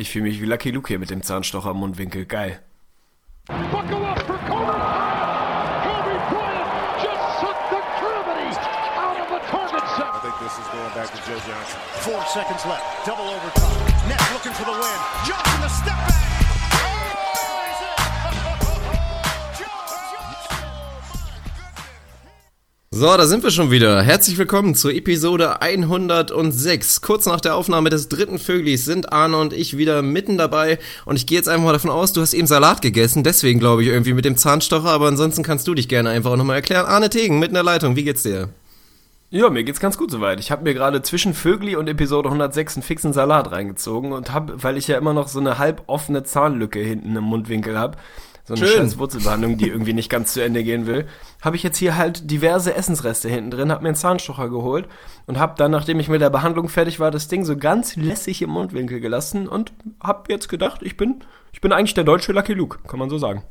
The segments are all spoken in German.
Ich fühle mich wie Lucky Luke hier mit dem Zahnstocher im Mundwinkel. Geil. Buckle up for Kobe Kobe Bryant just took the gravity out of the target set. I think this is going back to Joe Johnson. Four seconds left. Double overtime. Nets looking for the win. Johnson the step back. So, da sind wir schon wieder. Herzlich willkommen zur Episode 106. Kurz nach der Aufnahme des dritten Vöglis sind Arne und ich wieder mitten dabei. Und ich gehe jetzt einfach mal davon aus, du hast eben Salat gegessen. Deswegen glaube ich irgendwie mit dem Zahnstocher. Aber ansonsten kannst du dich gerne einfach nochmal erklären. Arne Tegen, mitten in der Leitung. Wie geht's dir? Ja, mir geht's ganz gut soweit. Ich habe mir gerade zwischen Vögli und Episode 106 einen fixen Salat reingezogen und habe, weil ich ja immer noch so eine halb offene Zahnlücke hinten im Mundwinkel habe, so eine Schön. scheiß Wurzelbehandlung, die irgendwie nicht ganz zu Ende gehen will, habe ich jetzt hier halt diverse Essensreste hinten drin, habe mir einen Zahnstocher geholt und habe dann, nachdem ich mit der Behandlung fertig war, das Ding so ganz lässig im Mundwinkel gelassen und habe jetzt gedacht, ich bin, ich bin eigentlich der deutsche Lucky Luke, kann man so sagen.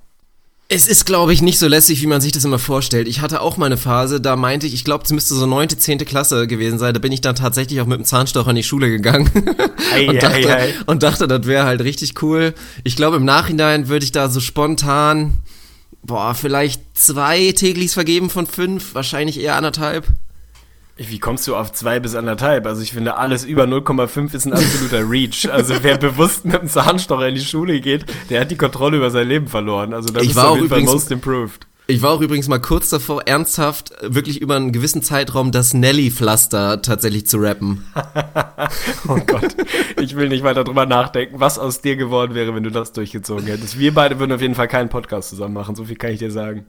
Es ist, glaube ich, nicht so lässig, wie man sich das immer vorstellt. Ich hatte auch mal eine Phase, da meinte ich, ich glaube, es müsste so neunte, zehnte Klasse gewesen sein. Da bin ich dann tatsächlich auch mit dem Zahnstocher in die Schule gegangen ei, und, dachte, ei, ei. und dachte, das wäre halt richtig cool. Ich glaube, im Nachhinein würde ich da so spontan, boah, vielleicht zwei Teglis vergeben von fünf, wahrscheinlich eher anderthalb. Wie kommst du auf zwei bis anderthalb? Also ich finde, alles über 0,5 ist ein absoluter Reach. Also wer bewusst mit einem Zahnstocher in die Schule geht, der hat die Kontrolle über sein Leben verloren. Also da ich bist war du auf jeden Fall most improved. Ich war auch übrigens mal kurz davor, ernsthaft, wirklich über einen gewissen Zeitraum das Nelly-Pflaster tatsächlich zu rappen. oh Gott, ich will nicht weiter drüber nachdenken, was aus dir geworden wäre, wenn du das durchgezogen hättest. Wir beide würden auf jeden Fall keinen Podcast zusammen machen, so viel kann ich dir sagen.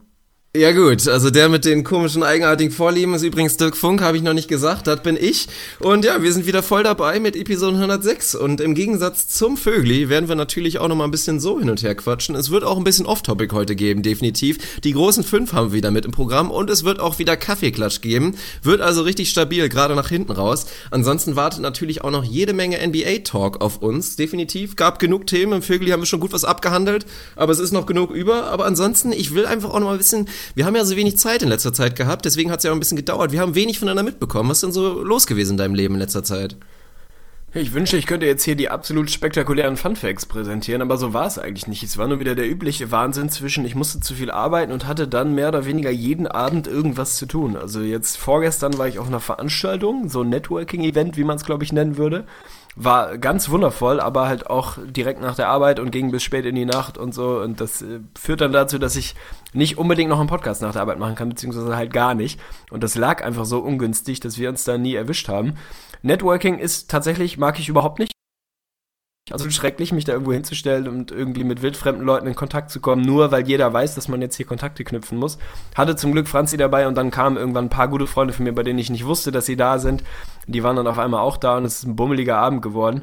Ja gut, also der mit den komischen, eigenartigen Vorlieben ist übrigens Dirk Funk, habe ich noch nicht gesagt, das bin ich. Und ja, wir sind wieder voll dabei mit Episode 106 und im Gegensatz zum Vögli werden wir natürlich auch noch mal ein bisschen so hin und her quatschen. Es wird auch ein bisschen Off-Topic heute geben, definitiv. Die großen fünf haben wir wieder mit im Programm und es wird auch wieder Kaffeeklatsch geben. Wird also richtig stabil, gerade nach hinten raus. Ansonsten wartet natürlich auch noch jede Menge NBA-Talk auf uns, definitiv. Gab genug Themen, im Vögli haben wir schon gut was abgehandelt, aber es ist noch genug über. Aber ansonsten, ich will einfach auch noch mal ein bisschen wir haben ja so wenig Zeit in letzter Zeit gehabt, deswegen hat es ja auch ein bisschen gedauert. Wir haben wenig voneinander mitbekommen. Was ist denn so los gewesen in deinem Leben in letzter Zeit? Ich wünschte, ich könnte jetzt hier die absolut spektakulären Funfacts präsentieren, aber so war es eigentlich nicht. Es war nur wieder der übliche Wahnsinn zwischen, ich musste zu viel arbeiten und hatte dann mehr oder weniger jeden Abend irgendwas zu tun. Also jetzt vorgestern war ich auf einer Veranstaltung, so ein Networking-Event, wie man es glaube ich nennen würde war ganz wundervoll, aber halt auch direkt nach der Arbeit und ging bis spät in die Nacht und so. Und das äh, führt dann dazu, dass ich nicht unbedingt noch einen Podcast nach der Arbeit machen kann, beziehungsweise halt gar nicht. Und das lag einfach so ungünstig, dass wir uns da nie erwischt haben. Networking ist tatsächlich, mag ich überhaupt nicht. Also schrecklich, mich da irgendwo hinzustellen und irgendwie mit wildfremden Leuten in Kontakt zu kommen, nur weil jeder weiß, dass man jetzt hier Kontakte knüpfen muss. Hatte zum Glück Franzi dabei und dann kamen irgendwann ein paar gute Freunde von mir, bei denen ich nicht wusste, dass sie da sind. Die waren dann auf einmal auch da und es ist ein bummeliger Abend geworden.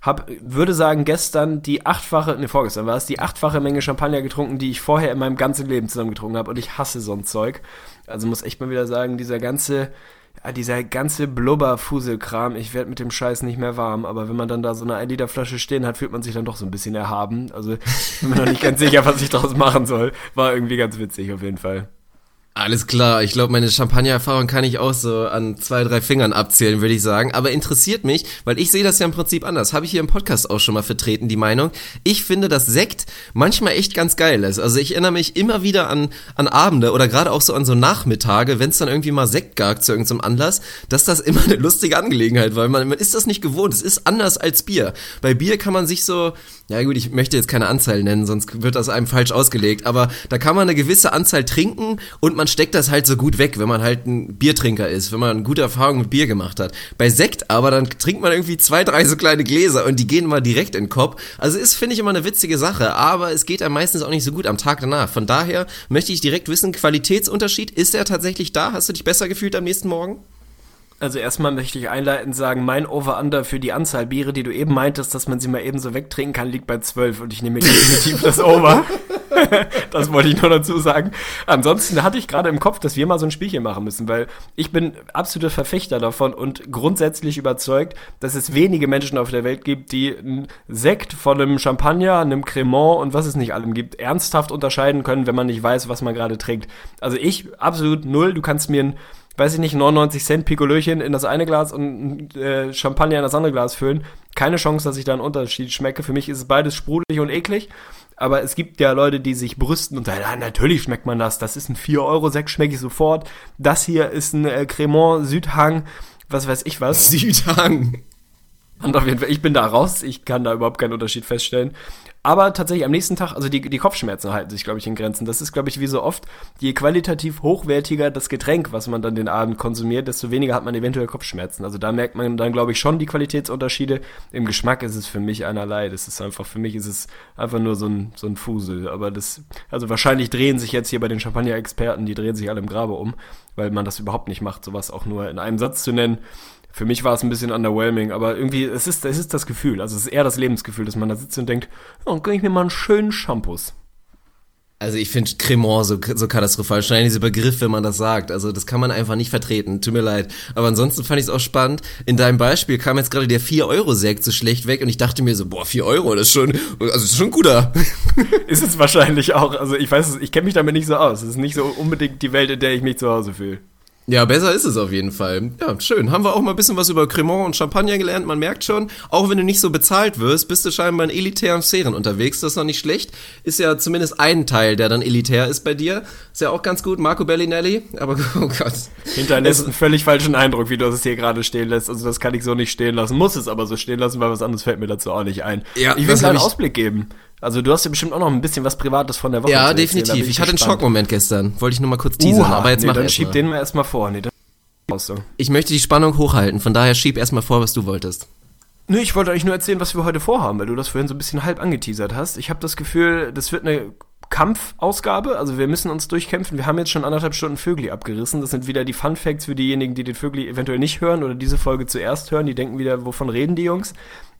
Hab, würde sagen, gestern die achtfache, ne, vorgestern war es, die achtfache Menge Champagner getrunken, die ich vorher in meinem ganzen Leben zusammen getrunken habe und ich hasse so ein Zeug. Also muss echt mal wieder sagen, dieser ganze, ja, dieser ganze Blubber-Fuselkram, ich werde mit dem Scheiß nicht mehr warm, aber wenn man dann da so eine 1 Liter Flasche stehen hat, fühlt man sich dann doch so ein bisschen erhaben. Also bin mir noch nicht ganz sicher, was ich daraus machen soll. War irgendwie ganz witzig auf jeden Fall. Alles klar, ich glaube, meine Champagner-Erfahrung kann ich auch so an zwei, drei Fingern abzählen, würde ich sagen. Aber interessiert mich, weil ich sehe das ja im Prinzip anders. Habe ich hier im Podcast auch schon mal vertreten, die Meinung. Ich finde, dass Sekt manchmal echt ganz geil ist. Also ich erinnere mich immer wieder an, an Abende oder gerade auch so an so Nachmittage, wenn es dann irgendwie mal Sekt gab zu irgendeinem Anlass, dass das immer eine lustige Angelegenheit war. Man, man ist das nicht gewohnt. Es ist anders als Bier. Bei Bier kann man sich so, ja gut, ich möchte jetzt keine Anzahl nennen, sonst wird das einem falsch ausgelegt, aber da kann man eine gewisse Anzahl trinken und man steckt das halt so gut weg, wenn man halt ein Biertrinker ist, wenn man eine gute Erfahrung mit Bier gemacht hat. Bei Sekt aber, dann trinkt man irgendwie zwei, drei so kleine Gläser und die gehen mal direkt in den Kopf. Also ist, finde ich, immer eine witzige Sache, aber es geht einem meistens auch nicht so gut am Tag danach. Von daher möchte ich direkt wissen, Qualitätsunterschied, ist er tatsächlich da? Hast du dich besser gefühlt am nächsten Morgen? Also erstmal möchte ich einleitend sagen, mein Over-Under für die Anzahl Biere, die du eben meintest, dass man sie mal eben so wegtrinken kann, liegt bei 12 und ich nehme definitiv das Over. das wollte ich nur dazu sagen. Ansonsten hatte ich gerade im Kopf, dass wir mal so ein Spielchen machen müssen, weil ich bin absoluter Verfechter davon und grundsätzlich überzeugt, dass es wenige Menschen auf der Welt gibt, die einen Sekt von einem Champagner, einem Cremant und was es nicht allem gibt, ernsthaft unterscheiden können, wenn man nicht weiß, was man gerade trinkt. Also ich absolut null. Du kannst mir ein weiß ich nicht, 99 Cent Pikolöchen in das eine Glas und äh, Champagner in das andere Glas füllen. Keine Chance, dass ich da einen Unterschied schmecke. Für mich ist es beides sprudelig und eklig. Aber es gibt ja Leute, die sich brüsten und sagen, natürlich schmeckt man das. Das ist ein 4-Euro-Sekt, schmecke ich sofort. Das hier ist ein äh, Cremant Südhang, was weiß ich was. Südhang. Und auf jeden Fall, ich bin da raus, ich kann da überhaupt keinen Unterschied feststellen. Aber tatsächlich am nächsten Tag, also die, die Kopfschmerzen halten sich, glaube ich, in Grenzen. Das ist, glaube ich, wie so oft, je qualitativ hochwertiger das Getränk, was man dann den Abend konsumiert, desto weniger hat man eventuell Kopfschmerzen. Also da merkt man dann, glaube ich, schon die Qualitätsunterschiede. Im Geschmack ist es für mich einerlei. Das ist einfach, für mich ist es einfach nur so ein, so ein Fusel. Aber das, also wahrscheinlich drehen sich jetzt hier bei den Champagner-Experten, die drehen sich alle im Grabe um, weil man das überhaupt nicht macht, sowas auch nur in einem Satz zu nennen für mich war es ein bisschen underwhelming, aber irgendwie, es ist, es ist das Gefühl, also es ist eher das Lebensgefühl, dass man da sitzt und denkt, oh, dann gönne ich mir mal einen schönen Shampoos. Also ich finde Cremant so, so katastrophal. Schnell dieser Begriff, wenn man das sagt. Also das kann man einfach nicht vertreten. Tut mir leid. Aber ansonsten fand ich es auch spannend. In deinem Beispiel kam jetzt gerade der 4-Euro-Sekt so schlecht weg und ich dachte mir so, boah, 4 Euro, das ist schon, also ist schon guter. ist es wahrscheinlich auch. Also ich weiß, ich kenne mich damit nicht so aus. Es ist nicht so unbedingt die Welt, in der ich mich zu Hause fühle. Ja, besser ist es auf jeden Fall. Ja, schön. Haben wir auch mal ein bisschen was über Cremant und Champagner gelernt. Man merkt schon, auch wenn du nicht so bezahlt wirst, bist du scheinbar in elitären Sphären unterwegs. Das ist noch nicht schlecht. Ist ja zumindest ein Teil, der dann elitär ist bei dir. Ist ja auch ganz gut. Marco Bellinelli. Aber, oh Gott. Hinterlässt einen völlig falschen Eindruck, wie du es hier gerade stehen lässt. Also das kann ich so nicht stehen lassen. Muss es aber so stehen lassen, weil was anderes fällt mir dazu auch nicht ein. Ja, ich will einen Ausblick geben. Also du hast ja bestimmt auch noch ein bisschen was Privates von der Woche. Ja, definitiv. Ich, ich hatte einen Schockmoment gestern. Wollte ich nur mal kurz teasern. Uha, aber jetzt nee, mach dann schieb mal. den mal erstmal vor. Nee, ich möchte die Spannung hochhalten. Von daher schieb erstmal vor, was du wolltest. Nö, ich wollte euch nur erzählen, was wir heute vorhaben, weil du das vorhin so ein bisschen halb angeteasert hast. Ich habe das Gefühl, das wird eine Kampfausgabe. Also wir müssen uns durchkämpfen. Wir haben jetzt schon anderthalb Stunden Vögli abgerissen. Das sind wieder die Fun Facts für diejenigen, die den Vögli eventuell nicht hören oder diese Folge zuerst hören. Die denken wieder, wovon reden die Jungs?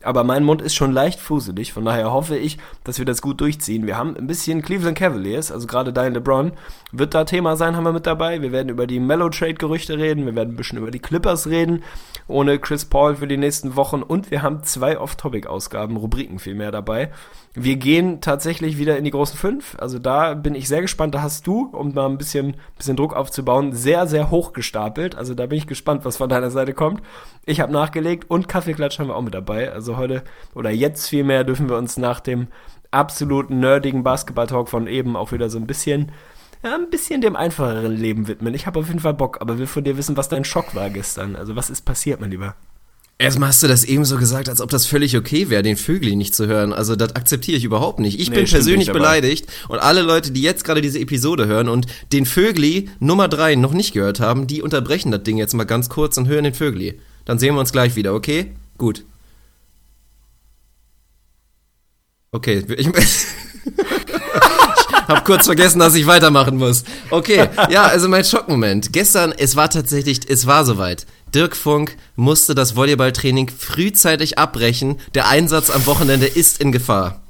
Aber mein Mund ist schon leicht fuselig, von daher hoffe ich, dass wir das gut durchziehen. Wir haben ein bisschen Cleveland Cavaliers, also gerade dein LeBron, wird da Thema sein, haben wir mit dabei. Wir werden über die Mellow Trade Gerüchte reden, wir werden ein bisschen über die Clippers reden, ohne Chris Paul für die nächsten Wochen und wir haben zwei Off-Topic-Ausgaben, Rubriken vielmehr dabei. Wir gehen tatsächlich wieder in die großen fünf. Also da bin ich sehr gespannt. Da hast du, um mal ein bisschen, bisschen Druck aufzubauen, sehr, sehr hoch gestapelt. Also da bin ich gespannt, was von deiner Seite kommt. Ich habe nachgelegt und Kaffeeklatsch haben wir auch mit dabei. Also heute oder jetzt vielmehr dürfen wir uns nach dem absoluten nerdigen Basketball-Talk von eben auch wieder so ein bisschen ja, ein bisschen dem einfacheren Leben widmen. Ich habe auf jeden Fall Bock, aber will von dir wissen, was dein Schock war gestern. Also was ist passiert, mein Lieber? Erstmal hast du das eben so gesagt, als ob das völlig okay wäre, den Vögli nicht zu hören. Also das akzeptiere ich überhaupt nicht. Ich nee, bin persönlich nicht, beleidigt und alle Leute, die jetzt gerade diese Episode hören und den Vögli Nummer drei noch nicht gehört haben, die unterbrechen das Ding jetzt mal ganz kurz und hören den Vögli. Dann sehen wir uns gleich wieder, okay? Gut. Okay, ich, ich hab kurz vergessen, dass ich weitermachen muss. Okay, ja, also mein Schockmoment. Gestern, es war tatsächlich, es war soweit. Dirk Funk musste das Volleyballtraining frühzeitig abbrechen. Der Einsatz am Wochenende ist in Gefahr.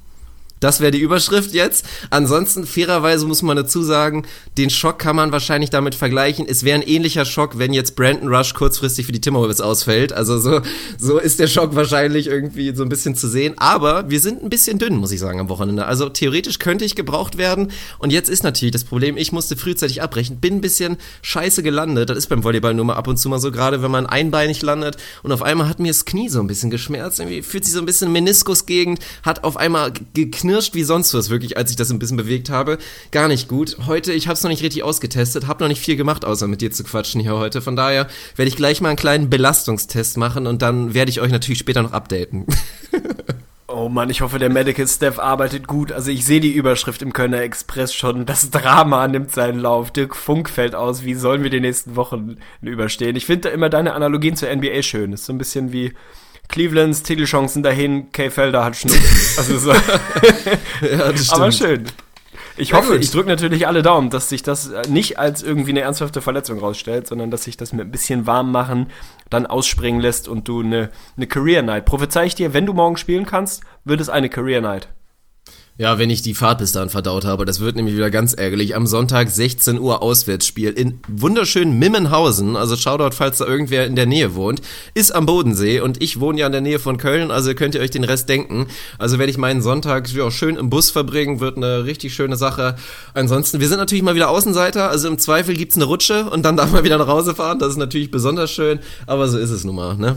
Das wäre die Überschrift jetzt. Ansonsten, fairerweise muss man dazu sagen, den Schock kann man wahrscheinlich damit vergleichen. Es wäre ein ähnlicher Schock, wenn jetzt Brandon Rush kurzfristig für die Timberwolves ausfällt. Also so, so ist der Schock wahrscheinlich irgendwie so ein bisschen zu sehen. Aber wir sind ein bisschen dünn, muss ich sagen, am Wochenende. Also theoretisch könnte ich gebraucht werden. Und jetzt ist natürlich das Problem, ich musste frühzeitig abbrechen. Bin ein bisschen scheiße gelandet. Das ist beim Volleyball nur mal ab und zu mal so, gerade wenn man einbeinig landet. Und auf einmal hat mir das Knie so ein bisschen geschmerzt. Irgendwie fühlt sich so ein bisschen Meniskusgegend, hat auf einmal geknirscht knirscht wie sonst was, wirklich, als ich das ein bisschen bewegt habe. Gar nicht gut. Heute, ich habe es noch nicht richtig ausgetestet, habe noch nicht viel gemacht, außer mit dir zu quatschen hier heute. Von daher werde ich gleich mal einen kleinen Belastungstest machen und dann werde ich euch natürlich später noch updaten. Oh Mann, ich hoffe, der Medical Staff arbeitet gut. Also ich sehe die Überschrift im Kölner Express schon. Das Drama nimmt seinen Lauf. Dirk Funk fällt aus. Wie sollen wir die nächsten Wochen überstehen? Ich finde immer deine Analogien zur NBA schön. Ist so ein bisschen wie Clevelands Titelchancen dahin, Kay Felder hat Schnupfen. Also so. ja, das stimmt. Aber schön. Ich ja, hoffe, gut. ich drücke natürlich alle Daumen, dass sich das äh, nicht als irgendwie eine ernsthafte Verletzung rausstellt, sondern dass sich das mit ein bisschen warm machen dann ausspringen lässt und du eine, eine Career Night. Prophezei ich dir, wenn du morgen spielen kannst, wird es eine Career Night. Ja, wenn ich die Fahrt bis dahin verdaut habe. Das wird nämlich wieder ganz ärgerlich. Am Sonntag 16 Uhr Auswärtsspiel in wunderschönen Mimmenhausen. Also Shoutout, falls da irgendwer in der Nähe wohnt. Ist am Bodensee und ich wohne ja in der Nähe von Köln, also könnt ihr euch den Rest denken. Also werde ich meinen Sonntag ja, schön im Bus verbringen, wird eine richtig schöne Sache. Ansonsten, wir sind natürlich mal wieder Außenseiter. Also im Zweifel gibt's eine Rutsche und dann darf man wieder nach Hause fahren. Das ist natürlich besonders schön, aber so ist es nun mal, ne?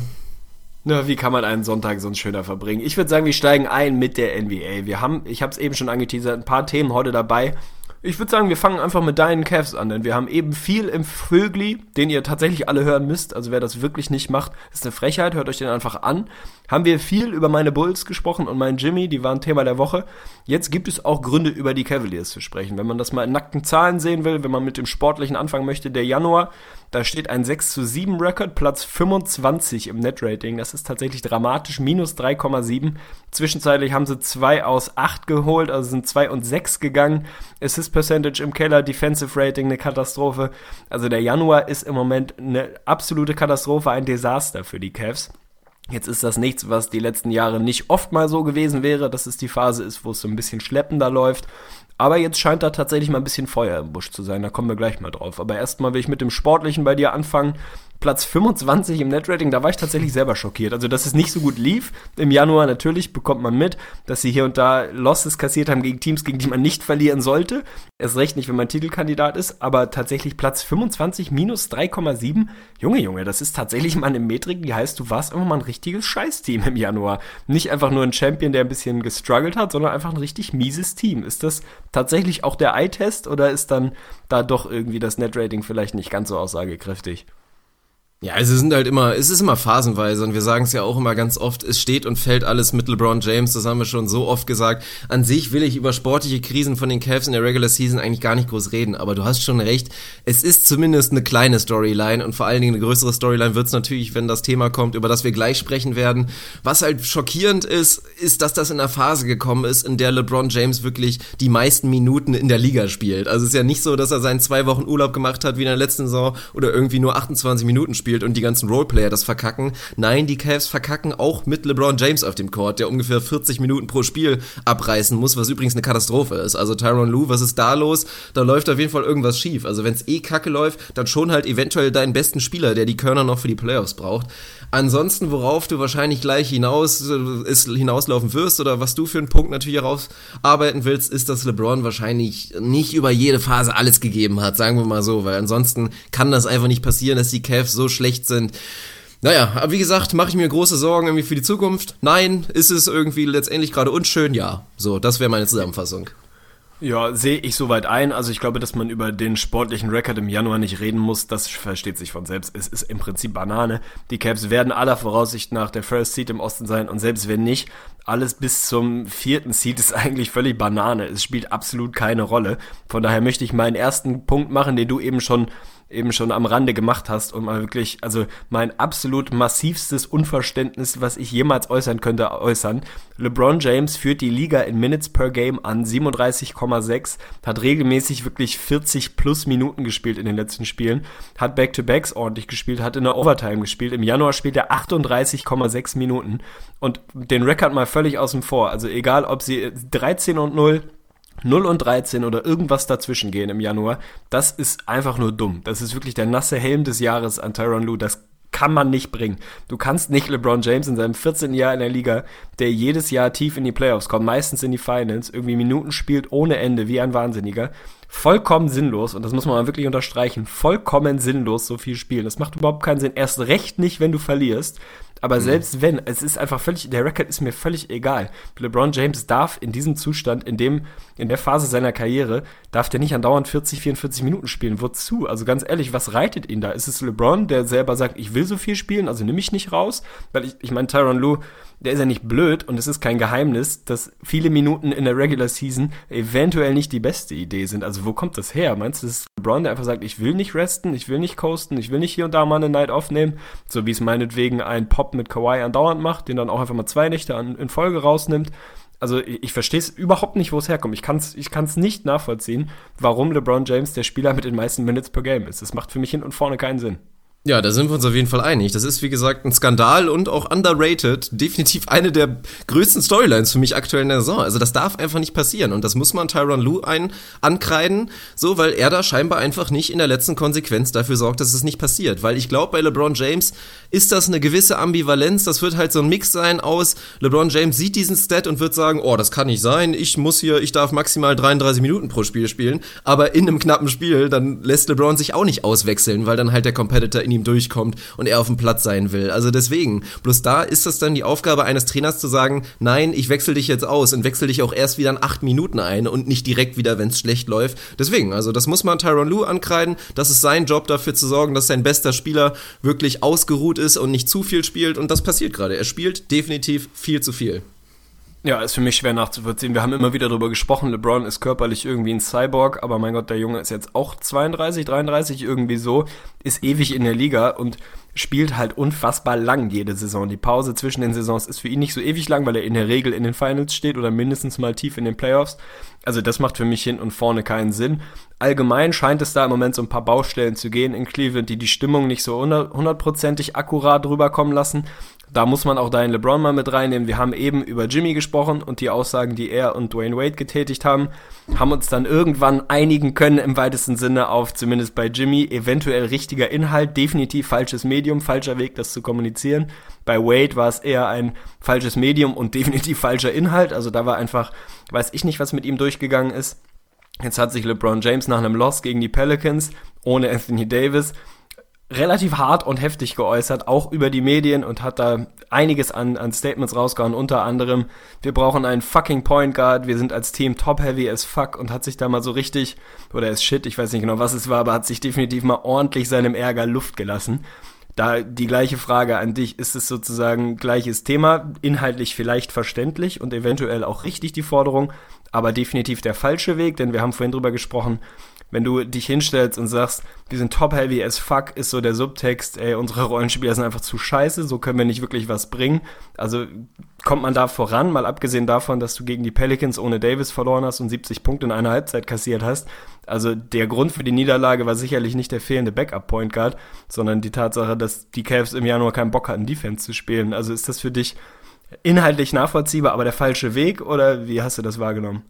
Na, wie kann man einen Sonntag sonst schöner verbringen? Ich würde sagen, wir steigen ein mit der NBA. Wir haben, ich habe es eben schon angeteasert, ein paar Themen heute dabei. Ich würde sagen, wir fangen einfach mit deinen Cavs an, denn wir haben eben viel im Vögli, den ihr tatsächlich alle hören müsst. Also wer das wirklich nicht macht, ist eine Frechheit, hört euch den einfach an. Haben wir viel über meine Bulls gesprochen und meinen Jimmy, die waren Thema der Woche. Jetzt gibt es auch Gründe, über die Cavaliers zu sprechen. Wenn man das mal in nackten Zahlen sehen will, wenn man mit dem Sportlichen anfangen möchte, der Januar, da steht ein 6 zu 7 Rekord, Platz 25 im Net-Rating. Das ist tatsächlich dramatisch, minus 3,7. Zwischenzeitlich haben sie 2 aus 8 geholt, also sind 2 und 6 gegangen. Assist Percentage im Keller, Defensive Rating eine Katastrophe. Also der Januar ist im Moment eine absolute Katastrophe, ein Desaster für die Cavs. Jetzt ist das nichts, was die letzten Jahre nicht oft mal so gewesen wäre, dass es die Phase ist, wo es so ein bisschen schleppender läuft. Aber jetzt scheint da tatsächlich mal ein bisschen Feuer im Busch zu sein, da kommen wir gleich mal drauf. Aber erstmal will ich mit dem Sportlichen bei dir anfangen. Platz 25 im Netrating, da war ich tatsächlich selber schockiert. Also, dass es nicht so gut lief. Im Januar natürlich bekommt man mit, dass sie hier und da Losses kassiert haben gegen Teams, gegen die man nicht verlieren sollte. Erst recht nicht, wenn man Titelkandidat ist, aber tatsächlich Platz 25 minus 3,7. Junge, Junge, das ist tatsächlich mal eine Metrik, die heißt, du warst einfach mal ein richtiges Scheißteam im Januar. Nicht einfach nur ein Champion, der ein bisschen gestruggelt hat, sondern einfach ein richtig mieses Team. Ist das tatsächlich auch der Eye-Test oder ist dann da doch irgendwie das Netrating vielleicht nicht ganz so aussagekräftig? Ja, also sind halt immer, es ist immer phasenweise und wir sagen es ja auch immer ganz oft, es steht und fällt alles mit LeBron James, das haben wir schon so oft gesagt. An sich will ich über sportliche Krisen von den Cavs in der Regular Season eigentlich gar nicht groß reden, aber du hast schon recht, es ist zumindest eine kleine Storyline und vor allen Dingen eine größere Storyline wird es natürlich, wenn das Thema kommt, über das wir gleich sprechen werden. Was halt schockierend ist, ist, dass das in einer Phase gekommen ist, in der LeBron James wirklich die meisten Minuten in der Liga spielt. Also es ist ja nicht so, dass er seinen zwei Wochen Urlaub gemacht hat wie in der letzten Saison oder irgendwie nur 28 Minuten spielt spielt und die ganzen Roleplayer das verkacken. Nein, die Cavs verkacken auch mit LeBron James auf dem Court, der ungefähr 40 Minuten pro Spiel abreißen muss, was übrigens eine Katastrophe ist. Also Tyron Lue, was ist da los? Da läuft auf jeden Fall irgendwas schief. Also wenn es eh kacke läuft, dann schon halt eventuell deinen besten Spieler, der die Körner noch für die Playoffs braucht. Ansonsten, worauf du wahrscheinlich gleich hinaus äh, ist, hinauslaufen wirst oder was du für einen Punkt natürlich herausarbeiten willst, ist, dass LeBron wahrscheinlich nicht über jede Phase alles gegeben hat, sagen wir mal so, weil ansonsten kann das einfach nicht passieren, dass die Cavs so schlecht sind. Naja, aber wie gesagt, mache ich mir große Sorgen irgendwie für die Zukunft? Nein. Ist es irgendwie letztendlich gerade unschön? Ja. So, das wäre meine Zusammenfassung. Ja, sehe ich soweit ein. Also ich glaube, dass man über den sportlichen Rekord im Januar nicht reden muss, das versteht sich von selbst. Es ist im Prinzip Banane. Die Caps werden aller Voraussicht nach der First Seed im Osten sein und selbst wenn nicht, alles bis zum vierten Seed ist eigentlich völlig Banane. Es spielt absolut keine Rolle. Von daher möchte ich meinen ersten Punkt machen, den du eben schon eben schon am Rande gemacht hast und mal wirklich, also mein absolut massivstes Unverständnis, was ich jemals äußern könnte, äußern. LeBron James führt die Liga in Minutes per Game an 37,6, hat regelmäßig wirklich 40 plus Minuten gespielt in den letzten Spielen, hat Back-to-Backs ordentlich gespielt, hat in der Overtime gespielt. Im Januar spielt er 38,6 Minuten und den Rekord mal völlig außen vor. Also egal, ob sie 13 und 0 0 und 13 oder irgendwas dazwischen gehen im Januar, das ist einfach nur dumm. Das ist wirklich der nasse Helm des Jahres an Tyron Lue. Das kann man nicht bringen. Du kannst nicht LeBron James in seinem 14. Jahr in der Liga, der jedes Jahr tief in die Playoffs kommt, meistens in die Finals, irgendwie Minuten spielt ohne Ende, wie ein Wahnsinniger. Vollkommen sinnlos, und das muss man mal wirklich unterstreichen, vollkommen sinnlos so viel spielen. Das macht überhaupt keinen Sinn. Erst recht nicht, wenn du verlierst. Aber mhm. selbst wenn, es ist einfach völlig, der Record ist mir völlig egal. LeBron James darf in diesem Zustand, in dem, in der Phase seiner Karriere, darf der nicht andauernd 40, 44 Minuten spielen. Wozu? Also ganz ehrlich, was reitet ihn da? Ist es LeBron, der selber sagt, ich will so viel spielen, also nimm mich nicht raus? Weil ich, ich meine, Tyron Lue, der ist ja nicht blöd und es ist kein Geheimnis, dass viele Minuten in der Regular Season eventuell nicht die beste Idee sind. Also wo kommt das her? Meinst du, das ist LeBron, der einfach sagt, ich will nicht resten, ich will nicht coasten, ich will nicht hier und da mal eine Night aufnehmen, so wie es meinetwegen ein Pop mit Kawhi andauernd macht, den dann auch einfach mal zwei Nächte an, in Folge rausnimmt. Also ich, verstehe es überhaupt nicht, wo es herkommt. Ich kann es ich kann's nicht nachvollziehen, warum LeBron James der Spieler mit den meisten Minutes per Game ist. Das macht für mich hin und vorne keinen Sinn. Ja, da sind wir uns auf jeden Fall einig. Das ist, wie gesagt, ein Skandal und auch underrated. Definitiv eine der größten Storylines für mich aktuell in der Saison. Also das darf einfach nicht passieren. Und das muss man Tyron Lue ein ankreiden, so, weil er da scheinbar einfach nicht in der letzten Konsequenz dafür sorgt, dass es nicht passiert. Weil ich glaube, bei LeBron James ist das eine gewisse Ambivalenz. Das wird halt so ein Mix sein aus, LeBron James sieht diesen Stat und wird sagen, oh, das kann nicht sein. Ich muss hier, ich darf maximal 33 Minuten pro Spiel spielen. Aber in einem knappen Spiel, dann lässt LeBron sich auch nicht auswechseln, weil dann halt der Competitor in ihm durchkommt und er auf dem Platz sein will. Also deswegen, bloß da ist das dann die Aufgabe eines Trainers zu sagen, nein, ich wechsle dich jetzt aus und wechsle dich auch erst wieder in acht Minuten ein und nicht direkt wieder, wenn es schlecht läuft. Deswegen, also das muss man Tyron Lue ankreiden. Das ist sein Job dafür zu sorgen, dass sein bester Spieler wirklich ausgeruht ist und nicht zu viel spielt und das passiert gerade. Er spielt definitiv viel zu viel. Ja, ist für mich schwer nachzuvollziehen. Wir haben immer wieder darüber gesprochen, LeBron ist körperlich irgendwie ein Cyborg, aber mein Gott, der Junge ist jetzt auch 32, 33, irgendwie so, ist ewig in der Liga und spielt halt unfassbar lang jede Saison. Die Pause zwischen den Saisons ist für ihn nicht so ewig lang, weil er in der Regel in den Finals steht oder mindestens mal tief in den Playoffs. Also das macht für mich hin und vorne keinen Sinn. Allgemein scheint es da im Moment so ein paar Baustellen zu gehen in Cleveland, die die Stimmung nicht so hundertprozentig akkurat rüberkommen lassen. Da muss man auch deinen LeBron mal mit reinnehmen. Wir haben eben über Jimmy gesprochen und die Aussagen, die er und Dwayne Wade getätigt haben, haben uns dann irgendwann einigen können im weitesten Sinne auf zumindest bei Jimmy eventuell richtiger Inhalt, definitiv falsches Medium, falscher Weg, das zu kommunizieren. Bei Wade war es eher ein falsches Medium und definitiv falscher Inhalt. Also da war einfach, weiß ich nicht, was mit ihm durchgegangen ist. Jetzt hat sich LeBron James nach einem Loss gegen die Pelicans ohne Anthony Davis relativ hart und heftig geäußert, auch über die Medien und hat da einiges an, an Statements rausgehauen, unter anderem, wir brauchen einen fucking Point Guard, wir sind als Team top-heavy as fuck und hat sich da mal so richtig, oder ist shit, ich weiß nicht genau, was es war, aber hat sich definitiv mal ordentlich seinem Ärger Luft gelassen. Da die gleiche Frage an dich, ist es sozusagen gleiches Thema, inhaltlich vielleicht verständlich und eventuell auch richtig die Forderung, aber definitiv der falsche Weg, denn wir haben vorhin drüber gesprochen, wenn du dich hinstellst und sagst, wir sind top-heavy as fuck, ist so der Subtext, ey, unsere Rollenspieler sind einfach zu scheiße, so können wir nicht wirklich was bringen. Also kommt man da voran, mal abgesehen davon, dass du gegen die Pelicans ohne Davis verloren hast und 70 Punkte in einer Halbzeit kassiert hast. Also der Grund für die Niederlage war sicherlich nicht der fehlende Backup-Point Guard, sondern die Tatsache, dass die Cavs im Januar keinen Bock hatten, Defense zu spielen. Also ist das für dich inhaltlich nachvollziehbar, aber der falsche Weg oder wie hast du das wahrgenommen?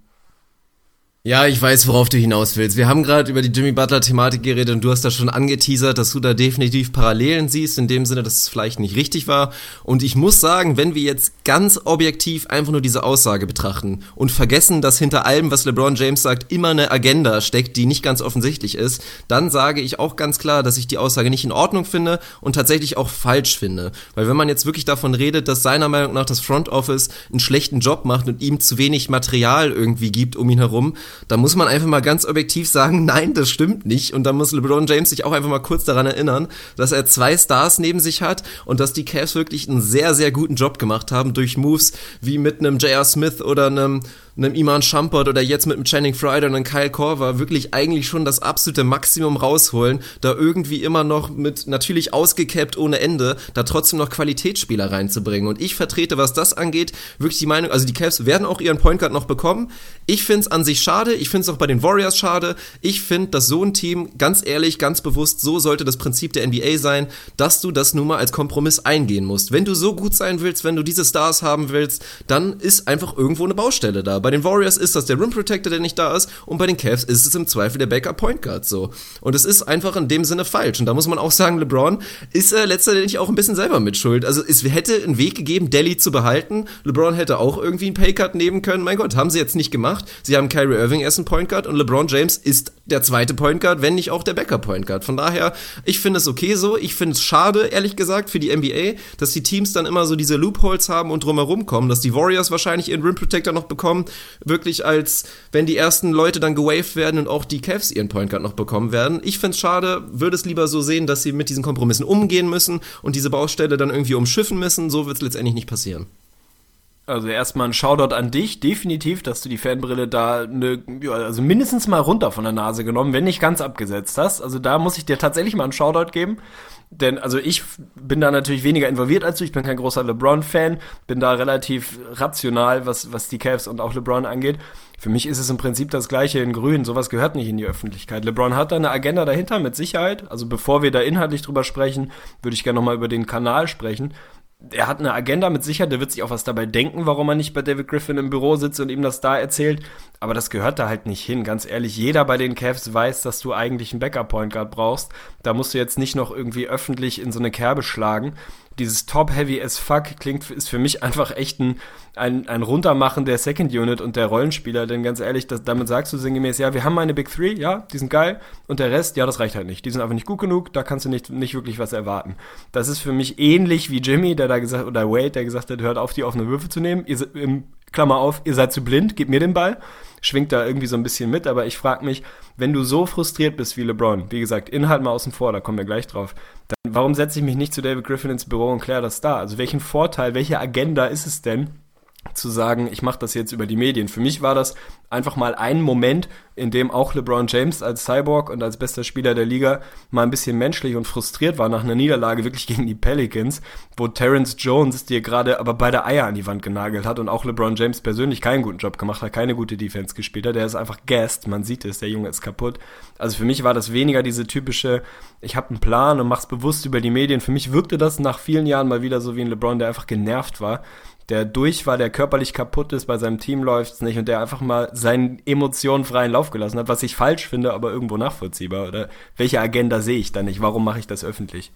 Ja, ich weiß, worauf du hinaus willst. Wir haben gerade über die Jimmy Butler-Thematik geredet und du hast da schon angeteasert, dass du da definitiv Parallelen siehst, in dem Sinne, dass es vielleicht nicht richtig war. Und ich muss sagen, wenn wir jetzt ganz objektiv einfach nur diese Aussage betrachten und vergessen, dass hinter allem, was LeBron James sagt, immer eine Agenda steckt, die nicht ganz offensichtlich ist, dann sage ich auch ganz klar, dass ich die Aussage nicht in Ordnung finde und tatsächlich auch falsch finde. Weil wenn man jetzt wirklich davon redet, dass seiner Meinung nach das Front Office einen schlechten Job macht und ihm zu wenig Material irgendwie gibt um ihn herum, da muss man einfach mal ganz objektiv sagen, nein, das stimmt nicht. Und da muss LeBron James sich auch einfach mal kurz daran erinnern, dass er zwei Stars neben sich hat und dass die Cavs wirklich einen sehr, sehr guten Job gemacht haben durch Moves wie mit einem J.R. Smith oder einem einem Iman Shumpert oder jetzt mit einem Channing Friday und einem Kyle Korver wirklich eigentlich schon das absolute Maximum rausholen, da irgendwie immer noch mit natürlich ausgecapped ohne Ende, da trotzdem noch Qualitätsspieler reinzubringen. Und ich vertrete, was das angeht, wirklich die Meinung, also die Cavs werden auch ihren Point Guard noch bekommen. Ich finde es an sich schade, ich finde es auch bei den Warriors schade. Ich finde, dass so ein Team, ganz ehrlich, ganz bewusst, so sollte das Prinzip der NBA sein, dass du das nun mal als Kompromiss eingehen musst. Wenn du so gut sein willst, wenn du diese Stars haben willst, dann ist einfach irgendwo eine Baustelle da. Bei den Warriors ist das der Rim Protector, der nicht da ist, und bei den Cavs ist es im Zweifel der Backup Point Guard so. Und es ist einfach in dem Sinne falsch. Und da muss man auch sagen, LeBron ist äh, letztendlich auch ein bisschen selber mit Schuld. Also es hätte einen Weg gegeben, Delhi zu behalten. LeBron hätte auch irgendwie einen Paycut nehmen können. Mein Gott, haben sie jetzt nicht gemacht. Sie haben Kyrie Irving erst einen Point Guard und LeBron James ist der zweite Point Guard, wenn nicht auch der Backup Point Guard. Von daher, ich finde es okay so. Ich finde es schade, ehrlich gesagt, für die NBA, dass die Teams dann immer so diese Loopholes haben und drumherum kommen, dass die Warriors wahrscheinlich ihren Rim Protector noch bekommen, wirklich als, wenn die ersten Leute dann gewaved werden und auch die Cavs ihren Point Guard noch bekommen werden. Ich finde es schade, würde es lieber so sehen, dass sie mit diesen Kompromissen umgehen müssen und diese Baustelle dann irgendwie umschiffen müssen. So wird es letztendlich nicht passieren. Also erstmal ein Shoutout an dich, definitiv, dass du die Fanbrille da ne, also mindestens mal runter von der Nase genommen, wenn nicht ganz abgesetzt hast. Also da muss ich dir tatsächlich mal einen Shoutout geben. Denn, also ich bin da natürlich weniger involviert als du. Ich bin kein großer LeBron-Fan, bin da relativ rational, was, was die Cavs und auch LeBron angeht. Für mich ist es im Prinzip das Gleiche in Grün. Sowas gehört nicht in die Öffentlichkeit. LeBron hat da eine Agenda dahinter, mit Sicherheit. Also bevor wir da inhaltlich drüber sprechen, würde ich gerne nochmal über den Kanal sprechen er hat eine Agenda mit Sicherheit, der wird sich auch was dabei denken, warum er nicht bei David Griffin im Büro sitzt und ihm das da erzählt. Aber das gehört da halt nicht hin. Ganz ehrlich, jeder bei den Cavs weiß, dass du eigentlich einen Backup-Point Guard brauchst. Da musst du jetzt nicht noch irgendwie öffentlich in so eine Kerbe schlagen dieses Top-Heavy as fuck klingt, ist für mich einfach echt ein, ein, ein Runtermachen der Second Unit und der Rollenspieler, denn ganz ehrlich, das, damit sagst du sinngemäß, ja, wir haben meine Big Three, ja, die sind geil, und der Rest, ja, das reicht halt nicht. Die sind einfach nicht gut genug, da kannst du nicht, nicht wirklich was erwarten. Das ist für mich ähnlich wie Jimmy, der da gesagt, oder Wade, der gesagt hat, hört auf, die offene Würfe zu nehmen. Ihr, im, Klammer auf, ihr seid zu blind, gebt mir den Ball. Schwingt da irgendwie so ein bisschen mit, aber ich frage mich, wenn du so frustriert bist wie LeBron, wie gesagt, Inhalt mal außen vor, da kommen wir gleich drauf, dann warum setze ich mich nicht zu David Griffin ins Büro und kläre das da? Also welchen Vorteil, welche Agenda ist es denn, zu sagen, ich mache das jetzt über die Medien. Für mich war das einfach mal ein Moment, in dem auch LeBron James als Cyborg und als bester Spieler der Liga mal ein bisschen menschlich und frustriert war nach einer Niederlage wirklich gegen die Pelicans, wo Terrence Jones dir gerade aber beide Eier an die Wand genagelt hat und auch LeBron James persönlich keinen guten Job gemacht hat, keine gute Defense gespielt hat. Der ist einfach gassed, man sieht es, der Junge ist kaputt. Also für mich war das weniger diese typische, ich habe einen Plan und mach's bewusst über die Medien. Für mich wirkte das nach vielen Jahren mal wieder so wie ein LeBron, der einfach genervt war der durch war, der körperlich kaputt ist, bei seinem Team läuft's nicht und der einfach mal seinen Emotionen freien Lauf gelassen hat, was ich falsch finde, aber irgendwo nachvollziehbar. Oder welche Agenda sehe ich da nicht? Warum mache ich das öffentlich?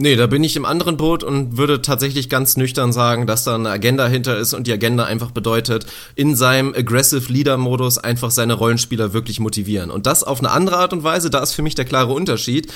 Nee, da bin ich im anderen Boot und würde tatsächlich ganz nüchtern sagen, dass da eine Agenda hinter ist und die Agenda einfach bedeutet, in seinem Aggressive Leader Modus einfach seine Rollenspieler wirklich motivieren. Und das auf eine andere Art und Weise, da ist für mich der klare Unterschied.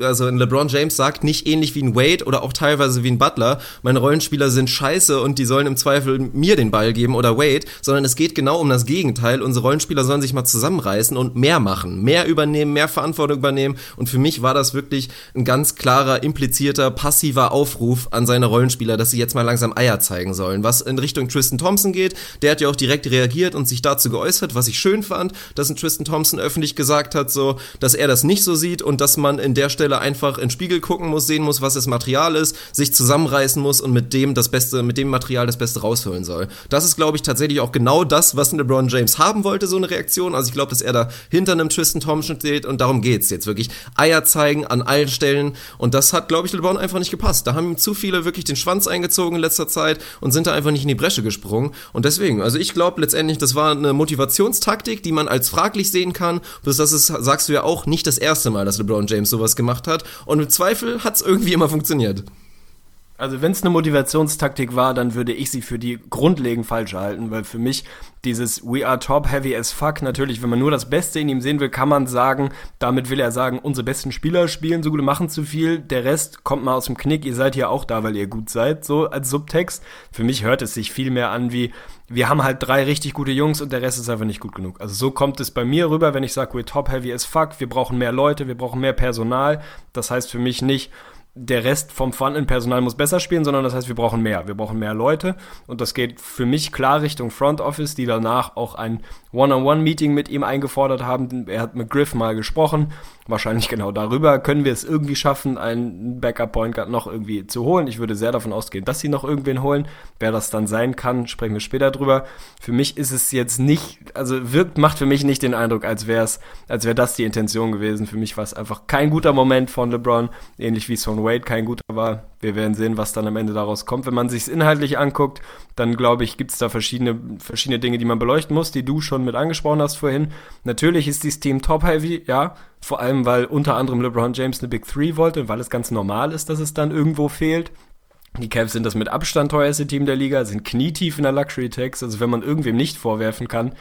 Also ein LeBron James sagt nicht ähnlich wie ein Wade oder auch teilweise wie ein Butler, meine Rollenspieler sind scheiße und die sollen im Zweifel mir den Ball geben oder Wade, sondern es geht genau um das Gegenteil. Unsere Rollenspieler sollen sich mal zusammenreißen und mehr machen, mehr übernehmen, mehr Verantwortung übernehmen. Und für mich war das wirklich ein ganz klarer klarer, implizierter, passiver Aufruf an seine Rollenspieler, dass sie jetzt mal langsam Eier zeigen sollen. Was in Richtung Tristan Thompson geht, der hat ja auch direkt reagiert und sich dazu geäußert, was ich schön fand, dass ein Tristan Thompson öffentlich gesagt hat, so, dass er das nicht so sieht und dass man in der Stelle einfach in den Spiegel gucken muss, sehen muss, was das Material ist, sich zusammenreißen muss und mit dem das Beste, mit dem Material das Beste rausholen soll. Das ist, glaube ich, tatsächlich auch genau das, was LeBron James haben wollte, so eine Reaktion. Also ich glaube, dass er da hinter einem Tristan Thompson steht und darum geht's jetzt wirklich. Eier zeigen an allen Stellen und das das hat, glaube ich, LeBron einfach nicht gepasst. Da haben ihm zu viele wirklich den Schwanz eingezogen in letzter Zeit und sind da einfach nicht in die Bresche gesprungen. Und deswegen, also ich glaube letztendlich, das war eine Motivationstaktik, die man als fraglich sehen kann. Bloß das ist, sagst du ja auch, nicht das erste Mal, dass LeBron James sowas gemacht hat. Und im Zweifel hat es irgendwie immer funktioniert. Also wenn es eine Motivationstaktik war, dann würde ich sie für die grundlegend falsch halten, weil für mich dieses We are top heavy as fuck, natürlich, wenn man nur das Beste in ihm sehen will, kann man sagen, damit will er sagen, unsere besten Spieler spielen so gut, machen zu viel, der Rest kommt mal aus dem Knick, ihr seid ja auch da, weil ihr gut seid, so als Subtext. Für mich hört es sich viel mehr an wie, wir haben halt drei richtig gute Jungs und der Rest ist einfach nicht gut genug. Also so kommt es bei mir rüber, wenn ich sage, we're top heavy as fuck, wir brauchen mehr Leute, wir brauchen mehr Personal. Das heißt für mich nicht, der Rest vom Frontend-Personal muss besser spielen, sondern das heißt, wir brauchen mehr. Wir brauchen mehr Leute. Und das geht für mich klar Richtung Front Office, die danach auch ein One-on-One-Meeting mit ihm eingefordert haben. Er hat mit Griff mal gesprochen. Wahrscheinlich genau darüber können wir es irgendwie schaffen, einen Backup-Point Guard noch irgendwie zu holen. Ich würde sehr davon ausgehen, dass sie noch irgendwen holen. Wer das dann sein kann, sprechen wir später drüber. Für mich ist es jetzt nicht, also wirkt, macht für mich nicht den Eindruck, als wäre es, als wäre das die Intention gewesen. Für mich war es einfach kein guter Moment von LeBron, ähnlich wie Son Wade kein guter war. Wir werden sehen, was dann am Ende daraus kommt. Wenn man sich inhaltlich anguckt, dann glaube ich, gibt es da verschiedene, verschiedene Dinge, die man beleuchten muss, die du schon mit angesprochen hast vorhin. Natürlich ist dieses Team top-heavy, ja. Vor allem, weil unter anderem LeBron James eine Big Three wollte, weil es ganz normal ist, dass es dann irgendwo fehlt. Die Cavs sind das mit Abstand teuerste Team der Liga, sind knietief in der Luxury Tax. Also wenn man irgendwem nicht vorwerfen kann,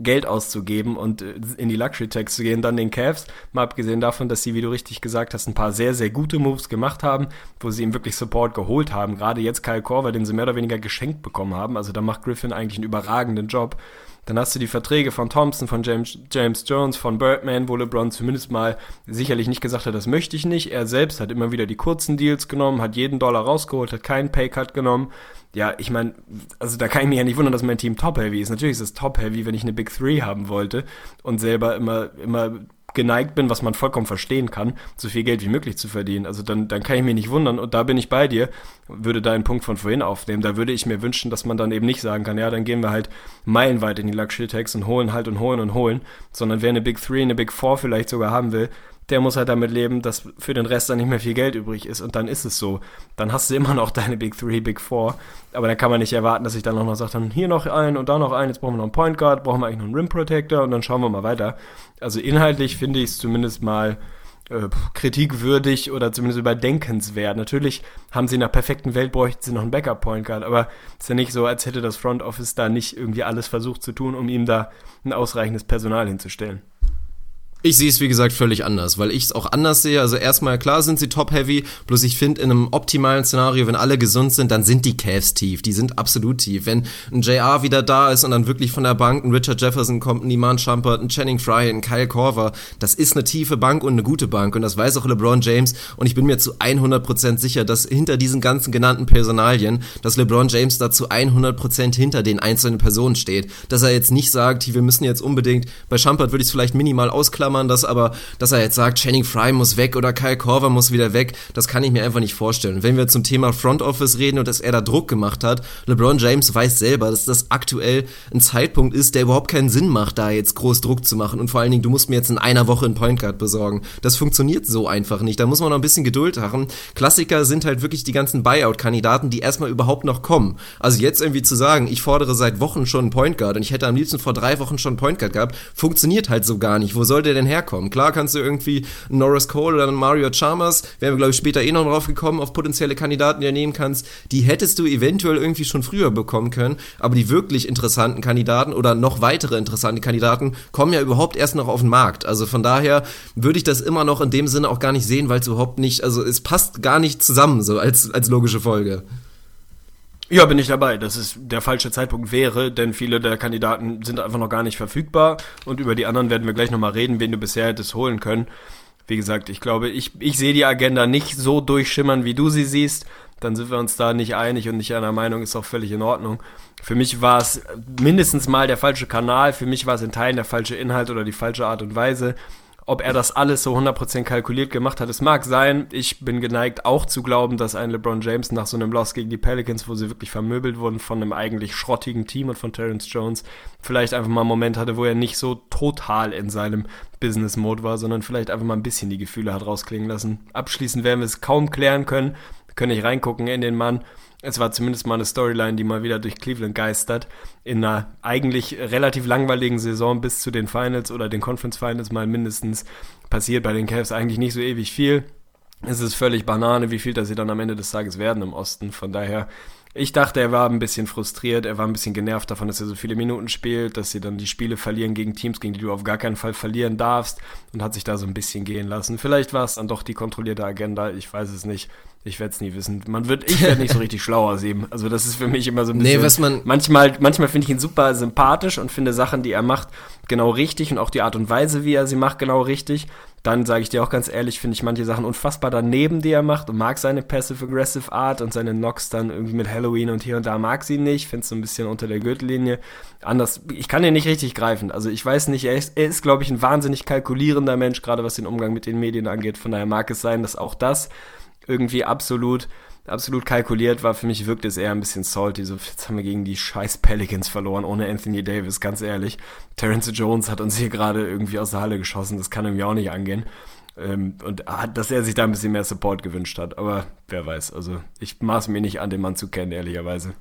Geld auszugeben und äh, in die Luxury Tax zu gehen, dann den Cavs, mal abgesehen davon, dass sie, wie du richtig gesagt hast, ein paar sehr, sehr gute Moves gemacht haben, wo sie ihm wirklich Support geholt haben. Gerade jetzt Kyle Korver, den sie mehr oder weniger geschenkt bekommen haben. Also da macht Griffin eigentlich einen überragenden Job Dann hast du die Verträge von Thompson, von James, James Jones, von Birdman, wo LeBron zumindest mal sicherlich nicht gesagt hat, das möchte ich nicht. Er selbst hat immer wieder die kurzen Deals genommen, hat jeden Dollar rausgeholt, hat keinen Paycut genommen. Ja, ich meine, also da kann ich mich ja nicht wundern, dass mein Team top-heavy ist. Natürlich ist es top-heavy, wenn ich eine Big Three haben wollte und selber immer, immer geneigt bin, was man vollkommen verstehen kann, so viel Geld wie möglich zu verdienen. Also dann, dann kann ich mich nicht wundern und da bin ich bei dir, würde da einen Punkt von vorhin aufnehmen. Da würde ich mir wünschen, dass man dann eben nicht sagen kann, ja, dann gehen wir halt meilenweit in die Luxury Tax und holen halt und holen und holen, sondern wer eine Big Three, eine Big Four vielleicht sogar haben will, der muss halt damit leben, dass für den Rest dann nicht mehr viel Geld übrig ist und dann ist es so. Dann hast du immer noch deine Big Three, Big Four, aber dann kann man nicht erwarten, dass ich dann auch noch sage, dann hier noch einen und da noch einen, jetzt brauchen wir noch einen Point Guard, brauchen wir eigentlich noch einen Rim Protector und dann schauen wir mal weiter. Also inhaltlich finde ich es zumindest mal äh, kritikwürdig oder zumindest überdenkenswert. Natürlich haben sie in einer perfekten Welt bräuchten sie noch einen Backup Point Guard, aber es ist ja nicht so, als hätte das Front Office da nicht irgendwie alles versucht zu tun, um ihm da ein ausreichendes Personal hinzustellen. Ich sehe es wie gesagt völlig anders, weil ich es auch anders sehe. Also erstmal klar sind sie top-heavy, bloß ich finde in einem optimalen Szenario, wenn alle gesund sind, dann sind die Cavs tief, die sind absolut tief. Wenn ein JR wieder da ist und dann wirklich von der Bank ein Richard Jefferson kommt, ein Iman Shumpert, ein Channing Fry, ein Kyle Korver, das ist eine tiefe Bank und eine gute Bank und das weiß auch LeBron James und ich bin mir zu 100% sicher, dass hinter diesen ganzen genannten Personalien, dass LeBron James da zu 100% hinter den einzelnen Personen steht. Dass er jetzt nicht sagt, wir müssen jetzt unbedingt, bei Shumpert würde ich es vielleicht minimal ausklammern, klammern, dass aber, dass er jetzt sagt, Channing Fry muss weg oder Kyle Korver muss wieder weg, das kann ich mir einfach nicht vorstellen. wenn wir zum Thema Front Office reden und dass er da Druck gemacht hat, LeBron James weiß selber, dass das aktuell ein Zeitpunkt ist, der überhaupt keinen Sinn macht, da jetzt groß Druck zu machen. Und vor allen Dingen, du musst mir jetzt in einer Woche einen Point Guard besorgen. Das funktioniert so einfach nicht. Da muss man noch ein bisschen Geduld haben. Klassiker sind halt wirklich die ganzen Buyout-Kandidaten, die erstmal überhaupt noch kommen. Also jetzt irgendwie zu sagen, ich fordere seit Wochen schon einen Point Guard und ich hätte am liebsten vor drei Wochen schon einen Point Guard gehabt, funktioniert halt so gar nicht. Wo soll der denn herkommen. Klar kannst du irgendwie Norris Cole oder Mario Chalmers, wären wir glaube ich später eh noch drauf gekommen, auf potenzielle Kandidaten, die du nehmen kannst, die hättest du eventuell irgendwie schon früher bekommen können, aber die wirklich interessanten Kandidaten oder noch weitere interessante Kandidaten kommen ja überhaupt erst noch auf den Markt. Also von daher würde ich das immer noch in dem Sinne auch gar nicht sehen, weil es überhaupt nicht, also es passt gar nicht zusammen, so als, als logische Folge. Ja, bin ich dabei, dass es der falsche Zeitpunkt wäre, denn viele der Kandidaten sind einfach noch gar nicht verfügbar und über die anderen werden wir gleich nochmal reden, wen du bisher hättest holen können. Wie gesagt, ich glaube, ich, ich sehe die Agenda nicht so durchschimmern, wie du sie siehst. Dann sind wir uns da nicht einig und nicht einer Meinung, ist auch völlig in Ordnung. Für mich war es mindestens mal der falsche Kanal, für mich war es in Teilen der falsche Inhalt oder die falsche Art und Weise ob er das alles so 100% kalkuliert gemacht hat. Es mag sein, ich bin geneigt auch zu glauben, dass ein LeBron James nach so einem Loss gegen die Pelicans, wo sie wirklich vermöbelt wurden von einem eigentlich schrottigen Team und von Terrence Jones, vielleicht einfach mal einen Moment hatte, wo er nicht so total in seinem Business-Mode war, sondern vielleicht einfach mal ein bisschen die Gefühle hat rausklingen lassen. Abschließend werden wir es kaum klären können. Können nicht reingucken in den Mann es war zumindest mal eine Storyline, die mal wieder durch Cleveland geistert. In einer eigentlich relativ langweiligen Saison bis zu den Finals oder den Conference Finals mal mindestens passiert bei den Cavs eigentlich nicht so ewig viel. Es ist völlig Banane, wie viel das sie dann am Ende des Tages werden im Osten. Von daher ich dachte, er war ein bisschen frustriert, er war ein bisschen genervt davon, dass er so viele Minuten spielt, dass sie dann die Spiele verlieren gegen Teams, gegen die du auf gar keinen Fall verlieren darfst und hat sich da so ein bisschen gehen lassen. Vielleicht war es dann doch die kontrollierte Agenda, ich weiß es nicht. Ich werde es nie wissen. Man wird, ich werde nicht so richtig schlau aus ihm. Also das ist für mich immer so ein bisschen. Nee, was man manchmal, manchmal finde ich ihn super sympathisch und finde Sachen, die er macht, genau richtig und auch die Art und Weise, wie er sie macht, genau richtig. Dann sage ich dir auch ganz ehrlich, finde ich manche Sachen unfassbar daneben, die er macht und mag seine Passive-Aggressive Art und seine Knocks dann irgendwie mit Halloween und hier und da mag sie nicht, finde es so ein bisschen unter der Gürtellinie. Anders, ich kann ihn nicht richtig greifen. Also ich weiß nicht, er ist, er ist glaube ich, ein wahnsinnig kalkulierender Mensch, gerade was den Umgang mit den Medien angeht. Von daher mag es sein, dass auch das irgendwie absolut absolut kalkuliert war. Für mich wirkt es eher ein bisschen salty. So, jetzt haben wir gegen die scheiß Pelicans verloren, ohne Anthony Davis, ganz ehrlich. Terrence Jones hat uns hier gerade irgendwie aus der Halle geschossen. Das kann irgendwie auch nicht angehen. Ähm, und hat, dass er sich da ein bisschen mehr Support gewünscht hat. Aber wer weiß. Also, ich maß mir nicht an, den Mann zu kennen, ehrlicherweise.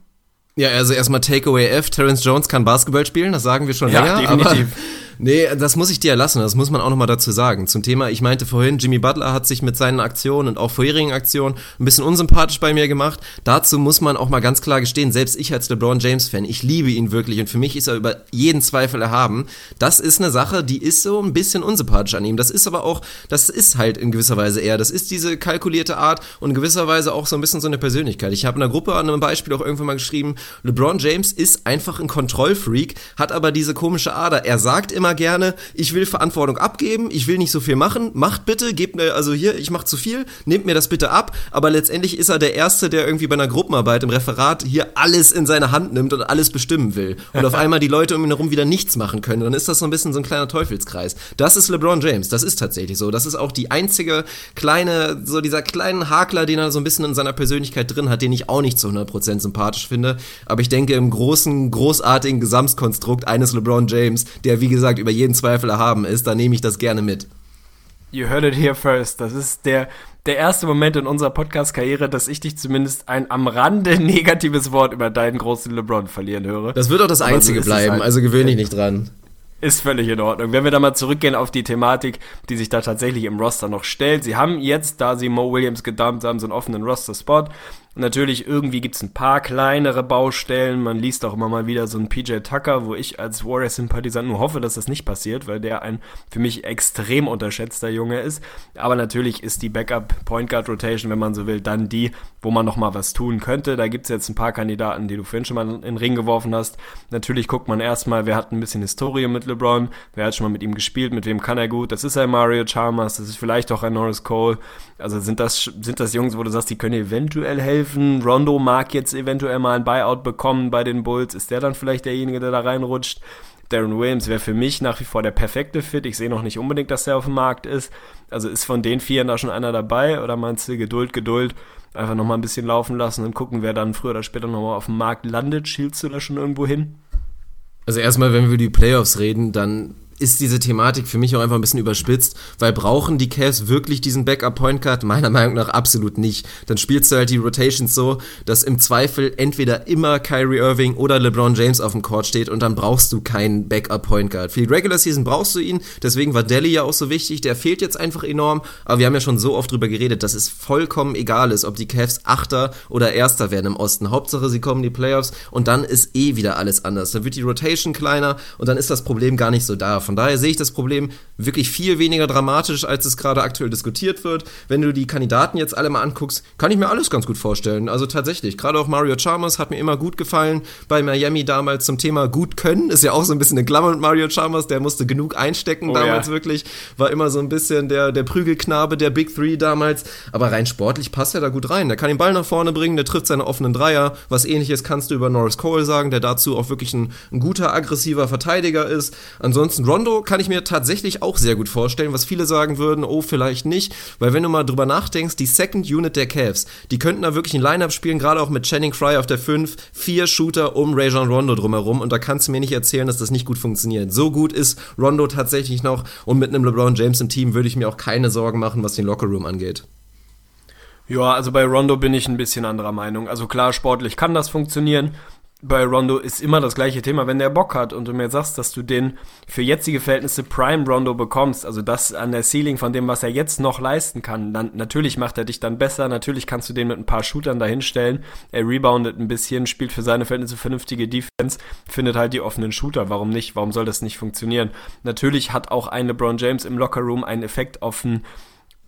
Ja, also erstmal Takeaway F. Terrence Jones kann Basketball spielen, das sagen wir schon ja, länger. Definitiv. Aber Nee, das muss ich dir lassen, das muss man auch nochmal dazu sagen. Zum Thema, ich meinte vorhin, Jimmy Butler hat sich mit seinen Aktionen und auch vorherigen Aktionen ein bisschen unsympathisch bei mir gemacht. Dazu muss man auch mal ganz klar gestehen, selbst ich als LeBron James-Fan, ich liebe ihn wirklich und für mich ist er über jeden Zweifel erhaben. Das ist eine Sache, die ist so ein bisschen unsympathisch an ihm. Das ist aber auch, das ist halt in gewisser Weise eher, das ist diese kalkulierte Art und in gewisser Weise auch so ein bisschen so eine Persönlichkeit. Ich habe in der Gruppe an einem Beispiel auch irgendwann mal geschrieben, LeBron James ist einfach ein Kontrollfreak, hat aber diese komische Ader. Er sagt immer gerne, ich will Verantwortung abgeben, ich will nicht so viel machen, macht bitte, gebt mir, also hier, ich mach zu viel, nehmt mir das bitte ab, aber letztendlich ist er der Erste, der irgendwie bei einer Gruppenarbeit im Referat hier alles in seine Hand nimmt und alles bestimmen will. Und auf einmal die Leute um ihn herum wieder nichts machen können. Dann ist das so ein bisschen so ein kleiner Teufelskreis. Das ist LeBron James, das ist tatsächlich so. Das ist auch die einzige kleine, so dieser kleinen Hakler, den er so ein bisschen in seiner Persönlichkeit drin hat, den ich auch nicht zu 100% sympathisch finde. Aber ich denke, im großen, großartigen Gesamtkonstrukt eines LeBron James, der wie gesagt über jeden Zweifel erhaben ist, da nehme ich das gerne mit. You heard it here first. Das ist der, der erste Moment in unserer Podcast-Karriere, dass ich dich zumindest ein am Rande negatives Wort über deinen großen LeBron verlieren höre. Das wird auch das Einzige so bleiben, halt. also gewöhne ich nicht dran. Ist völlig in Ordnung. Wenn wir da mal zurückgehen auf die Thematik, die sich da tatsächlich im Roster noch stellt. Sie haben jetzt, da sie Mo Williams gedumpt haben, so einen offenen Roster-Spot. Natürlich, irgendwie gibt's ein paar kleinere Baustellen. Man liest auch immer mal wieder so einen PJ Tucker, wo ich als Warriors-Sympathisant nur hoffe, dass das nicht passiert, weil der ein für mich extrem unterschätzter Junge ist. Aber natürlich ist die Backup-Point Guard-Rotation, wenn man so will, dann die, wo man noch mal was tun könnte. Da gibt's jetzt ein paar Kandidaten, die du vorhin schon mal in den Ring geworfen hast. Natürlich guckt man erstmal, wer hat ein bisschen Historie mit LeBron, wer hat schon mal mit ihm gespielt, mit wem kann er gut. Das ist ein Mario Chalmers, das ist vielleicht auch ein Norris Cole. Also sind das, sind das Jungs, wo du sagst, die können eventuell helfen. Rondo mag jetzt eventuell mal ein Buyout bekommen bei den Bulls. Ist der dann vielleicht derjenige, der da reinrutscht? Darren Williams wäre für mich nach wie vor der perfekte Fit. Ich sehe noch nicht unbedingt, dass er auf dem Markt ist. Also ist von den vier da schon einer dabei? Oder meinst du Geduld, Geduld? Einfach nochmal ein bisschen laufen lassen und gucken, wer dann früher oder später nochmal auf dem Markt landet. Schielst du da schon irgendwo hin? Also erstmal, wenn wir über die Playoffs reden, dann ist diese Thematik für mich auch einfach ein bisschen überspitzt, weil brauchen die Cavs wirklich diesen Backup Point Guard? Meiner Meinung nach absolut nicht. Dann spielst du halt die Rotations so, dass im Zweifel entweder immer Kyrie Irving oder LeBron James auf dem Court steht und dann brauchst du keinen Backup Point Guard. Für die Regular Season brauchst du ihn, deswegen war Delhi ja auch so wichtig, der fehlt jetzt einfach enorm, aber wir haben ja schon so oft drüber geredet, dass es vollkommen egal ist, ob die Cavs Achter oder Erster werden im Osten. Hauptsache, sie kommen in die Playoffs und dann ist eh wieder alles anders. Dann wird die Rotation kleiner und dann ist das Problem gar nicht so da. Von daher sehe ich das Problem wirklich viel weniger dramatisch, als es gerade aktuell diskutiert wird. Wenn du die Kandidaten jetzt alle mal anguckst, kann ich mir alles ganz gut vorstellen. Also tatsächlich, gerade auch Mario Chalmers hat mir immer gut gefallen bei Miami damals zum Thema gut können. Ist ja auch so ein bisschen eine Klammer mit Mario Chalmers, der musste genug einstecken oh, damals ja. wirklich. War immer so ein bisschen der, der Prügelknabe der Big Three damals. Aber rein sportlich passt er da gut rein. Der kann den Ball nach vorne bringen, der trifft seine offenen Dreier. Was ähnliches kannst du über Norris Cole sagen, der dazu auch wirklich ein, ein guter, aggressiver Verteidiger ist. Ansonsten Rondo kann ich mir tatsächlich auch sehr gut vorstellen, was viele sagen würden, oh, vielleicht nicht, weil wenn du mal drüber nachdenkst, die Second Unit der Cavs, die könnten da wirklich ein Lineup spielen, gerade auch mit Channing Fry auf der 5, vier Shooter um Rajon Rondo drumherum und da kannst du mir nicht erzählen, dass das nicht gut funktioniert. So gut ist Rondo tatsächlich noch und mit einem LeBron James im Team würde ich mir auch keine Sorgen machen, was den Lockerroom angeht. Ja, also bei Rondo bin ich ein bisschen anderer Meinung. Also klar, sportlich kann das funktionieren bei Rondo ist immer das gleiche Thema, wenn der Bock hat und du mir sagst, dass du den für jetzige Verhältnisse Prime Rondo bekommst, also das an der Ceiling von dem, was er jetzt noch leisten kann, dann natürlich macht er dich dann besser, natürlich kannst du den mit ein paar Shootern dahinstellen, er reboundet ein bisschen, spielt für seine Verhältnisse vernünftige Defense, findet halt die offenen Shooter, warum nicht, warum soll das nicht funktionieren? Natürlich hat auch ein LeBron James im Lockerroom einen Effekt auf einen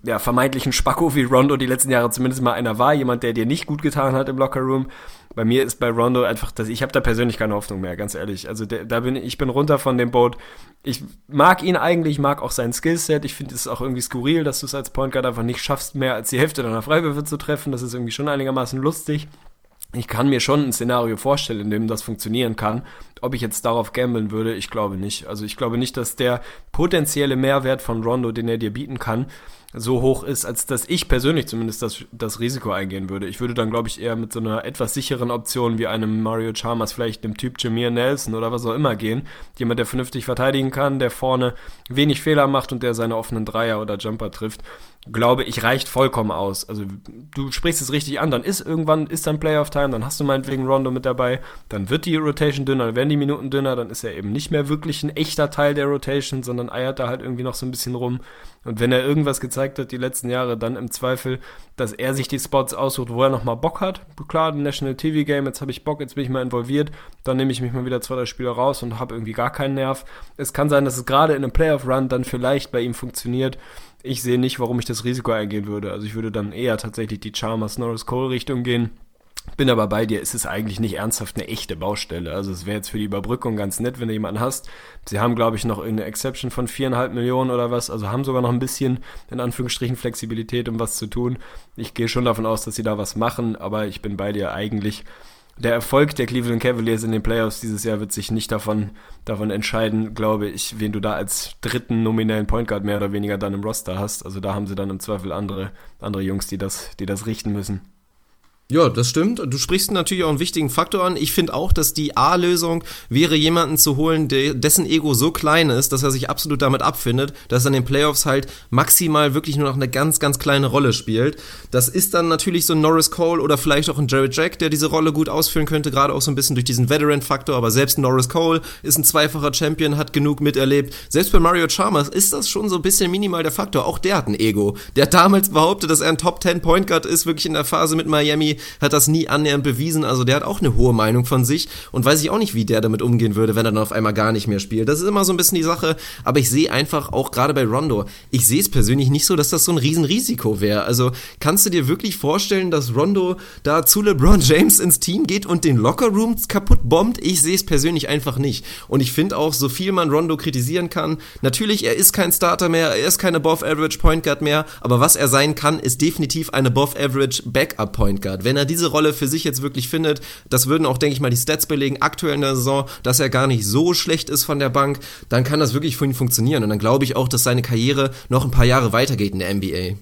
ja, vermeintlichen Spacko wie Rondo die letzten Jahre zumindest mal einer war, jemand, der dir nicht gut getan hat im Lockerroom. Bei mir ist bei Rondo einfach, dass ich habe da persönlich keine Hoffnung mehr, ganz ehrlich. Also der, da bin ich bin runter von dem Boot. Ich mag ihn eigentlich, mag auch sein Skillset. Ich finde es auch irgendwie skurril, dass du es als Point Guard einfach nicht schaffst, mehr als die Hälfte deiner Freiwürfe zu treffen. Das ist irgendwie schon einigermaßen lustig. Ich kann mir schon ein Szenario vorstellen, in dem das funktionieren kann. Ob ich jetzt darauf gambeln würde, ich glaube nicht. Also ich glaube nicht, dass der potenzielle Mehrwert von Rondo, den er dir bieten kann, so hoch ist, als dass ich persönlich zumindest das, das Risiko eingehen würde. Ich würde dann, glaube ich, eher mit so einer etwas sicheren Option wie einem Mario Chalmers, vielleicht dem Typ Jameer Nelson oder was auch immer gehen. Jemand, der vernünftig verteidigen kann, der vorne wenig Fehler macht und der seine offenen Dreier oder Jumper trifft. Glaube ich, reicht vollkommen aus. Also du sprichst es richtig an, dann ist irgendwann, ist dann Playoff-Time, dann hast du meinetwegen Rondo mit dabei, dann wird die Rotation dünner, dann werden die Minuten dünner, dann ist er eben nicht mehr wirklich ein echter Teil der Rotation, sondern eiert da halt irgendwie noch so ein bisschen rum. Und wenn er irgendwas gezeigt hat die letzten Jahre, dann im Zweifel, dass er sich die Spots aussucht, wo er nochmal Bock hat. Klar, National TV Game, jetzt habe ich Bock, jetzt bin ich mal involviert, dann nehme ich mich mal wieder zwei, drei Spieler raus und habe irgendwie gar keinen Nerv. Es kann sein, dass es gerade in einem Playoff-Run dann vielleicht bei ihm funktioniert. Ich sehe nicht, warum ich das Risiko eingehen würde. Also ich würde dann eher tatsächlich die Chalmers Norris Cole Richtung gehen bin aber bei dir, es ist eigentlich nicht ernsthaft eine echte Baustelle. Also es wäre jetzt für die Überbrückung ganz nett, wenn du jemanden hast. Sie haben, glaube ich, noch eine Exception von viereinhalb Millionen oder was, also haben sogar noch ein bisschen, in Anführungsstrichen, Flexibilität, um was zu tun. Ich gehe schon davon aus, dass sie da was machen, aber ich bin bei dir eigentlich. Der Erfolg der Cleveland Cavaliers in den Playoffs dieses Jahr wird sich nicht davon, davon entscheiden, glaube ich, wen du da als dritten nominellen Point Guard mehr oder weniger dann im Roster hast. Also da haben sie dann im Zweifel andere, andere Jungs, die das, die das richten müssen. Ja, das stimmt. Du sprichst natürlich auch einen wichtigen Faktor an. Ich finde auch, dass die A-Lösung wäre, jemanden zu holen, der, dessen Ego so klein ist, dass er sich absolut damit abfindet, dass er in den Playoffs halt maximal wirklich nur noch eine ganz, ganz kleine Rolle spielt. Das ist dann natürlich so ein Norris Cole oder vielleicht auch ein Jared Jack, der diese Rolle gut ausfüllen könnte, gerade auch so ein bisschen durch diesen Veteran-Faktor. Aber selbst Norris Cole ist ein zweifacher Champion, hat genug miterlebt. Selbst bei Mario Chalmers ist das schon so ein bisschen minimal der Faktor. Auch der hat ein Ego. Der hat damals behauptet, dass er ein Top 10 Point Guard ist, wirklich in der Phase mit Miami hat das nie annähernd bewiesen. Also der hat auch eine hohe Meinung von sich und weiß ich auch nicht, wie der damit umgehen würde, wenn er dann auf einmal gar nicht mehr spielt. Das ist immer so ein bisschen die Sache. Aber ich sehe einfach auch gerade bei Rondo, ich sehe es persönlich nicht so, dass das so ein Riesenrisiko wäre. Also kannst du dir wirklich vorstellen, dass Rondo da zu LeBron James ins Team geht und den Lockerroom kaputt bombt? Ich sehe es persönlich einfach nicht. Und ich finde auch, so viel man Rondo kritisieren kann, natürlich, er ist kein Starter mehr, er ist kein Above Average Point Guard mehr, aber was er sein kann, ist definitiv ein Above Average Backup Point Guard. Wenn er diese Rolle für sich jetzt wirklich findet. Das würden auch, denke ich mal, die Stats belegen, aktuell in der Saison, dass er gar nicht so schlecht ist von der Bank. Dann kann das wirklich für ihn funktionieren. Und dann glaube ich auch, dass seine Karriere noch ein paar Jahre weitergeht in der NBA.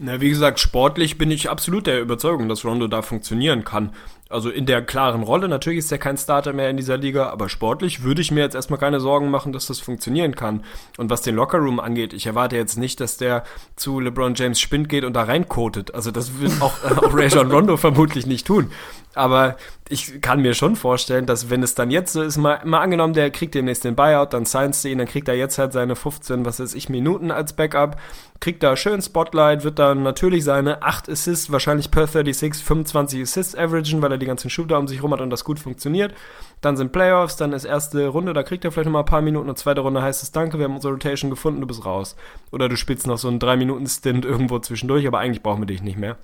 Na, wie gesagt, sportlich bin ich absolut der Überzeugung, dass Rondo da funktionieren kann. Also in der klaren Rolle, natürlich ist er kein Starter mehr in dieser Liga, aber sportlich würde ich mir jetzt erstmal keine Sorgen machen, dass das funktionieren kann. Und was den Lockerroom angeht, ich erwarte jetzt nicht, dass der zu LeBron James Spind geht und da reinkotet. Also das wird auch, auch Rajon Rondo vermutlich nicht tun. Aber ich kann mir schon vorstellen, dass wenn es dann jetzt so ist, mal, mal angenommen, der kriegt demnächst den Buyout, dann signst du ihn, dann kriegt er jetzt halt seine 15, was weiß ich, Minuten als Backup, kriegt da schön Spotlight, wird dann natürlich seine 8 Assists, wahrscheinlich per 36, 25 Assists averagen, weil er die ganzen Shooter um sich rum hat und das gut funktioniert. Dann sind Playoffs, dann ist erste Runde, da kriegt er vielleicht noch mal ein paar Minuten und zweite Runde heißt es, danke, wir haben unsere Rotation gefunden, du bist raus. Oder du spielst noch so einen 3-Minuten-Stint irgendwo zwischendurch, aber eigentlich brauchen wir dich nicht mehr.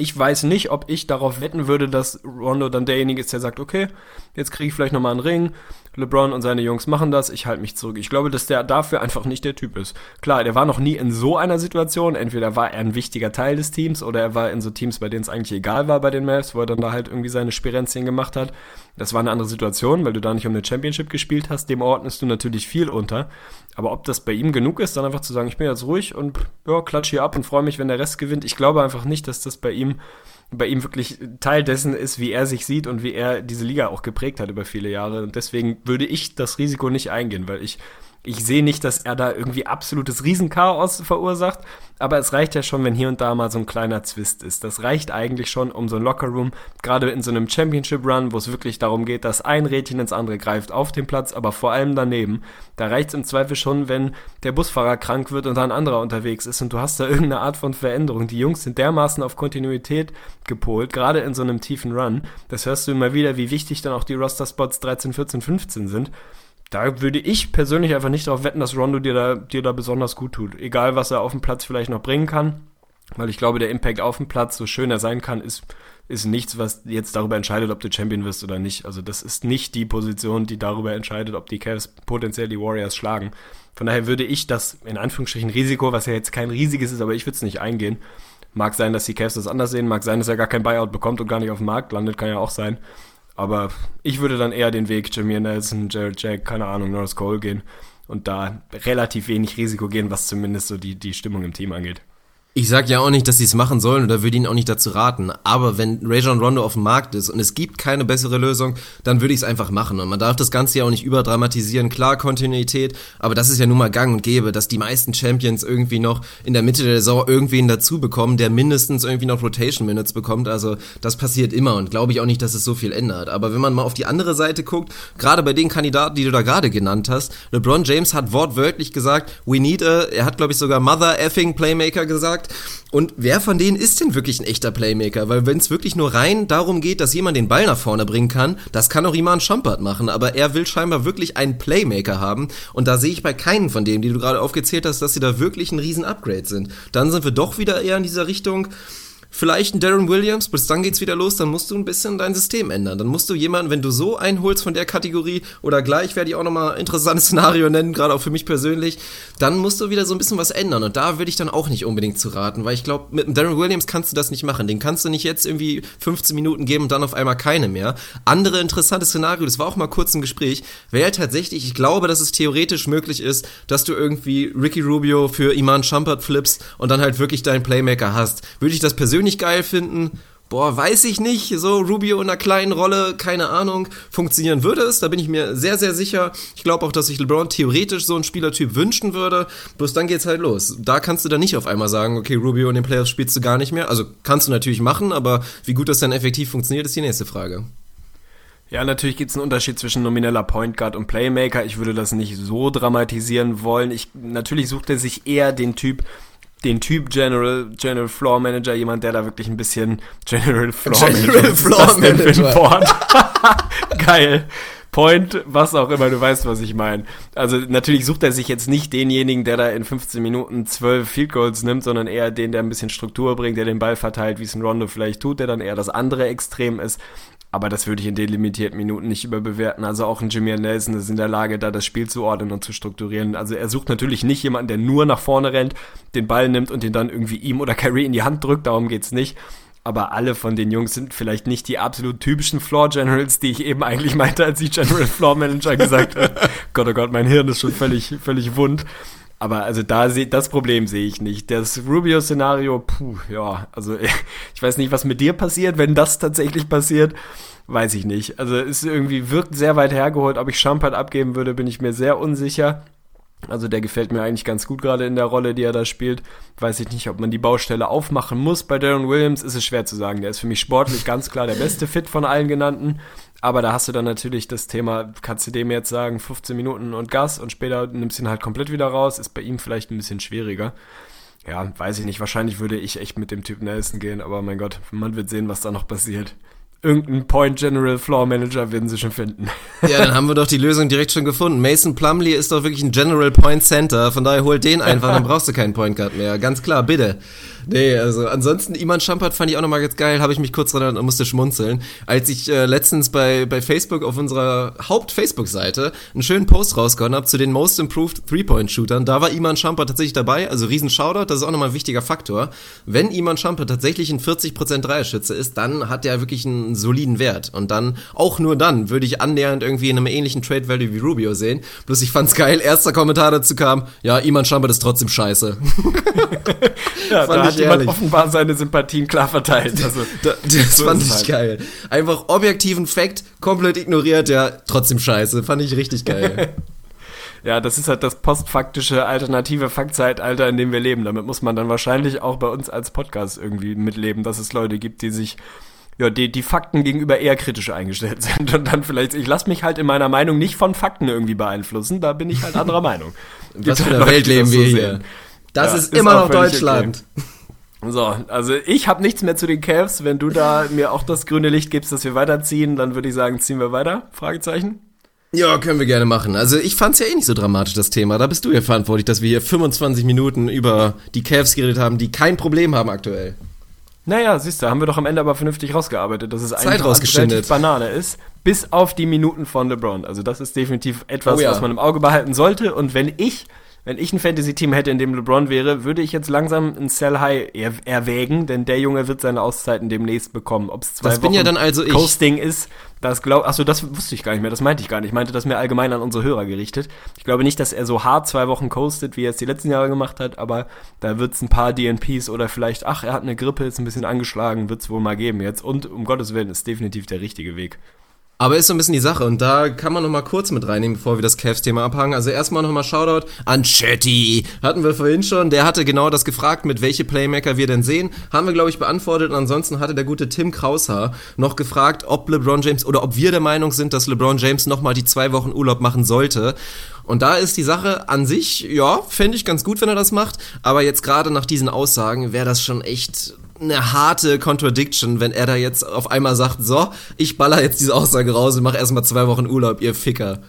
Ich weiß nicht, ob ich darauf wetten würde, dass Rondo dann derjenige ist, der sagt, okay, jetzt kriege ich vielleicht nochmal einen Ring. LeBron und seine Jungs machen das, ich halte mich zurück. Ich glaube, dass der dafür einfach nicht der Typ ist. Klar, der war noch nie in so einer Situation. Entweder war er ein wichtiger Teil des Teams oder er war in so Teams, bei denen es eigentlich egal war bei den Mavs, wo er dann da halt irgendwie seine Spirenzien gemacht hat. Das war eine andere Situation, weil du da nicht um eine Championship gespielt hast. Dem ordnest du natürlich viel unter. Aber ob das bei ihm genug ist, dann einfach zu sagen, ich bin jetzt ruhig und ja, klatsch hier ab und freue mich, wenn der Rest gewinnt. Ich glaube einfach nicht, dass das bei ihm, bei ihm wirklich Teil dessen ist, wie er sich sieht und wie er diese Liga auch geprägt hat über viele Jahre. Und deswegen würde ich das Risiko nicht eingehen, weil ich ich sehe nicht, dass er da irgendwie absolutes Riesenchaos verursacht, aber es reicht ja schon, wenn hier und da mal so ein kleiner Zwist ist. Das reicht eigentlich schon um so ein Lockerroom, gerade in so einem Championship-Run, wo es wirklich darum geht, dass ein Rädchen ins andere greift auf dem Platz, aber vor allem daneben. Da reicht es im Zweifel schon, wenn der Busfahrer krank wird und da ein anderer unterwegs ist und du hast da irgendeine Art von Veränderung. Die Jungs sind dermaßen auf Kontinuität gepolt, gerade in so einem tiefen Run. Das hörst du immer wieder, wie wichtig dann auch die Roster-Spots 13, 14, 15 sind da würde ich persönlich einfach nicht darauf wetten, dass Rondo dir da, dir da besonders gut tut. Egal, was er auf dem Platz vielleicht noch bringen kann. Weil ich glaube, der Impact auf dem Platz, so schön er sein kann, ist, ist nichts, was jetzt darüber entscheidet, ob du Champion wirst oder nicht. Also das ist nicht die Position, die darüber entscheidet, ob die Cavs potenziell die Warriors schlagen. Von daher würde ich das in Anführungsstrichen Risiko, was ja jetzt kein riesiges ist, aber ich würde es nicht eingehen. Mag sein, dass die Cavs das anders sehen, mag sein, dass er gar kein Buyout bekommt und gar nicht auf dem Markt landet, kann ja auch sein. Aber ich würde dann eher den Weg Jameer Nelson, Jared Jack, keine Ahnung, Norris Cole gehen und da relativ wenig Risiko gehen, was zumindest so die, die Stimmung im Team angeht. Ich sag ja auch nicht, dass sie es machen sollen oder würde ihnen auch nicht dazu raten. Aber wenn Rajon Rondo auf dem Markt ist und es gibt keine bessere Lösung, dann würde ich es einfach machen. Und man darf das Ganze ja auch nicht überdramatisieren. Klar, Kontinuität, aber das ist ja nun mal gang und gäbe, dass die meisten Champions irgendwie noch in der Mitte der Saison irgendwen dazu bekommen, der mindestens irgendwie noch Rotation Minutes bekommt. Also das passiert immer und glaube ich auch nicht, dass es so viel ändert. Aber wenn man mal auf die andere Seite guckt, gerade bei den Kandidaten, die du da gerade genannt hast, LeBron James hat wortwörtlich gesagt, we need a, er hat glaube ich sogar Mother effing Playmaker gesagt. Und wer von denen ist denn wirklich ein echter Playmaker? Weil wenn es wirklich nur rein darum geht, dass jemand den Ball nach vorne bringen kann, das kann auch Iman Shumpert machen. Aber er will scheinbar wirklich einen Playmaker haben. Und da sehe ich bei keinen von denen, die du gerade aufgezählt hast, dass sie da wirklich ein riesen Upgrade sind. Dann sind wir doch wieder eher in dieser Richtung, vielleicht ein Darren Williams, bis dann geht's wieder los, dann musst du ein bisschen dein System ändern. Dann musst du jemanden, wenn du so einholst von der Kategorie oder gleich werde ich auch nochmal ein interessantes Szenario nennen, gerade auch für mich persönlich, dann musst du wieder so ein bisschen was ändern und da würde ich dann auch nicht unbedingt zu raten, weil ich glaube, mit Darren Williams kannst du das nicht machen. Den kannst du nicht jetzt irgendwie 15 Minuten geben und dann auf einmal keine mehr. Andere interessante Szenario, das war auch mal kurz im Gespräch, wäre tatsächlich, ich glaube, dass es theoretisch möglich ist, dass du irgendwie Ricky Rubio für Iman Shumpert flippst und dann halt wirklich deinen Playmaker hast. Würde ich das persönlich persönlich geil finden. Boah, weiß ich nicht. So Rubio in einer kleinen Rolle, keine Ahnung, funktionieren würde es. Da bin ich mir sehr, sehr sicher. Ich glaube auch, dass sich LeBron theoretisch so einen Spielertyp wünschen würde. Bloß dann geht's halt los. Da kannst du dann nicht auf einmal sagen, okay, Rubio in den Playoffs spielst du gar nicht mehr. Also kannst du natürlich machen, aber wie gut das dann effektiv funktioniert, ist die nächste Frage. Ja, natürlich gibt es einen Unterschied zwischen nomineller Point Guard und Playmaker. Ich würde das nicht so dramatisieren wollen. Ich, natürlich sucht er sich eher den Typ, den Typ General, General Floor Manager, jemand, der da wirklich ein bisschen General Floor General Manager. Floor Manager. Geil. Point, was auch immer, du weißt, was ich meine. Also natürlich sucht er sich jetzt nicht denjenigen, der da in 15 Minuten 12 Field Goals nimmt, sondern eher den, der ein bisschen Struktur bringt, der den Ball verteilt, wie es ein Rondo vielleicht tut, der dann eher das andere Extrem ist. Aber das würde ich in den limitierten Minuten nicht überbewerten. Also auch ein Jimmy Nelson ist in der Lage, da das Spiel zu ordnen und zu strukturieren. Also er sucht natürlich nicht jemanden, der nur nach vorne rennt, den Ball nimmt und den dann irgendwie ihm oder Kyrie in die Hand drückt. Darum geht's nicht. Aber alle von den Jungs sind vielleicht nicht die absolut typischen Floor Generals, die ich eben eigentlich meinte, als ich General Floor Manager gesagt habe. Gott, oh Gott, mein Hirn ist schon völlig, völlig wund. Aber also da sehe das Problem sehe ich nicht. Das Rubio-Szenario, puh, ja, also ich weiß nicht, was mit dir passiert, wenn das tatsächlich passiert, weiß ich nicht. Also es irgendwie wirkt sehr weit hergeholt. Ob ich Champard abgeben würde, bin ich mir sehr unsicher. Also der gefällt mir eigentlich ganz gut gerade in der Rolle, die er da spielt. Weiß ich nicht, ob man die Baustelle aufmachen muss. Bei Darren Williams ist es schwer zu sagen. Der ist für mich sportlich ganz klar der beste Fit von allen genannten. Aber da hast du dann natürlich das Thema, kannst du dem jetzt sagen, 15 Minuten und Gas und später nimmst du ihn halt komplett wieder raus, ist bei ihm vielleicht ein bisschen schwieriger. Ja, weiß ich nicht. Wahrscheinlich würde ich echt mit dem Typ Nelson gehen, aber mein Gott, man wird sehen, was da noch passiert irgendeinen Point General Floor Manager werden sie schon finden. Ja, dann haben wir doch die Lösung direkt schon gefunden. Mason Plumley ist doch wirklich ein General Point Center, von daher hol den einfach, dann brauchst du keinen Point Guard mehr. Ganz klar, bitte. Nee, also ansonsten Iman Schampert fand ich auch nochmal ganz geil, habe ich mich kurz dran und musste schmunzeln, als ich äh, letztens bei, bei Facebook auf unserer Haupt-Facebook-Seite einen schönen Post rausgehauen habe zu den Most Improved Three-Point-Shootern. Da war Iman Schampert tatsächlich dabei, also riesen Shoutout, das ist auch nochmal ein wichtiger Faktor. Wenn Iman Schampert tatsächlich ein 40% Dreierschütze ist, dann hat er wirklich einen soliden Wert. Und dann, auch nur dann, würde ich annähernd irgendwie in einem ähnlichen Trade-Value wie Rubio sehen. Bloß ich fand's geil, erster Kommentar dazu kam, ja, Iman Schampert ist trotzdem scheiße. ja, Fand hat jemand offenbar seine Sympathien klar verteilt. Also, das, das so fand ich halt. geil. Einfach objektiven Fact komplett ignoriert, ja, trotzdem scheiße. Fand ich richtig geil. ja, das ist halt das postfaktische alternative Faktzeitalter, in dem wir leben. Damit muss man dann wahrscheinlich auch bei uns als Podcast irgendwie mitleben, dass es Leute gibt, die sich ja, die, die Fakten gegenüber eher kritisch eingestellt sind und dann vielleicht, ich lasse mich halt in meiner Meinung nicht von Fakten irgendwie beeinflussen, da bin ich halt anderer Meinung. Was für eine Welt leben wir hier. Das ja, ist, ist immer noch Deutschland. Okay. So, also ich habe nichts mehr zu den Cavs. Wenn du da mir auch das grüne Licht gibst, dass wir weiterziehen, dann würde ich sagen, ziehen wir weiter? Fragezeichen. Ja, können wir gerne machen. Also ich fand's ja eh nicht so dramatisch, das Thema. Da bist du ja verantwortlich, dass wir hier 25 Minuten über die Cavs geredet haben, die kein Problem haben aktuell. Naja, siehst du, haben wir doch am Ende aber vernünftig rausgearbeitet, dass es Zeit relativ Banane ist, bis auf die Minuten von LeBron. Also das ist definitiv etwas, oh ja. was man im Auge behalten sollte. Und wenn ich wenn ich ein Fantasy-Team hätte, in dem LeBron wäre, würde ich jetzt langsam ein Sell High er erwägen, denn der Junge wird seine Auszeiten demnächst bekommen. Ob es zwei das Wochen ja dann also Coasting ist, Das glaub, achso, das wusste ich gar nicht mehr, das meinte ich gar nicht. Ich meinte das mehr allgemein an unsere Hörer gerichtet. Ich glaube nicht, dass er so hart zwei Wochen coastet, wie er es die letzten Jahre gemacht hat, aber da wird es ein paar DNPs oder vielleicht, ach, er hat eine Grippe, ist ein bisschen angeschlagen, wird es wohl mal geben jetzt. Und um Gottes Willen ist definitiv der richtige Weg. Aber ist so ein bisschen die Sache und da kann man noch mal kurz mit reinnehmen, bevor wir das Cavs-Thema abhangen. Also erstmal noch mal Shoutout an Chatty. Hatten wir vorhin schon. Der hatte genau das gefragt, mit welche Playmaker wir denn sehen. Haben wir, glaube ich, beantwortet. Und ansonsten hatte der gute Tim Kraushaar noch gefragt, ob LeBron James oder ob wir der Meinung sind, dass LeBron James noch mal die zwei Wochen Urlaub machen sollte. Und da ist die Sache an sich, ja, fände ich ganz gut, wenn er das macht. Aber jetzt gerade nach diesen Aussagen wäre das schon echt eine harte Contradiction, wenn er da jetzt auf einmal sagt, so, ich baller jetzt diese Aussage raus und mach erstmal zwei Wochen Urlaub, ihr Ficker.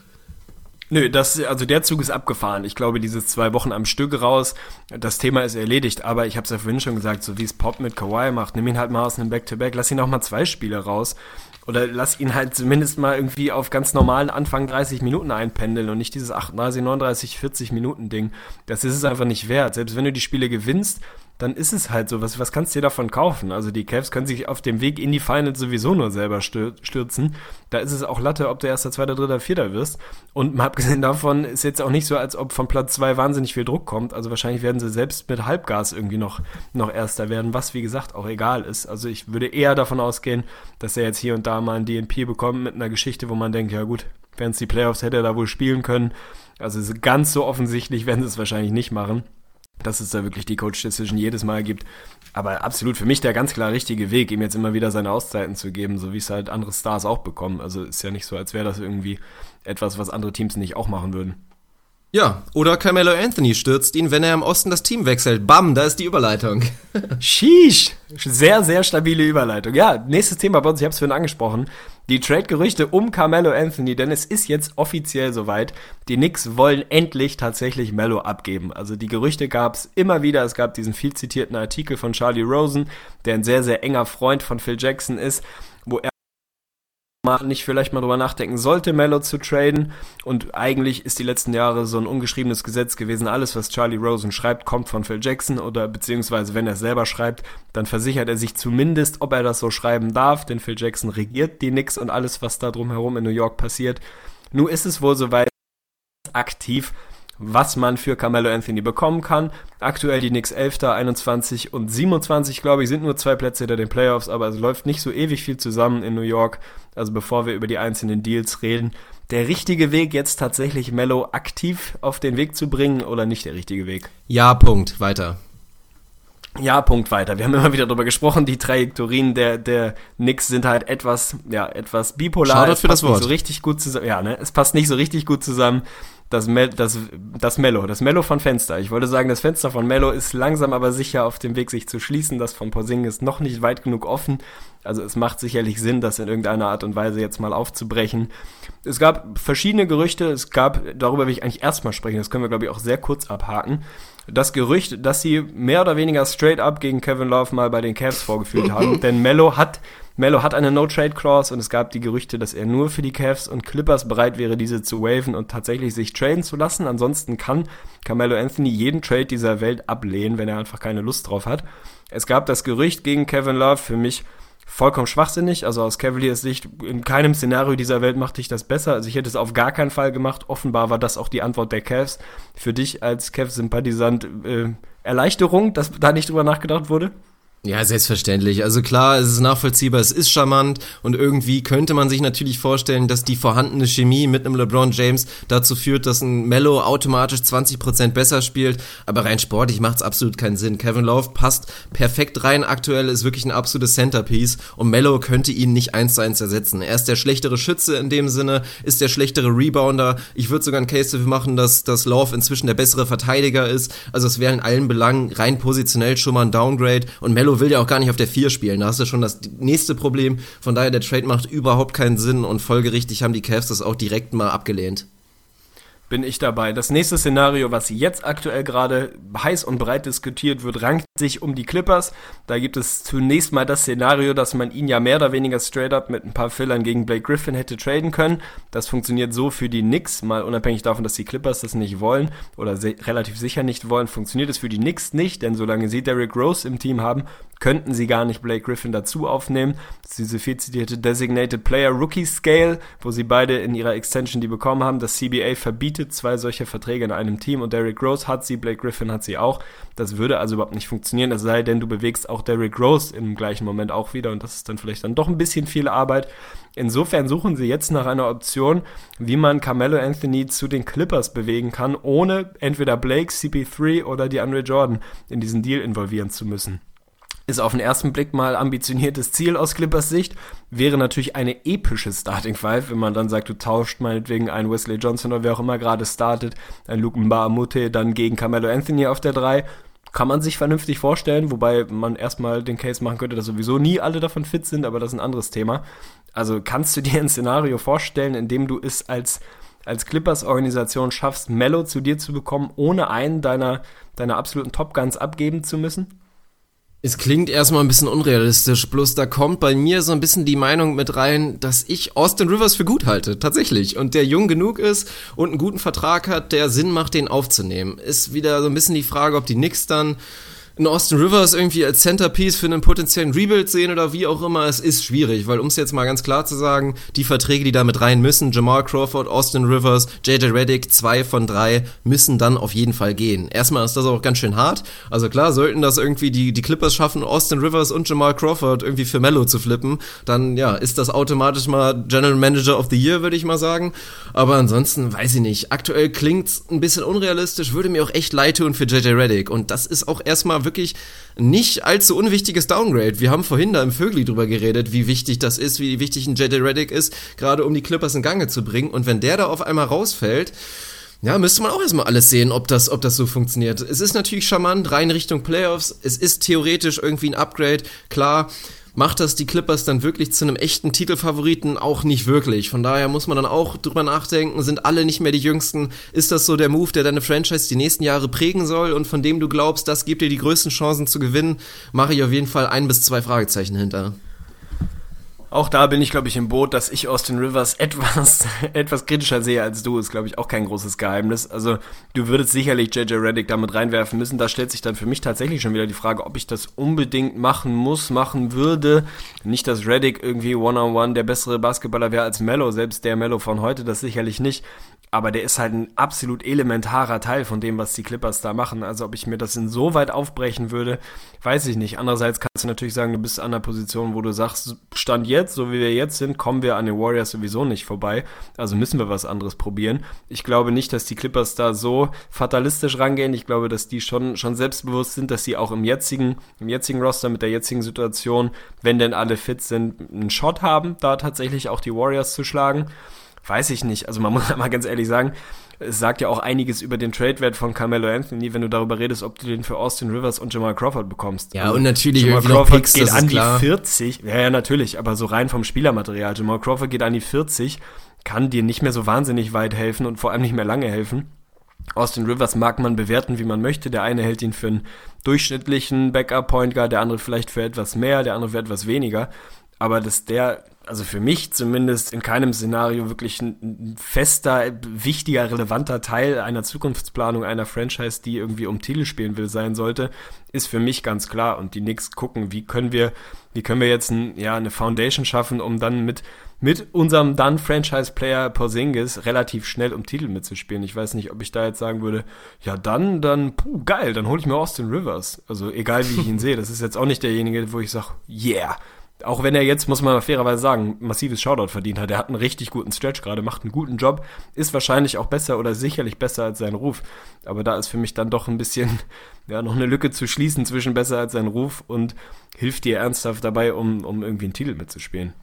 Nö, das, also der Zug ist abgefahren. Ich glaube, dieses zwei Wochen am Stück raus, das Thema ist erledigt. Aber ich habe es ja vorhin schon gesagt, so wie es Pop mit Kawhi macht, nimm ihn halt mal aus einem Back-to-Back, lass ihn auch mal zwei Spiele raus. Oder lass ihn halt zumindest mal irgendwie auf ganz normalen Anfang 30 Minuten einpendeln und nicht dieses 38, 39, 40 Minuten Ding. Das ist es einfach nicht wert. Selbst wenn du die Spiele gewinnst, dann ist es halt so. Was, was kannst du dir davon kaufen? Also die Cavs können sich auf dem Weg in die Finals sowieso nur selber stürzen. Da ist es auch Latte, ob du erster, zweiter, dritter, vierter wirst. Und mal abgesehen davon ist jetzt auch nicht so, als ob von Platz zwei wahnsinnig viel Druck kommt. Also wahrscheinlich werden sie selbst mit Halbgas irgendwie noch, noch erster werden, was wie gesagt auch egal ist. Also ich würde eher davon ausgehen, dass er jetzt hier und da mal ein DNP bekommt mit einer Geschichte, wo man denkt, ja gut, wären es die Playoffs, hätte er da wohl spielen können. Also ganz so offensichtlich werden sie es wahrscheinlich nicht machen dass es da wirklich die Coach-Decision jedes Mal gibt. Aber absolut für mich der ganz klar richtige Weg, ihm jetzt immer wieder seine Auszeiten zu geben, so wie es halt andere Stars auch bekommen. Also ist ja nicht so, als wäre das irgendwie etwas, was andere Teams nicht auch machen würden. Ja, oder Carmelo Anthony stürzt ihn, wenn er im Osten das Team wechselt. Bam, da ist die Überleitung. Sheesh. Sehr, sehr stabile Überleitung. Ja, nächstes Thema bei uns, ich habe es vorhin angesprochen. Die Trade-Gerüchte um Carmelo Anthony, denn es ist jetzt offiziell soweit. Die Knicks wollen endlich tatsächlich Mello abgeben. Also die Gerüchte gab es immer wieder. Es gab diesen viel zitierten Artikel von Charlie Rosen, der ein sehr, sehr enger Freund von Phil Jackson ist, nicht vielleicht mal drüber nachdenken sollte, Mello zu traden. Und eigentlich ist die letzten Jahre so ein ungeschriebenes Gesetz gewesen. Alles, was Charlie Rosen schreibt, kommt von Phil Jackson oder beziehungsweise wenn er es selber schreibt, dann versichert er sich zumindest, ob er das so schreiben darf, denn Phil Jackson regiert die Knicks und alles, was da drumherum in New York passiert. Nun ist es wohl soweit aktiv was man für Carmelo Anthony bekommen kann. Aktuell die Knicks 11. 21 und 27, glaube ich, sind nur zwei Plätze hinter den Playoffs, aber es läuft nicht so ewig viel zusammen in New York. Also bevor wir über die einzelnen Deals reden, der richtige Weg jetzt tatsächlich Mello aktiv auf den Weg zu bringen oder nicht der richtige Weg? Ja, Punkt. Weiter. Ja, Punkt weiter. Wir haben immer wieder darüber gesprochen, die Trajektorien der, der Knicks sind halt etwas, ja, etwas bipolar. Schau für das Wort. so richtig gut zusammen. Ja, ne? Es passt nicht so richtig gut zusammen das, Mel das, das Mello, das Mello von Fenster. Ich wollte sagen, das Fenster von Mello ist langsam aber sicher auf dem Weg, sich zu schließen. Das von Porzing ist noch nicht weit genug offen. Also es macht sicherlich Sinn, das in irgendeiner Art und Weise jetzt mal aufzubrechen. Es gab verschiedene Gerüchte. Es gab, darüber will ich eigentlich erstmal sprechen, das können wir, glaube ich, auch sehr kurz abhaken. Das Gerücht, dass sie mehr oder weniger straight up gegen Kevin Love mal bei den Cavs vorgefühlt haben. Denn Mello hat Mello hat eine No-Trade-Clause und es gab die Gerüchte, dass er nur für die Cavs und Clippers bereit wäre, diese zu waven und tatsächlich sich traden zu lassen. Ansonsten kann Carmelo Anthony jeden Trade dieser Welt ablehnen, wenn er einfach keine Lust drauf hat. Es gab das Gerücht gegen Kevin Love, für mich vollkommen schwachsinnig. Also aus Cavaliers Sicht, in keinem Szenario dieser Welt machte ich das besser. Also ich hätte es auf gar keinen Fall gemacht. Offenbar war das auch die Antwort der Cavs. Für dich als Cavs-Sympathisant äh, Erleichterung, dass da nicht drüber nachgedacht wurde? Ja, selbstverständlich. Also klar, es ist nachvollziehbar, es ist charmant und irgendwie könnte man sich natürlich vorstellen, dass die vorhandene Chemie mit einem LeBron James dazu führt, dass ein Mello automatisch 20% besser spielt, aber rein sportlich macht es absolut keinen Sinn. Kevin Love passt perfekt rein, aktuell ist wirklich ein absolutes Centerpiece und Mello könnte ihn nicht eins zu eins ersetzen. Er ist der schlechtere Schütze in dem Sinne, ist der schlechtere Rebounder. Ich würde sogar einen Case dafür machen, dass, dass Love inzwischen der bessere Verteidiger ist. Also es wäre in allen Belangen rein positionell schon mal ein Downgrade und Mello Melo will ja auch gar nicht auf der 4 spielen. Da hast du schon das nächste Problem. Von daher, der Trade macht überhaupt keinen Sinn und folgerichtig haben die Cavs das auch direkt mal abgelehnt. Bin ich dabei. Das nächste Szenario, was jetzt aktuell gerade heiß und breit diskutiert wird, rankt sich um die Clippers. Da gibt es zunächst mal das Szenario, dass man ihn ja mehr oder weniger straight up mit ein paar Fillern gegen Blake Griffin hätte traden können. Das funktioniert so für die Knicks, mal unabhängig davon, dass die Clippers das nicht wollen oder relativ sicher nicht wollen, funktioniert es für die Knicks nicht, denn solange sie Derrick Rose im Team haben, könnten sie gar nicht Blake Griffin dazu aufnehmen. Das ist diese viel zitierte Designated Player Rookie Scale, wo sie beide in ihrer Extension die bekommen haben. Das CBA verbietet zwei solche Verträge in einem Team und Derrick Rose hat sie, Blake Griffin hat sie auch. Das würde also überhaupt nicht funktionieren, es sei denn, du bewegst auch Derrick Rose im gleichen Moment auch wieder und das ist dann vielleicht dann doch ein bisschen viel Arbeit. Insofern suchen sie jetzt nach einer Option, wie man Carmelo Anthony zu den Clippers bewegen kann, ohne entweder Blake, CP3 oder die Andre Jordan in diesen Deal involvieren zu müssen ist auf den ersten Blick mal ambitioniertes Ziel aus Clippers Sicht. Wäre natürlich eine epische Starting Five, wenn man dann sagt, du tauscht meinetwegen einen Wesley Johnson oder wer auch immer gerade startet, ein Luke Mbaamute dann gegen Carmelo Anthony auf der 3. Kann man sich vernünftig vorstellen, wobei man erstmal den Case machen könnte, dass sowieso nie alle davon fit sind, aber das ist ein anderes Thema. Also kannst du dir ein Szenario vorstellen, in dem du es als als Clippers-Organisation schaffst, Mello zu dir zu bekommen, ohne einen deiner, deiner absoluten Top Guns abgeben zu müssen? Es klingt erstmal ein bisschen unrealistisch, bloß da kommt bei mir so ein bisschen die Meinung mit rein, dass ich Austin Rivers für gut halte, tatsächlich. Und der jung genug ist und einen guten Vertrag hat, der Sinn macht, den aufzunehmen. Ist wieder so ein bisschen die Frage, ob die Knicks dann einen Austin Rivers irgendwie als Centerpiece für einen potenziellen Rebuild sehen oder wie auch immer, es ist schwierig, weil um es jetzt mal ganz klar zu sagen, die Verträge, die da rein müssen, Jamal Crawford, Austin Rivers, JJ Reddick, zwei von drei, müssen dann auf jeden Fall gehen. Erstmal ist das auch ganz schön hart. Also klar, sollten das irgendwie die, die Clippers schaffen, Austin Rivers und Jamal Crawford irgendwie für Mello zu flippen, dann ja, ist das automatisch mal General Manager of the Year, würde ich mal sagen. Aber ansonsten weiß ich nicht. Aktuell klingt's ein bisschen unrealistisch, würde mir auch echt leid tun für JJ Reddick. Und das ist auch erstmal wirklich nicht allzu unwichtiges Downgrade. Wir haben vorhin da im Vögli drüber geredet, wie wichtig das ist, wie wichtig ein JJ Reddick ist, gerade um die Clippers in Gange zu bringen. Und wenn der da auf einmal rausfällt, ja, müsste man auch erstmal alles sehen, ob das, ob das so funktioniert. Es ist natürlich charmant, rein Richtung Playoffs. Es ist theoretisch irgendwie ein Upgrade. Klar, macht das die Clippers dann wirklich zu einem echten Titelfavoriten auch nicht wirklich. Von daher muss man dann auch drüber nachdenken, sind alle nicht mehr die Jüngsten? Ist das so der Move, der deine Franchise die nächsten Jahre prägen soll und von dem du glaubst, das gibt dir die größten Chancen zu gewinnen? Mache ich auf jeden Fall ein bis zwei Fragezeichen hinter. Auch da bin ich, glaube ich, im Boot, dass ich Austin Rivers etwas, etwas kritischer sehe als du, ist, glaube ich, auch kein großes Geheimnis. Also, du würdest sicherlich JJ Reddick damit reinwerfen müssen. Da stellt sich dann für mich tatsächlich schon wieder die Frage, ob ich das unbedingt machen muss, machen würde. Nicht, dass Reddick irgendwie one-on-one -on -one der bessere Basketballer wäre als Mello, selbst der Mello von heute, das sicherlich nicht aber der ist halt ein absolut elementarer Teil von dem, was die Clippers da machen. Also ob ich mir das insoweit aufbrechen würde, weiß ich nicht. Andererseits kannst du natürlich sagen, du bist an der Position, wo du sagst, Stand jetzt, so wie wir jetzt sind, kommen wir an den Warriors sowieso nicht vorbei. Also müssen wir was anderes probieren. Ich glaube nicht, dass die Clippers da so fatalistisch rangehen. Ich glaube, dass die schon, schon selbstbewusst sind, dass sie auch im jetzigen, im jetzigen Roster mit der jetzigen Situation, wenn denn alle fit sind, einen Shot haben, da tatsächlich auch die Warriors zu schlagen weiß ich nicht. Also man muss mal ganz ehrlich sagen, es sagt ja auch einiges über den Trade-Wert von Carmelo Anthony, wenn du darüber redest, ob du den für Austin Rivers und Jamal Crawford bekommst. Ja, also, und natürlich Jamal Crawford Picks, geht an die 40. Ja, ja, natürlich, aber so rein vom Spielermaterial. Jamal Crawford geht an die 40, kann dir nicht mehr so wahnsinnig weit helfen und vor allem nicht mehr lange helfen. Austin Rivers mag man bewerten, wie man möchte. Der eine hält ihn für einen durchschnittlichen Backup-Point Guard, der andere vielleicht für etwas mehr, der andere für etwas weniger. Aber dass der also für mich zumindest in keinem Szenario wirklich ein, fester, wichtiger, relevanter Teil einer Zukunftsplanung einer Franchise, die irgendwie um Titel spielen will, sein sollte, ist für mich ganz klar. Und die Knicks gucken, wie können wir, wie können wir jetzt ein, ja, eine Foundation schaffen, um dann mit, mit unserem dann Franchise-Player Porzingis relativ schnell um Titel mitzuspielen. Ich weiß nicht, ob ich da jetzt sagen würde, ja dann, dann, puh, geil, dann hole ich mir Austin Rivers. Also egal wie ich ihn sehe, das ist jetzt auch nicht derjenige, wo ich sage, yeah, auch wenn er jetzt, muss man fairerweise sagen, massives Shoutout verdient hat. Er hat einen richtig guten Stretch gerade, macht einen guten Job, ist wahrscheinlich auch besser oder sicherlich besser als sein Ruf. Aber da ist für mich dann doch ein bisschen, ja, noch eine Lücke zu schließen zwischen besser als sein Ruf und hilft dir ernsthaft dabei, um, um irgendwie einen Titel mitzuspielen.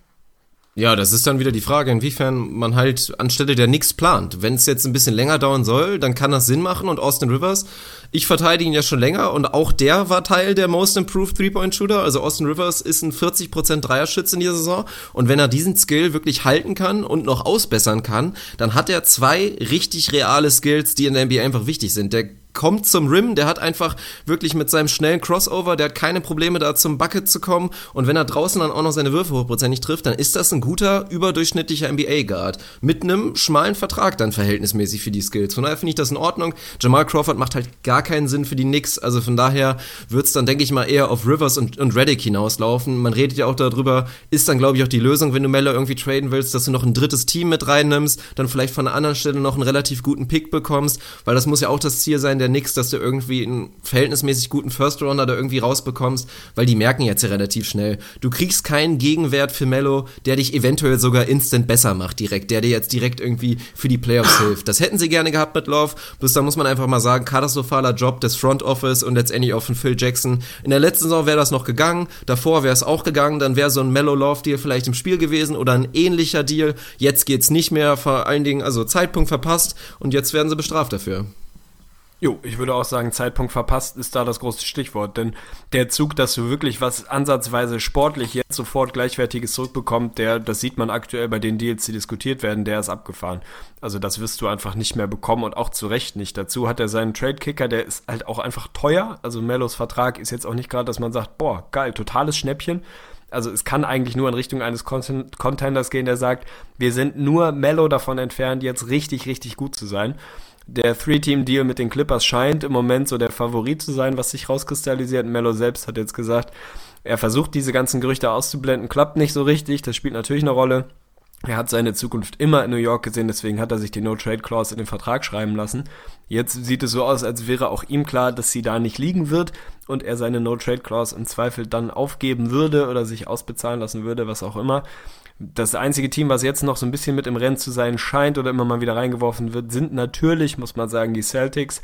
Ja, das ist dann wieder die Frage, inwiefern man halt anstelle der nix plant. Wenn es jetzt ein bisschen länger dauern soll, dann kann das Sinn machen und Austin Rivers, ich verteidige ihn ja schon länger und auch der war Teil der Most Improved Three-Point-Shooter. Also Austin Rivers ist ein 40% Dreierschütze in dieser Saison und wenn er diesen Skill wirklich halten kann und noch ausbessern kann, dann hat er zwei richtig reale Skills, die in der NBA einfach wichtig sind. Der kommt zum Rim, der hat einfach wirklich mit seinem schnellen Crossover, der hat keine Probleme da zum Bucket zu kommen und wenn er draußen dann auch noch seine Würfe hochprozentig trifft, dann ist das ein guter, überdurchschnittlicher NBA-Guard. Mit einem schmalen Vertrag dann verhältnismäßig für die Skills. Von daher finde ich das in Ordnung. Jamal Crawford macht halt gar keinen Sinn für die Knicks, also von daher wird's dann, denke ich mal, eher auf Rivers und, und Reddick hinauslaufen. Man redet ja auch darüber, ist dann, glaube ich, auch die Lösung, wenn du Melo irgendwie traden willst, dass du noch ein drittes Team mit reinnimmst, dann vielleicht von einer anderen Stelle noch einen relativ guten Pick bekommst, weil das muss ja auch das Ziel sein der Knicks, dass du irgendwie einen verhältnismäßig guten First Rounder da irgendwie rausbekommst, weil die merken jetzt ja relativ schnell, du kriegst keinen Gegenwert für Melo, der dich eventuell sogar instant besser macht direkt, der dir jetzt direkt irgendwie für die Playoffs hilft. Das hätten sie gerne gehabt mit Love, bis da muss man einfach mal sagen, katastrophaler Job des Front Office und letztendlich auch von Phil Jackson. In der letzten Saison wäre das noch gegangen, davor wäre es auch gegangen, dann wäre so ein Mellow Love Deal vielleicht im Spiel gewesen oder ein ähnlicher Deal. Jetzt geht's nicht mehr, vor allen Dingen also Zeitpunkt verpasst und jetzt werden sie bestraft dafür. Jo, ich würde auch sagen, Zeitpunkt verpasst ist da das große Stichwort, denn der Zug, dass du wirklich was ansatzweise sportlich jetzt sofort gleichwertiges zurückbekommst, der, das sieht man aktuell bei den Deals, die diskutiert werden, der ist abgefahren. Also das wirst du einfach nicht mehr bekommen und auch zu Recht nicht. Dazu hat er seinen Trade-Kicker, der ist halt auch einfach teuer. Also Mellos Vertrag ist jetzt auch nicht gerade, dass man sagt, boah, geil, totales Schnäppchen. Also es kann eigentlich nur in Richtung eines Contenders gehen, der sagt, wir sind nur Mellow davon entfernt, jetzt richtig, richtig gut zu sein der Three-Team-Deal mit den Clippers scheint im Moment so der Favorit zu sein, was sich rauskristallisiert. Mello selbst hat jetzt gesagt, er versucht diese ganzen Gerüchte auszublenden, klappt nicht so richtig, das spielt natürlich eine Rolle. Er hat seine Zukunft immer in New York gesehen, deswegen hat er sich die No-Trade-Clause in den Vertrag schreiben lassen. Jetzt sieht es so aus, als wäre auch ihm klar, dass sie da nicht liegen wird und er seine No-Trade-Clause im Zweifel dann aufgeben würde oder sich ausbezahlen lassen würde, was auch immer. Das einzige Team, was jetzt noch so ein bisschen mit im Rennen zu sein scheint oder immer mal wieder reingeworfen wird, sind natürlich, muss man sagen, die Celtics.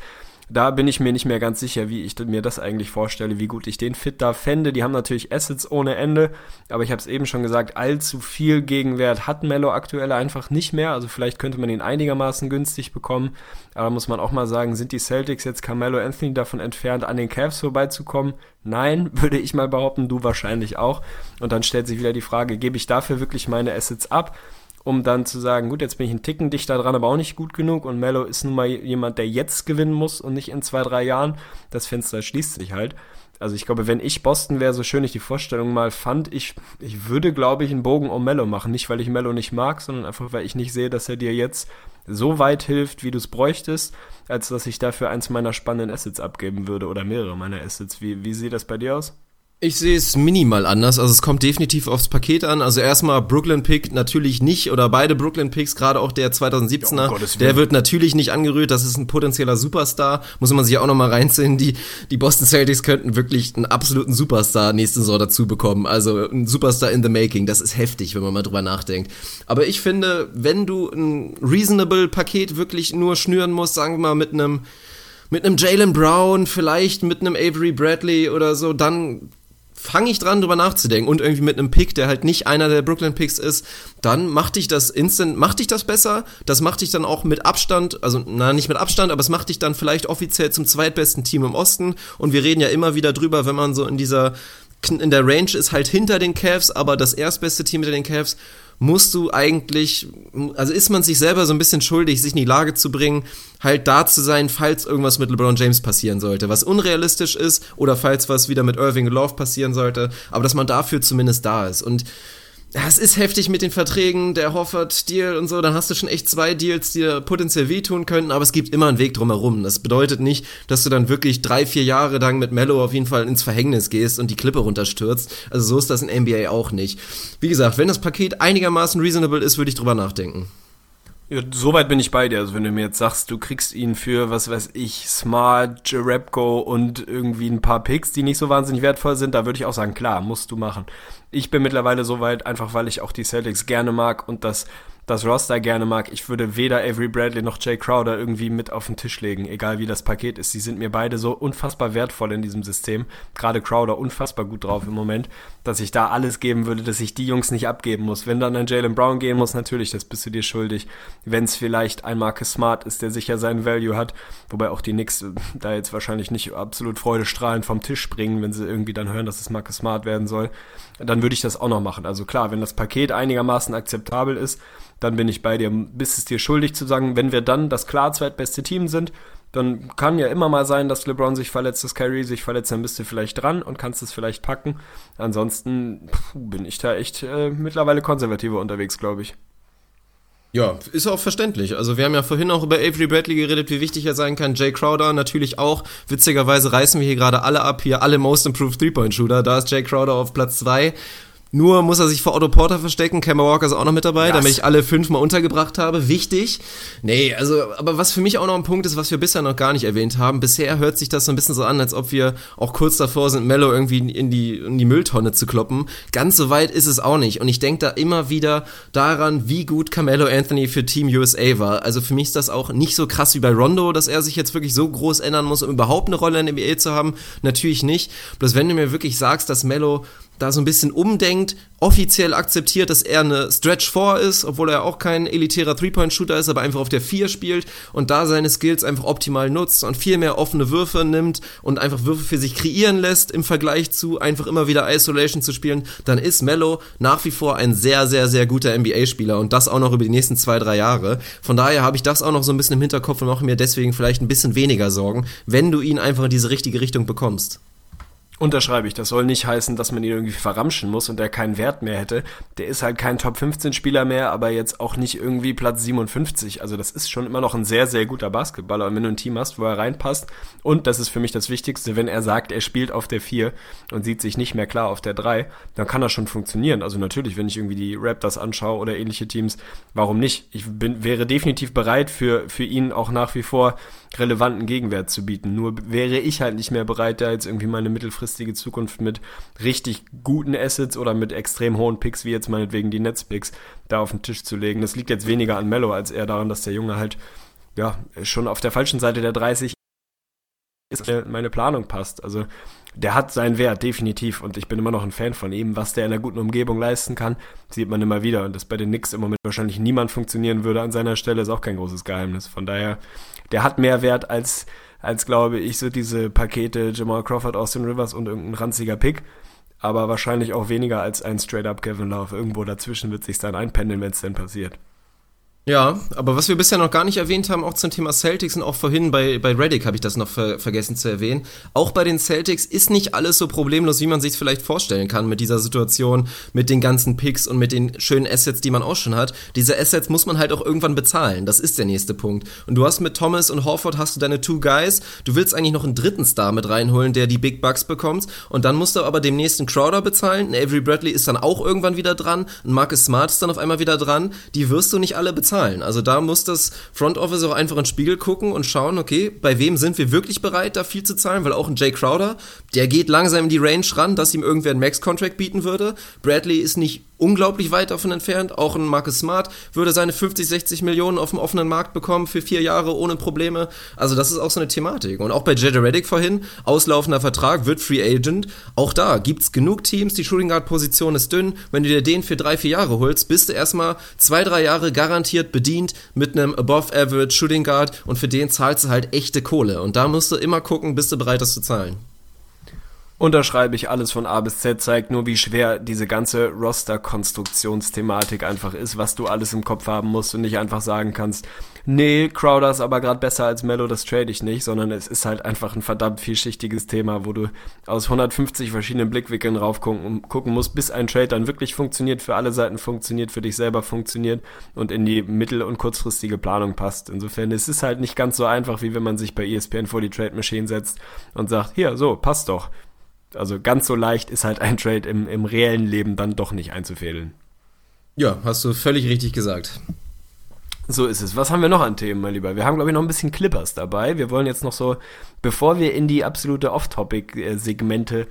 Da bin ich mir nicht mehr ganz sicher, wie ich mir das eigentlich vorstelle, wie gut ich den Fit da fände. Die haben natürlich Assets ohne Ende, aber ich habe es eben schon gesagt, allzu viel Gegenwert hat Mello aktuell einfach nicht mehr. Also vielleicht könnte man ihn einigermaßen günstig bekommen, aber muss man auch mal sagen, sind die Celtics jetzt Carmelo Anthony davon entfernt, an den Cavs vorbeizukommen? Nein, würde ich mal behaupten, du wahrscheinlich auch. Und dann stellt sich wieder die Frage, gebe ich dafür wirklich meine Assets ab? Um dann zu sagen, gut, jetzt bin ich einen Ticken dichter dran, aber auch nicht gut genug und Mello ist nun mal jemand, der jetzt gewinnen muss und nicht in zwei, drei Jahren. Das Fenster schließt sich halt. Also ich glaube, wenn ich Boston wäre, so schön ich die Vorstellung mal fand, ich, ich würde, glaube ich, einen Bogen um Mello machen. Nicht, weil ich Mello nicht mag, sondern einfach, weil ich nicht sehe, dass er dir jetzt so weit hilft, wie du es bräuchtest, als dass ich dafür eins meiner spannenden Assets abgeben würde oder mehrere meiner Assets. Wie, wie sieht das bei dir aus? Ich sehe es minimal anders. Also es kommt definitiv aufs Paket an. Also erstmal Brooklyn Pick natürlich nicht oder beide Brooklyn Picks, gerade auch der 2017er, oh, der wird natürlich nicht angerührt. Das ist ein potenzieller Superstar. Muss man sich auch nochmal reinziehen. Die, die Boston Celtics könnten wirklich einen absoluten Superstar nächste Saison dazu bekommen. Also ein Superstar in the making. Das ist heftig, wenn man mal drüber nachdenkt. Aber ich finde, wenn du ein reasonable Paket wirklich nur schnüren musst, sagen wir mal mit einem mit einem Jalen Brown, vielleicht mit einem Avery Bradley oder so, dann fange ich dran, drüber nachzudenken und irgendwie mit einem Pick, der halt nicht einer der Brooklyn Picks ist, dann macht dich das instant, macht dich das besser. Das macht dich dann auch mit Abstand, also na nicht mit Abstand, aber es macht dich dann vielleicht offiziell zum zweitbesten Team im Osten. Und wir reden ja immer wieder drüber, wenn man so in dieser in der Range ist halt hinter den Cavs, aber das erstbeste Team hinter den Cavs musst du eigentlich, also ist man sich selber so ein bisschen schuldig, sich in die Lage zu bringen, halt da zu sein, falls irgendwas mit LeBron James passieren sollte, was unrealistisch ist oder falls was wieder mit Irving Love passieren sollte, aber dass man dafür zumindest da ist. Und es ist heftig mit den Verträgen, der Hoffert-Deal und so, dann hast du schon echt zwei Deals, die dir potenziell wehtun könnten, aber es gibt immer einen Weg drumherum. Das bedeutet nicht, dass du dann wirklich drei, vier Jahre lang mit Mello auf jeden Fall ins Verhängnis gehst und die Klippe runterstürzt. Also so ist das in NBA auch nicht. Wie gesagt, wenn das Paket einigermaßen reasonable ist, würde ich drüber nachdenken. Ja, soweit bin ich bei dir. Also wenn du mir jetzt sagst, du kriegst ihn für, was weiß ich, Smart, Jerebko und irgendwie ein paar Picks, die nicht so wahnsinnig wertvoll sind, da würde ich auch sagen, klar, musst du machen. Ich bin mittlerweile so weit, einfach weil ich auch die Celtics gerne mag und das das Roster gerne mag. Ich würde weder Avery Bradley noch Jay Crowder irgendwie mit auf den Tisch legen, egal wie das Paket ist. Sie sind mir beide so unfassbar wertvoll in diesem System. Gerade Crowder unfassbar gut drauf im Moment, dass ich da alles geben würde, dass ich die Jungs nicht abgeben muss. Wenn dann ein Jalen Brown gehen muss, natürlich, das bist du dir schuldig. Wenn es vielleicht ein Marcus Smart ist, der sicher seinen Value hat, wobei auch die Knicks äh, da jetzt wahrscheinlich nicht absolut freudestrahlend vom Tisch springen, wenn sie irgendwie dann hören, dass es Marcus Smart werden soll, dann würde ich das auch noch machen. Also klar, wenn das Paket einigermaßen akzeptabel ist, dann bin ich bei dir. Bist es dir schuldig zu sagen, wenn wir dann das klar zweitbeste Team sind, Dann kann ja immer mal sein, dass LeBron sich verletzt, dass Kyrie sich verletzt, dann bist du vielleicht dran und kannst es vielleicht packen. Ansonsten pff, bin ich da echt äh, mittlerweile konservativer unterwegs, glaube ich. Ja, ist auch verständlich. Also wir haben ja vorhin auch über Avery Bradley geredet, wie wichtig er sein kann. Jay Crowder natürlich auch. Witzigerweise reißen wir hier gerade alle ab, hier alle Most Improved Three-Point-Shooter. Da ist Jay Crowder auf Platz zwei. Nur muss er sich vor Otto Porter verstecken. Kemba Walker ist auch noch mit dabei, yes. damit ich alle fünfmal untergebracht habe. Wichtig. Nee, also, aber was für mich auch noch ein Punkt ist, was wir bisher noch gar nicht erwähnt haben. Bisher hört sich das so ein bisschen so an, als ob wir auch kurz davor sind, Mello irgendwie in die, in die Mülltonne zu kloppen. Ganz so weit ist es auch nicht. Und ich denke da immer wieder daran, wie gut Carmelo Anthony für Team USA war. Also für mich ist das auch nicht so krass wie bei Rondo, dass er sich jetzt wirklich so groß ändern muss, um überhaupt eine Rolle in der NBA zu haben. Natürlich nicht. Bloß wenn du mir wirklich sagst, dass Mello da so ein bisschen umdenkt, offiziell akzeptiert, dass er eine Stretch 4 ist, obwohl er auch kein elitärer Three-Point-Shooter ist, aber einfach auf der 4 spielt und da seine Skills einfach optimal nutzt und viel mehr offene Würfe nimmt und einfach Würfe für sich kreieren lässt im Vergleich zu einfach immer wieder Isolation zu spielen, dann ist Mello nach wie vor ein sehr, sehr, sehr guter NBA-Spieler und das auch noch über die nächsten zwei, drei Jahre. Von daher habe ich das auch noch so ein bisschen im Hinterkopf und mache mir deswegen vielleicht ein bisschen weniger Sorgen, wenn du ihn einfach in diese richtige Richtung bekommst. Unterschreibe ich. Das soll nicht heißen, dass man ihn irgendwie verramschen muss und er keinen Wert mehr hätte. Der ist halt kein Top 15 Spieler mehr, aber jetzt auch nicht irgendwie Platz 57. Also das ist schon immer noch ein sehr, sehr guter Basketballer. Und wenn du ein Team hast, wo er reinpasst, und das ist für mich das Wichtigste, wenn er sagt, er spielt auf der 4 und sieht sich nicht mehr klar auf der 3, dann kann das schon funktionieren. Also natürlich, wenn ich irgendwie die Raptors anschaue oder ähnliche Teams, warum nicht? Ich bin, wäre definitiv bereit für, für ihn auch nach wie vor relevanten Gegenwert zu bieten. Nur wäre ich halt nicht mehr bereit, da jetzt irgendwie meine mittelfristige Zukunft mit richtig guten Assets oder mit extrem hohen Picks, wie jetzt meinetwegen die Netzpicks, da auf den Tisch zu legen. Das liegt jetzt weniger an Mello als eher daran, dass der Junge halt ja schon auf der falschen Seite der 30 ist, meine Planung passt. Also der hat seinen Wert, definitiv. Und ich bin immer noch ein Fan von ihm. Was der in einer guten Umgebung leisten kann, sieht man immer wieder. Und dass bei den Knicks im Moment wahrscheinlich niemand funktionieren würde an seiner Stelle, ist auch kein großes Geheimnis. Von daher der hat mehr Wert als, als glaube ich, so diese Pakete Jamal Crawford, Austin Rivers und irgendein ranziger Pick. Aber wahrscheinlich auch weniger als ein Straight-up Kevin Love. Irgendwo dazwischen wird sich dann einpendeln, wenn es denn passiert. Ja, aber was wir bisher noch gar nicht erwähnt haben, auch zum Thema Celtics und auch vorhin bei, bei Reddick habe ich das noch ver vergessen zu erwähnen. Auch bei den Celtics ist nicht alles so problemlos, wie man sich vielleicht vorstellen kann mit dieser Situation, mit den ganzen Picks und mit den schönen Assets, die man auch schon hat. Diese Assets muss man halt auch irgendwann bezahlen. Das ist der nächste Punkt. Und du hast mit Thomas und Horford hast du deine Two Guys. Du willst eigentlich noch einen dritten Star mit reinholen, der die Big Bucks bekommt. Und dann musst du aber dem nächsten Crowder bezahlen. Ein Avery Bradley ist dann auch irgendwann wieder dran. Ein Marcus Smart ist dann auf einmal wieder dran. Die wirst du nicht alle bezahlen zahlen. Also da muss das Front Office auch einfach in den Spiegel gucken und schauen, okay, bei wem sind wir wirklich bereit, da viel zu zahlen? Weil auch ein Jay Crowder, der geht langsam in die Range ran, dass ihm irgendwer einen Max-Contract bieten würde. Bradley ist nicht unglaublich weit davon entfernt. Auch ein Marcus Smart würde seine 50, 60 Millionen auf dem offenen Markt bekommen für vier Jahre ohne Probleme. Also das ist auch so eine Thematik. Und auch bei Jedi Reddick vorhin, auslaufender Vertrag, wird Free Agent. Auch da gibt's genug Teams, die Shooting Guard Position ist dünn. Wenn du dir den für drei, vier Jahre holst, bist du erstmal zwei, drei Jahre garantiert bedient mit einem Above Average Shooting Guard und für den zahlst du halt echte Kohle. Und da musst du immer gucken, bist du bereit, das zu zahlen unterschreibe ich alles von A bis Z, zeigt nur, wie schwer diese ganze Roster-Konstruktionsthematik einfach ist, was du alles im Kopf haben musst und nicht einfach sagen kannst, nee, Crowder ist aber gerade besser als Mello, das trade ich nicht, sondern es ist halt einfach ein verdammt vielschichtiges Thema, wo du aus 150 verschiedenen Blickwinkeln rauf gucken, musst, bis ein Trade dann wirklich funktioniert, für alle Seiten funktioniert, für dich selber funktioniert und in die mittel- und kurzfristige Planung passt. Insofern ist es halt nicht ganz so einfach, wie wenn man sich bei ESPN vor die Trade Machine setzt und sagt, hier, so, passt doch also ganz so leicht ist halt ein Trade im, im reellen Leben dann doch nicht einzufädeln. Ja, hast du völlig richtig gesagt. So ist es. Was haben wir noch an Themen, mein Lieber? Wir haben, glaube ich, noch ein bisschen Clippers dabei. Wir wollen jetzt noch so, bevor wir in die absolute Off-Topic-Segmente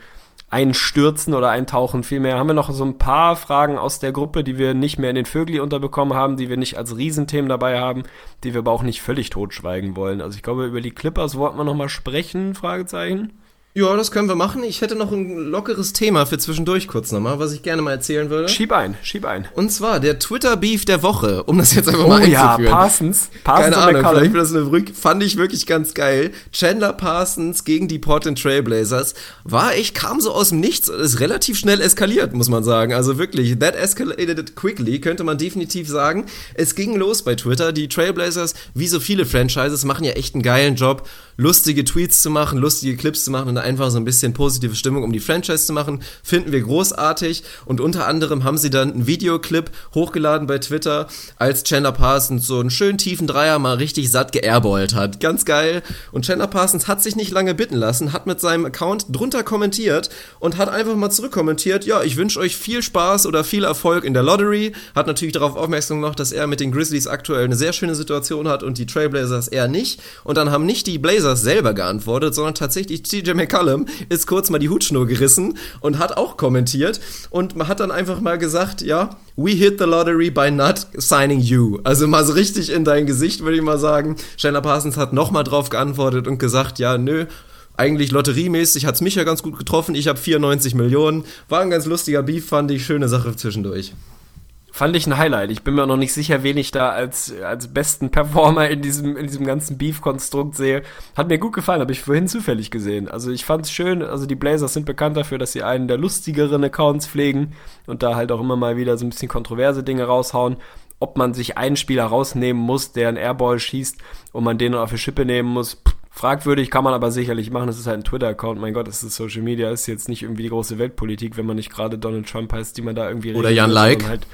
einstürzen oder eintauchen, vielmehr haben wir noch so ein paar Fragen aus der Gruppe, die wir nicht mehr in den Vögli unterbekommen haben, die wir nicht als Riesenthemen dabei haben, die wir aber auch nicht völlig totschweigen wollen. Also ich glaube, über die Clippers wollten wir noch mal sprechen, Fragezeichen. Ja, das können wir machen. Ich hätte noch ein lockeres Thema für zwischendurch kurz nochmal, was ich gerne mal erzählen würde. Schieb ein, schieb ein. Und zwar der Twitter-Beef der Woche, um das jetzt einfach oh, mal einzuführen. ja, Parsons. Parsons Keine Ahnung, vielleicht das eine Rück fand ich wirklich ganz geil. Chandler Parsons gegen die Portland Trailblazers war ich kam so aus dem Nichts und ist relativ schnell eskaliert, muss man sagen. Also wirklich, that escalated quickly, könnte man definitiv sagen. Es ging los bei Twitter. Die Trailblazers, wie so viele Franchises, machen ja echt einen geilen Job, lustige Tweets zu machen, lustige Clips zu machen und einfach so ein bisschen positive Stimmung, um die Franchise zu machen, finden wir großartig. Und unter anderem haben sie dann einen Videoclip hochgeladen bei Twitter, als Chandler Parsons so einen schönen tiefen Dreier mal richtig satt geairballt hat. Ganz geil. Und Chandler Parsons hat sich nicht lange bitten lassen, hat mit seinem Account drunter kommentiert und hat einfach mal zurückkommentiert, ja, ich wünsche euch viel Spaß oder viel Erfolg in der Lottery. Hat natürlich darauf aufmerksam gemacht, dass er mit den Grizzlies aktuell eine sehr schöne Situation hat und die Trailblazers eher nicht. Und dann haben nicht die Blazers selber geantwortet, sondern tatsächlich TJ McCallum ist kurz mal die Hutschnur gerissen und hat auch kommentiert und man hat dann einfach mal gesagt, ja, we hit the lottery by not signing you. Also mal so richtig in dein Gesicht, würde ich mal sagen. Shanna Parsons hat nochmal drauf geantwortet und gesagt, ja, nö, eigentlich lotteriemäßig hat es mich ja ganz gut getroffen. Ich habe 94 Millionen. War ein ganz lustiger Beef, fand ich. Schöne Sache zwischendurch. Fand ich ein Highlight. Ich bin mir noch nicht sicher, wen ich da als, als besten Performer in diesem, in diesem ganzen Beef-Konstrukt sehe. Hat mir gut gefallen, habe ich vorhin zufällig gesehen. Also ich fand es schön, also die Blazers sind bekannt dafür, dass sie einen der lustigeren Accounts pflegen und da halt auch immer mal wieder so ein bisschen kontroverse Dinge raushauen. Ob man sich einen Spieler rausnehmen muss, der einen Airball schießt und man den auf die Schippe nehmen muss, pff, Fragwürdig kann man aber sicherlich machen. Das ist halt ein Twitter-Account. Mein Gott, das ist Social Media, ist jetzt nicht irgendwie die große Weltpolitik, wenn man nicht gerade Donald Trump heißt, die man da irgendwie Oder Jan Like. Halt,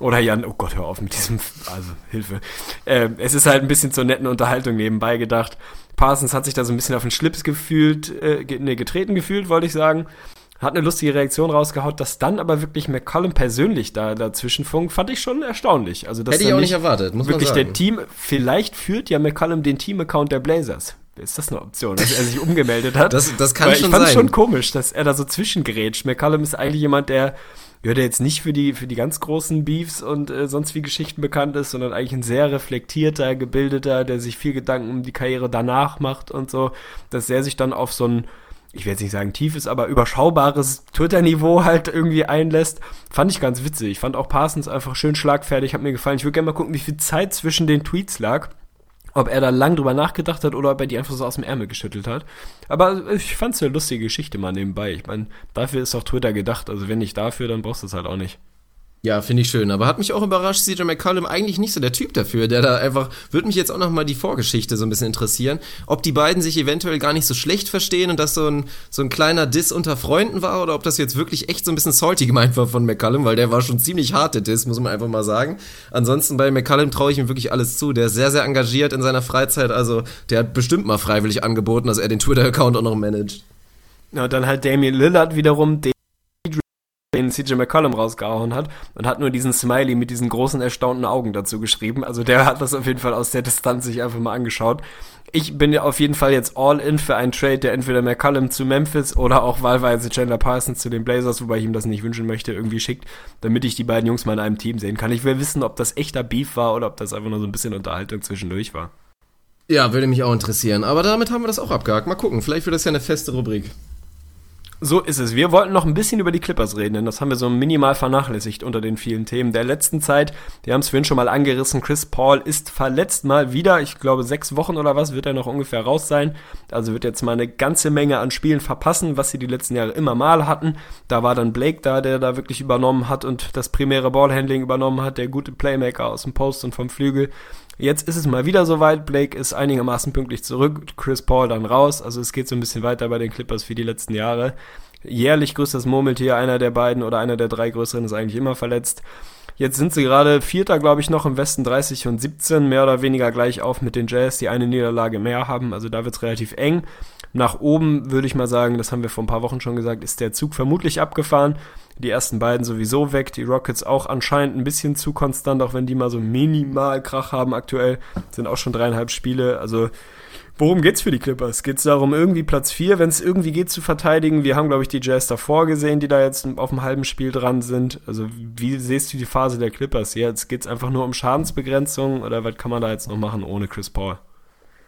oder Jan, oh Gott, hör auf mit diesem, also Hilfe. Äh, es ist halt ein bisschen zur netten Unterhaltung nebenbei gedacht. Parsons hat sich da so ein bisschen auf den Schlips gefühlt, äh, nee, getreten gefühlt, wollte ich sagen. Hat eine lustige Reaktion rausgehaut, dass dann aber wirklich McCollum persönlich da dazwischen funkt, fand ich schon erstaunlich. Also, dass Hätte ich auch nicht erwartet, muss wirklich man sagen. der Team, vielleicht führt ja McCollum den Team-Account der Blazers. Ist das eine Option, dass er sich umgemeldet hat? das, das kann Weil schon sein. Ich fand es schon komisch, dass er da so zwischengrätscht. McCollum ist eigentlich jemand, der ja, der jetzt nicht für die, für die ganz großen Beefs und äh, sonst wie Geschichten bekannt ist, sondern eigentlich ein sehr reflektierter, gebildeter, der sich viel Gedanken um die Karriere danach macht und so, dass er sich dann auf so ein, ich will jetzt nicht sagen tiefes, aber überschaubares Twitter-Niveau halt irgendwie einlässt, fand ich ganz witzig. Ich fand auch Parsons einfach schön schlagfertig, hat mir gefallen. Ich würde gerne mal gucken, wie viel Zeit zwischen den Tweets lag ob er da lang drüber nachgedacht hat oder ob er die einfach so aus dem Ärmel geschüttelt hat. Aber ich fand's eine lustige Geschichte mal nebenbei. Ich meine, dafür ist auch Twitter gedacht. Also wenn nicht dafür, dann brauchst du es halt auch nicht. Ja, finde ich schön. Aber hat mich auch überrascht, CJ McCollum eigentlich nicht so der Typ dafür, der da einfach, würde mich jetzt auch nochmal die Vorgeschichte so ein bisschen interessieren, ob die beiden sich eventuell gar nicht so schlecht verstehen und das so ein, so ein kleiner Diss unter Freunden war oder ob das jetzt wirklich echt so ein bisschen salty gemeint war von McCollum, weil der war schon ziemlich hart, der Diss, muss man einfach mal sagen. Ansonsten bei McCollum traue ich ihm wirklich alles zu. Der ist sehr, sehr engagiert in seiner Freizeit, also der hat bestimmt mal freiwillig angeboten, dass er den Twitter-Account auch noch managt. Ja, dann halt Damien Lillard wiederum, den CJ McCollum rausgehauen hat und hat nur diesen Smiley mit diesen großen erstaunten Augen dazu geschrieben. Also der hat das auf jeden Fall aus der Distanz sich einfach mal angeschaut. Ich bin ja auf jeden Fall jetzt all in für einen Trade, der entweder McCollum zu Memphis oder auch wahlweise Chandler Parsons zu den Blazers, wobei ich ihm das nicht wünschen möchte, irgendwie schickt, damit ich die beiden Jungs mal in einem Team sehen kann. Ich will wissen, ob das echter Beef war oder ob das einfach nur so ein bisschen Unterhaltung zwischendurch war. Ja, würde mich auch interessieren. Aber damit haben wir das auch abgehakt. Mal gucken, vielleicht wird das ja eine feste Rubrik. So ist es. Wir wollten noch ein bisschen über die Clippers reden, denn das haben wir so minimal vernachlässigt unter den vielen Themen der letzten Zeit. Wir haben es vorhin schon mal angerissen. Chris Paul ist verletzt mal wieder. Ich glaube, sechs Wochen oder was wird er noch ungefähr raus sein. Also wird jetzt mal eine ganze Menge an Spielen verpassen, was sie die letzten Jahre immer mal hatten. Da war dann Blake da, der da wirklich übernommen hat und das primäre Ballhandling übernommen hat, der gute Playmaker aus dem Post und vom Flügel. Jetzt ist es mal wieder soweit. Blake ist einigermaßen pünktlich zurück, Chris Paul dann raus. Also es geht so ein bisschen weiter bei den Clippers wie die letzten Jahre. Jährlich größtes Murmeltier, einer der beiden oder einer der drei größeren ist eigentlich immer verletzt. Jetzt sind sie gerade Vierter, glaube ich, noch im Westen 30 und 17, mehr oder weniger gleich auf mit den Jazz, die eine Niederlage mehr haben. Also da wird es relativ eng. Nach oben würde ich mal sagen, das haben wir vor ein paar Wochen schon gesagt, ist der Zug vermutlich abgefahren. Die ersten beiden sowieso weg. Die Rockets auch anscheinend ein bisschen zu konstant, auch wenn die mal so minimal Krach haben aktuell. Sind auch schon dreieinhalb Spiele. Also Worum geht's für die Clippers? Geht's darum, irgendwie Platz 4, wenn es irgendwie geht, zu verteidigen? Wir haben, glaube ich, die Jazz davor gesehen, die da jetzt auf dem halben Spiel dran sind. Also, wie siehst du die Phase der Clippers? Jetzt geht's einfach nur um Schadensbegrenzung oder was kann man da jetzt noch machen ohne Chris Paul?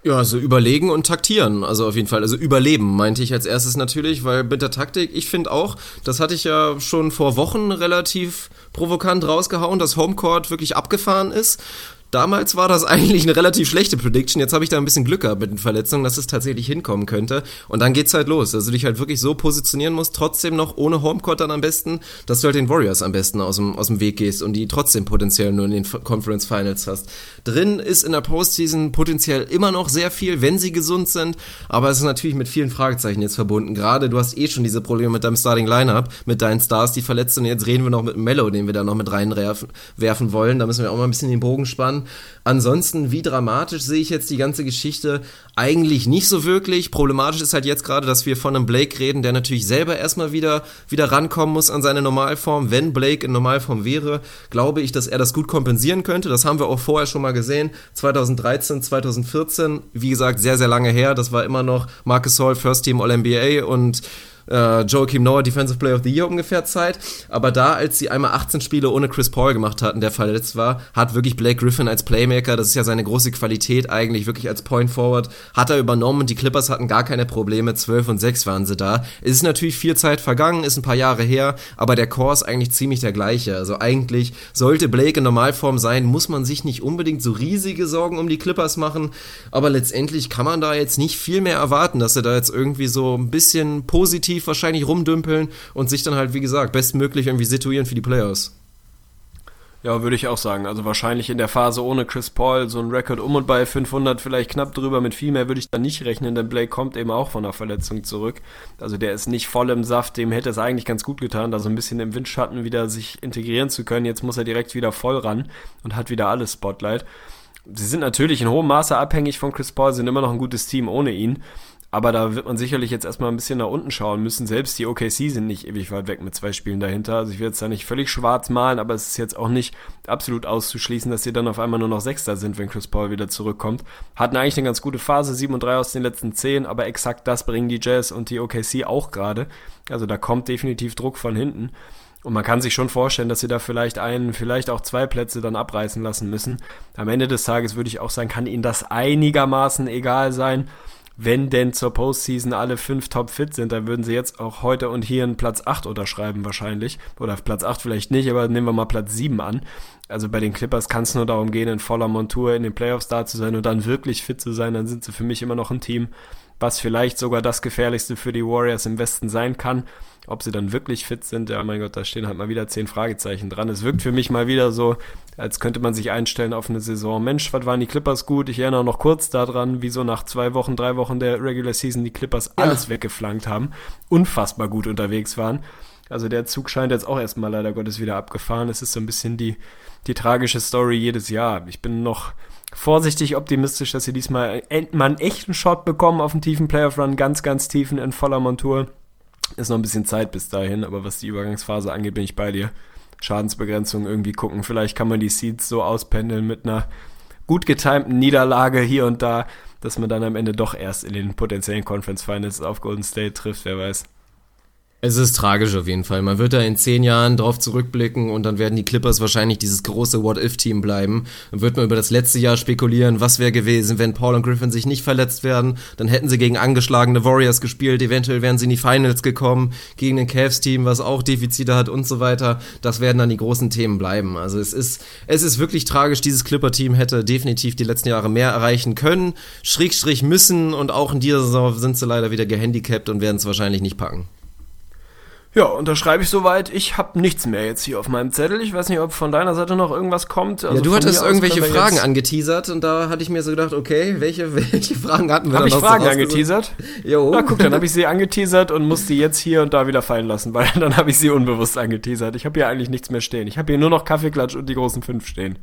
Ja, also überlegen und taktieren, also auf jeden Fall. Also überleben meinte ich als erstes natürlich, weil mit der Taktik, ich finde auch, das hatte ich ja schon vor Wochen relativ provokant rausgehauen, dass Homecourt wirklich abgefahren ist. Damals war das eigentlich eine relativ schlechte Prediction. Jetzt habe ich da ein bisschen Glück gehabt mit den Verletzungen, dass es tatsächlich hinkommen könnte. Und dann geht's halt los. Also du dich halt wirklich so positionieren musst, trotzdem noch ohne Homecourt dann am besten, dass du halt den Warriors am besten aus dem, aus dem Weg gehst und die trotzdem potenziell nur in den Conference Finals hast. Drin ist in der Postseason potenziell immer noch sehr viel, wenn sie gesund sind. Aber es ist natürlich mit vielen Fragezeichen jetzt verbunden. Gerade du hast eh schon diese Probleme mit deinem Starting Lineup, mit deinen Stars, die verletzt sind. Jetzt reden wir noch mit Mello, den wir da noch mit reinwerfen werfen wollen. Da müssen wir auch mal ein bisschen den Bogen spannen waren. Ansonsten, wie dramatisch sehe ich jetzt die ganze Geschichte? Eigentlich nicht so wirklich. Problematisch ist halt jetzt gerade, dass wir von einem Blake reden, der natürlich selber erstmal wieder, wieder rankommen muss an seine Normalform. Wenn Blake in Normalform wäre, glaube ich, dass er das gut kompensieren könnte. Das haben wir auch vorher schon mal gesehen. 2013, 2014, wie gesagt, sehr, sehr lange her. Das war immer noch Marcus Hall, First Team All-NBA und äh, Joachim Noah Defensive Player of the Year ungefähr Zeit. Aber da, als sie einmal 18 Spiele ohne Chris Paul gemacht hatten, der verletzt war, hat wirklich Blake Griffin als Playmaker, das ist ja seine große Qualität eigentlich, wirklich als Point Forward, hat er übernommen und die Clippers hatten gar keine Probleme. 12 und 6 waren sie da. Es ist natürlich viel Zeit vergangen, ist ein paar Jahre her, aber der Core ist eigentlich ziemlich der gleiche. Also eigentlich sollte Blake in Normalform sein, muss man sich nicht unbedingt so riesige Sorgen um die Clippers machen, aber letztendlich kann man da jetzt nicht viel mehr erwarten, dass er da jetzt irgendwie so ein bisschen positiv defensiv wahrscheinlich rumdümpeln und sich dann halt, wie gesagt, bestmöglich irgendwie situieren für die Playoffs. Ja, würde ich auch sagen. Also wahrscheinlich in der Phase ohne Chris Paul so ein Rekord um und bei 500 vielleicht knapp drüber. Mit viel mehr würde ich da nicht rechnen, denn Blake kommt eben auch von einer Verletzung zurück. Also der ist nicht voll im Saft. Dem hätte es eigentlich ganz gut getan, da so ein bisschen im Windschatten wieder sich integrieren zu können. Jetzt muss er direkt wieder voll ran und hat wieder alles Spotlight. Sie sind natürlich in hohem Maße abhängig von Chris Paul, sind immer noch ein gutes Team ohne ihn. Aber da wird man sicherlich jetzt erstmal ein bisschen nach unten schauen müssen. Selbst die OKC sind nicht ewig weit weg mit zwei Spielen dahinter. Also ich will jetzt da nicht völlig schwarz malen, aber es ist jetzt auch nicht absolut auszuschließen, dass sie dann auf einmal nur noch Sechster sind, wenn Chris Paul wieder zurückkommt. Hatten eigentlich eine ganz gute Phase, 7 und 3 aus den letzten 10, aber exakt das bringen die Jazz und die OKC auch gerade. Also da kommt definitiv Druck von hinten. Und man kann sich schon vorstellen, dass sie da vielleicht einen, vielleicht auch zwei Plätze dann abreißen lassen müssen. Am Ende des Tages würde ich auch sagen, kann ihnen das einigermaßen egal sein wenn denn zur Postseason alle fünf top fit sind, dann würden sie jetzt auch heute und hier einen Platz 8 unterschreiben wahrscheinlich. Oder Platz 8 vielleicht nicht, aber nehmen wir mal Platz 7 an. Also bei den Clippers kann es nur darum gehen, in voller Montur in den Playoffs da zu sein und dann wirklich fit zu sein. Dann sind sie für mich immer noch ein Team, was vielleicht sogar das gefährlichste für die Warriors im Westen sein kann. Ob sie dann wirklich fit sind, ja mein Gott, da stehen halt mal wieder zehn Fragezeichen dran. Es wirkt für mich mal wieder so, als könnte man sich einstellen auf eine Saison. Mensch, was waren die Clippers gut? Ich erinnere noch kurz daran, wie so nach zwei Wochen, drei Wochen der Regular Season die Clippers ja. alles weggeflankt haben, unfassbar gut unterwegs waren. Also der Zug scheint jetzt auch erstmal leider Gottes wieder abgefahren. Es ist so ein bisschen die, die tragische Story jedes Jahr. Ich bin noch vorsichtig optimistisch, dass sie diesmal mal einen echten Shot bekommen auf einen tiefen Playoff-Run, ganz, ganz tiefen in voller Montur. Ist noch ein bisschen Zeit bis dahin, aber was die Übergangsphase angeht, bin ich bei dir. Schadensbegrenzung irgendwie gucken. Vielleicht kann man die Seeds so auspendeln mit einer gut getimten Niederlage hier und da, dass man dann am Ende doch erst in den potenziellen Conference Finals auf Golden State trifft, wer weiß. Es ist tragisch auf jeden Fall. Man wird da in zehn Jahren drauf zurückblicken und dann werden die Clippers wahrscheinlich dieses große What-If-Team bleiben. Dann wird man über das letzte Jahr spekulieren, was wäre gewesen, wenn Paul und Griffin sich nicht verletzt werden. Dann hätten sie gegen angeschlagene Warriors gespielt, eventuell wären sie in die Finals gekommen, gegen ein Cavs-Team, was auch Defizite hat und so weiter. Das werden dann die großen Themen bleiben. Also es ist, es ist wirklich tragisch. Dieses Clipper-Team hätte definitiv die letzten Jahre mehr erreichen können, Schrägstrich müssen und auch in dieser Saison sind sie leider wieder gehandicapt und werden es wahrscheinlich nicht packen. Ja, unterschreibe ich soweit. Ich habe nichts mehr jetzt hier auf meinem Zettel. Ich weiß nicht, ob von deiner Seite noch irgendwas kommt. Also ja, du hattest irgendwelche Fragen angeteasert und da hatte ich mir so gedacht, okay, welche, welche Fragen hatten wir Habe ich Fragen so angeteasert? Jo. Na guck, dann habe ich sie angeteasert und musste jetzt hier und da wieder fallen lassen, weil dann habe ich sie unbewusst angeteasert. Ich habe hier eigentlich nichts mehr stehen. Ich habe hier nur noch Kaffeeklatsch und die großen fünf stehen.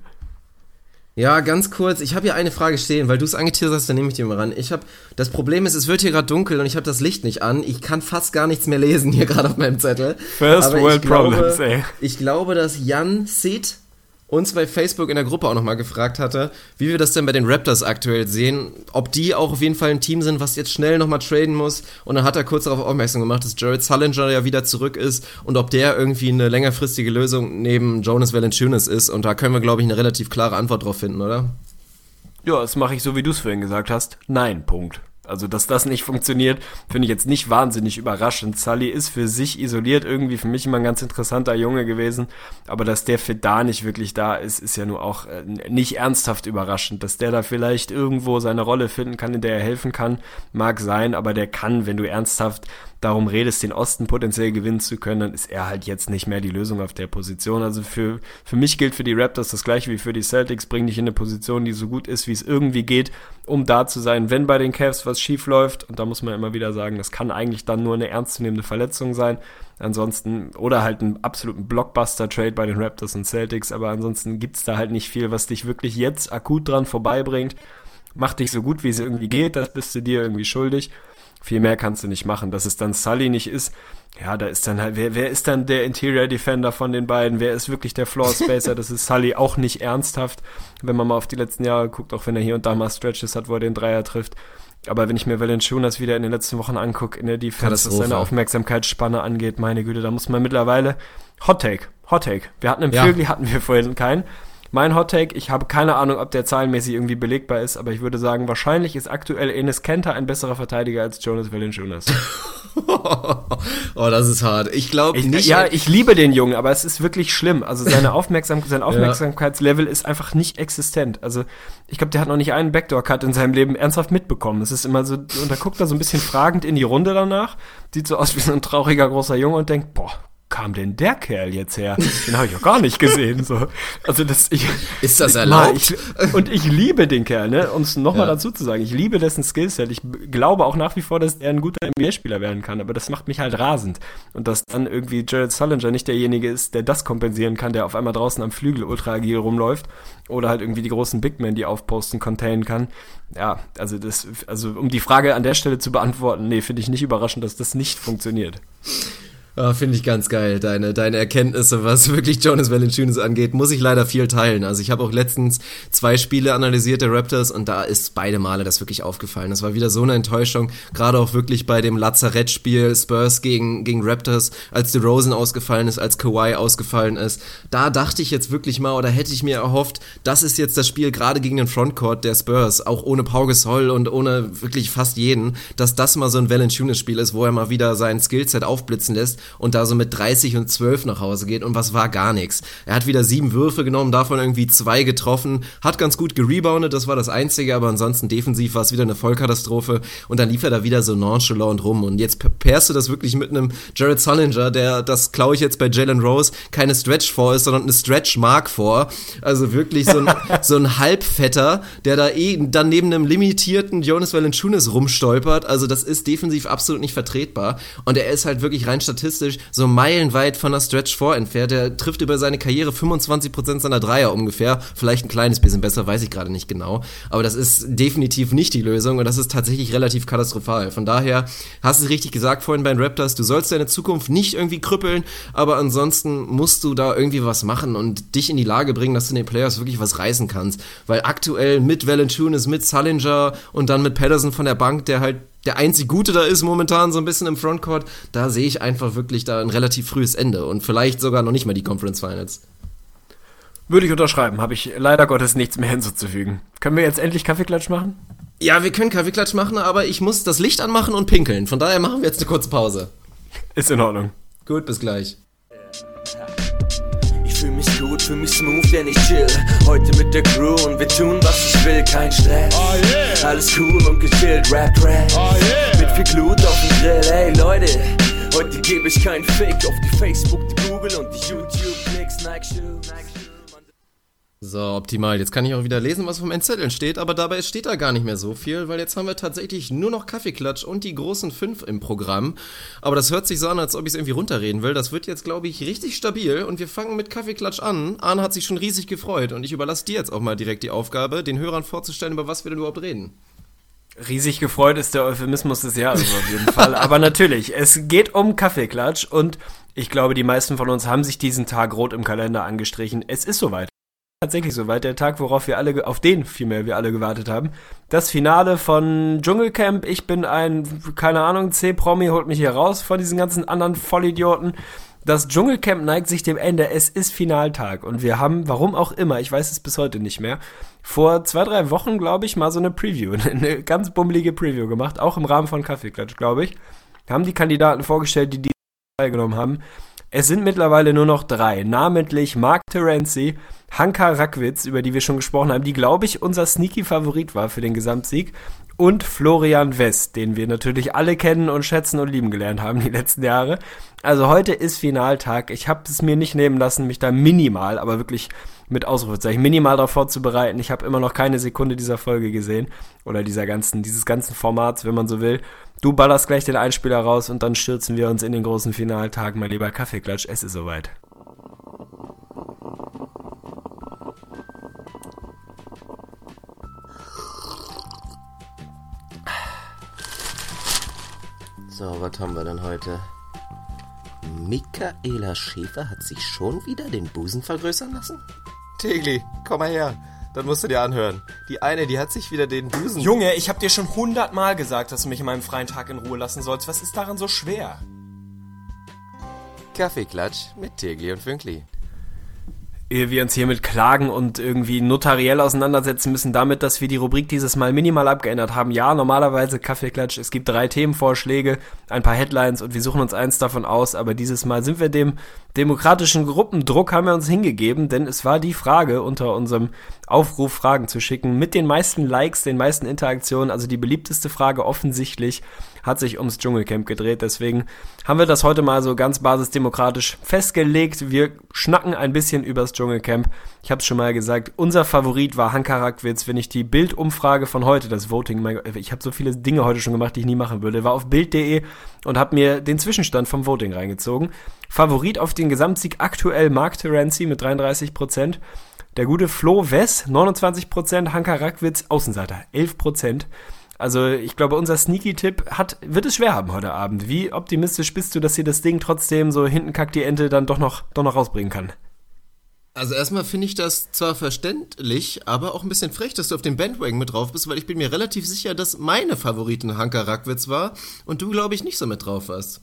Ja, ganz kurz. Ich habe hier eine Frage stehen, weil du es angeteasert hast, dann nehme ich die mal ran. Ich habe das Problem ist, es wird hier gerade dunkel und ich habe das Licht nicht an. Ich kann fast gar nichts mehr lesen hier gerade auf meinem Zettel. First Aber World Problems, ey. Ich glaube, dass Jan sieht uns bei Facebook in der Gruppe auch nochmal gefragt hatte, wie wir das denn bei den Raptors aktuell sehen, ob die auch auf jeden Fall ein Team sind, was jetzt schnell nochmal traden muss. Und dann hat er kurz darauf aufmerksam gemacht, dass Jared Sullinger ja wieder zurück ist und ob der irgendwie eine längerfristige Lösung neben Jonas Valanciunas ist. Und da können wir, glaube ich, eine relativ klare Antwort drauf finden, oder? Ja, das mache ich so, wie du es vorhin gesagt hast. Nein, Punkt. Also, dass das nicht funktioniert, finde ich jetzt nicht wahnsinnig überraschend. Sully ist für sich isoliert irgendwie für mich immer ein ganz interessanter Junge gewesen. Aber dass der für da nicht wirklich da ist, ist ja nur auch äh, nicht ernsthaft überraschend. Dass der da vielleicht irgendwo seine Rolle finden kann, in der er helfen kann, mag sein. Aber der kann, wenn du ernsthaft darum redest, den Osten potenziell gewinnen zu können, dann ist er halt jetzt nicht mehr die Lösung auf der Position. Also für, für mich gilt für die Raptors das gleiche wie für die Celtics. Bring dich in eine Position, die so gut ist, wie es irgendwie geht, um da zu sein, wenn bei den Cavs was schief läuft. Und da muss man immer wieder sagen, das kann eigentlich dann nur eine ernstzunehmende Verletzung sein. Ansonsten, oder halt einen absoluten Blockbuster-Trade bei den Raptors und Celtics, aber ansonsten gibt's da halt nicht viel, was dich wirklich jetzt akut dran vorbeibringt. Mach dich so gut, wie es irgendwie geht, das bist du dir irgendwie schuldig. Viel mehr kannst du nicht machen. Dass es dann Sully nicht ist, ja, da ist dann halt, wer, wer ist dann der Interior Defender von den beiden? Wer ist wirklich der Floor Spacer? Das ist Sully auch nicht ernsthaft, wenn man mal auf die letzten Jahre guckt, auch wenn er hier und da mal Stretches hat, wo er den Dreier trifft. Aber wenn ich mir Valanciunas wieder in den letzten Wochen angucke, in der Defense, was seine Aufmerksamkeitsspanne angeht, meine Güte, da muss man mittlerweile Hot Take, Hot Take. Wir hatten im ja. Vögel, hatten wir vorhin keinen. Mein Hot Take, ich habe keine Ahnung, ob der zahlenmäßig irgendwie belegbar ist, aber ich würde sagen, wahrscheinlich ist aktuell Enes Kenter ein besserer Verteidiger als Jonas Valanciunas. oh, das ist hart. Ich glaube nicht. Ja, ich liebe den Jungen, aber es ist wirklich schlimm. Also seine Aufmerksam sein Aufmerksamkeitslevel ja. ist einfach nicht existent. Also ich glaube, der hat noch nicht einen Backdoor-Cut in seinem Leben ernsthaft mitbekommen. Es ist immer so, und da guckt er so ein bisschen fragend in die Runde danach, sieht so aus wie so ein trauriger großer Junge und denkt, boah, kam denn der Kerl jetzt her? Den habe ich auch gar nicht gesehen. So. Also das, ich, ist das erlaubt? Ich, und ich liebe den Kerl, ne? Um es nochmal ja. dazu zu sagen, ich liebe dessen Skillset. Ich glaube auch nach wie vor, dass er ein guter NBA-Spieler werden kann, aber das macht mich halt rasend. Und dass dann irgendwie Jared Sullinger nicht derjenige ist, der das kompensieren kann, der auf einmal draußen am Flügel ultra agil rumläuft oder halt irgendwie die großen Big Men, die aufposten, containen kann. Ja, also das, also um die Frage an der Stelle zu beantworten, nee, finde ich nicht überraschend, dass das nicht funktioniert. Oh, Finde ich ganz geil, deine, deine Erkenntnisse, was wirklich Jonas Valanciunas angeht, muss ich leider viel teilen. Also ich habe auch letztens zwei Spiele analysiert der Raptors und da ist beide Male das wirklich aufgefallen. Das war wieder so eine Enttäuschung, gerade auch wirklich bei dem Lazarettspiel Spurs gegen, gegen Raptors, als DeRozan ausgefallen ist, als Kawhi ausgefallen ist. Da dachte ich jetzt wirklich mal oder hätte ich mir erhofft, das ist jetzt das Spiel gerade gegen den Frontcourt der Spurs, auch ohne Pau Gasol und ohne wirklich fast jeden, dass das mal so ein Valanciunas-Spiel ist, wo er mal wieder sein Skillset aufblitzen lässt und da so mit 30 und 12 nach Hause geht und was war gar nichts. Er hat wieder sieben Würfe genommen, davon irgendwie zwei getroffen, hat ganz gut gereboundet, das war das Einzige, aber ansonsten defensiv war es wieder eine Vollkatastrophe und dann lief er da wieder so nonchalant rum und jetzt pärst du das wirklich mit einem Jared Sullinger, der, das klaue ich jetzt bei Jalen Rose, keine Stretch vor ist, sondern eine Stretch Mark vor. Also wirklich so ein, so ein Halbfetter, der da eh dann neben einem limitierten Jonas Valanciunas rumstolpert. Also das ist defensiv absolut nicht vertretbar und er ist halt wirklich rein statistisch statistisch so meilenweit von der Stretch 4 entfernt. Er trifft über seine Karriere 25% seiner Dreier ungefähr. Vielleicht ein kleines bisschen besser, weiß ich gerade nicht genau. Aber das ist definitiv nicht die Lösung und das ist tatsächlich relativ katastrophal. Von daher hast du es richtig gesagt vorhin bei den Raptors, du sollst deine Zukunft nicht irgendwie krüppeln, aber ansonsten musst du da irgendwie was machen und dich in die Lage bringen, dass du in den Playoffs wirklich was reißen kannst. Weil aktuell mit Valanciunas, mit Sullinger und dann mit Patterson von der Bank, der halt der einzig Gute da ist momentan so ein bisschen im Frontcourt, da sehe ich einfach wirklich da ein relativ frühes Ende und vielleicht sogar noch nicht mal die Conference Finals. Würde ich unterschreiben, habe ich leider Gottes nichts mehr hinzuzufügen. Können wir jetzt endlich Kaffeeklatsch machen? Ja, wir können Kaffeeklatsch machen, aber ich muss das Licht anmachen und pinkeln. Von daher machen wir jetzt eine kurze Pause. Ist in Ordnung. Gut, bis gleich fühl mich gut, fühl mich smooth, denn ich chill heute mit der Crew und wir tun, was ich will, kein Stress. Oh yeah. Alles cool und gechillt, Rap, Rap. Oh yeah. Mit viel Glut auf dem Grill, ey Leute, heute gebe ich keinen Fake auf die Facebook, die Google und die YouTube-Klicks, Nike Shoe. So, optimal. Jetzt kann ich auch wieder lesen, was vom Entzetteln steht, aber dabei steht da gar nicht mehr so viel, weil jetzt haben wir tatsächlich nur noch Kaffeeklatsch und die großen fünf im Programm. Aber das hört sich so an, als ob ich es irgendwie runterreden will. Das wird jetzt, glaube ich, richtig stabil und wir fangen mit Kaffeeklatsch an. Arne hat sich schon riesig gefreut und ich überlasse dir jetzt auch mal direkt die Aufgabe, den Hörern vorzustellen, über was wir denn überhaupt reden. Riesig gefreut ist der Euphemismus des Jahres auf jeden Fall. Aber natürlich, es geht um Kaffeeklatsch und ich glaube, die meisten von uns haben sich diesen Tag rot im Kalender angestrichen. Es ist soweit tatsächlich soweit. Der Tag, worauf wir alle, auf den vielmehr wir alle gewartet haben. Das Finale von Dschungelcamp. Ich bin ein, keine Ahnung, C-Promi, holt mich hier raus von diesen ganzen anderen Vollidioten. Das Dschungelcamp neigt sich dem Ende. Es ist Finaltag und wir haben, warum auch immer, ich weiß es bis heute nicht mehr, vor zwei, drei Wochen, glaube ich, mal so eine Preview, eine ganz bummelige Preview gemacht, auch im Rahmen von Kaffeeklatsch, glaube ich. Haben die Kandidaten vorgestellt, die die teilgenommen haben. Es sind mittlerweile nur noch drei, namentlich Mark Terenzi, Hanka Rackwitz, über die wir schon gesprochen haben, die, glaube ich, unser sneaky Favorit war für den Gesamtsieg, und Florian West, den wir natürlich alle kennen und schätzen und lieben gelernt haben die letzten Jahre. Also heute ist Finaltag. Ich habe es mir nicht nehmen lassen, mich da minimal, aber wirklich mit Ausrufezeichen minimal darauf vorzubereiten. Ich habe immer noch keine Sekunde dieser Folge gesehen oder dieser ganzen, dieses ganzen Formats, wenn man so will. Du ballerst gleich den Einspieler raus und dann stürzen wir uns in den großen Finaltag, mein lieber Kaffeeklatsch. Es ist soweit. So, was haben wir denn heute? Michaela Schäfer hat sich schon wieder den Busen vergrößern lassen? Tegli, komm mal her. Dann musst du dir anhören. Die eine, die hat sich wieder den Busen... Junge, ich hab dir schon hundertmal gesagt, dass du mich in meinem freien Tag in Ruhe lassen sollst. Was ist daran so schwer? Kaffeeklatsch mit Tegli und Fünkli ehe wir uns hier mit Klagen und irgendwie notariell auseinandersetzen müssen, damit, dass wir die Rubrik dieses Mal minimal abgeändert haben. Ja, normalerweise Kaffeeklatsch, es gibt drei Themenvorschläge, ein paar Headlines und wir suchen uns eins davon aus, aber dieses Mal sind wir dem demokratischen Gruppendruck haben wir uns hingegeben, denn es war die Frage unter unserem Aufruf, Fragen zu schicken, mit den meisten Likes, den meisten Interaktionen, also die beliebteste Frage offensichtlich hat sich ums Dschungelcamp gedreht. Deswegen haben wir das heute mal so ganz basisdemokratisch festgelegt. Wir schnacken ein bisschen übers Dschungelcamp. Ich habe es schon mal gesagt, unser Favorit war Hanka Rackwitz. Wenn ich die Bildumfrage von heute, das Voting, mein, ich habe so viele Dinge heute schon gemacht, die ich nie machen würde, war auf bild.de und habe mir den Zwischenstand vom Voting reingezogen. Favorit auf den Gesamtsieg aktuell Mark Terenzi mit 33 Prozent. Der gute Flo Wess, 29%, Hanka Rackwitz, Außenseiter, 11%. Also ich glaube, unser Sneaky-Tipp hat, wird es schwer haben heute Abend. Wie optimistisch bist du, dass sie das Ding trotzdem so hinten kackt die Ente dann doch noch, doch noch rausbringen kann? Also erstmal finde ich das zwar verständlich, aber auch ein bisschen frech, dass du auf dem Bandwagon mit drauf bist, weil ich bin mir relativ sicher, dass meine Favoriten Hanka Rackwitz war und du, glaube ich, nicht so mit drauf warst.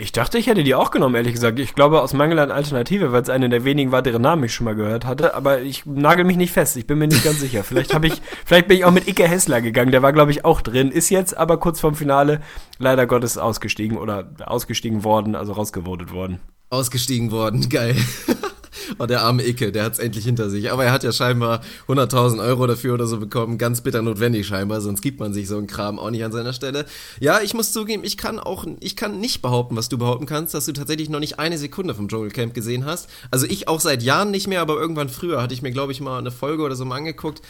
Ich dachte, ich hätte die auch genommen, ehrlich gesagt. Ich glaube, aus Mangel an Alternative, weil es eine der wenigen war, deren Namen ich schon mal gehört hatte. Aber ich nagel mich nicht fest. Ich bin mir nicht ganz sicher. Vielleicht habe ich, vielleicht bin ich auch mit Icke Hessler gegangen. Der war, glaube ich, auch drin. Ist jetzt aber kurz vorm Finale leider Gottes ausgestiegen oder ausgestiegen worden, also rausgevotet worden. Ausgestiegen worden, geil. Oh, der arme Icke, der hat's endlich hinter sich. Aber er hat ja scheinbar 100.000 Euro dafür oder so bekommen. Ganz bitter notwendig scheinbar, sonst gibt man sich so einen Kram auch nicht an seiner Stelle. Ja, ich muss zugeben, ich kann auch, ich kann nicht behaupten, was du behaupten kannst, dass du tatsächlich noch nicht eine Sekunde vom Dschungelcamp gesehen hast. Also ich auch seit Jahren nicht mehr, aber irgendwann früher hatte ich mir, glaube ich, mal eine Folge oder so mal angeguckt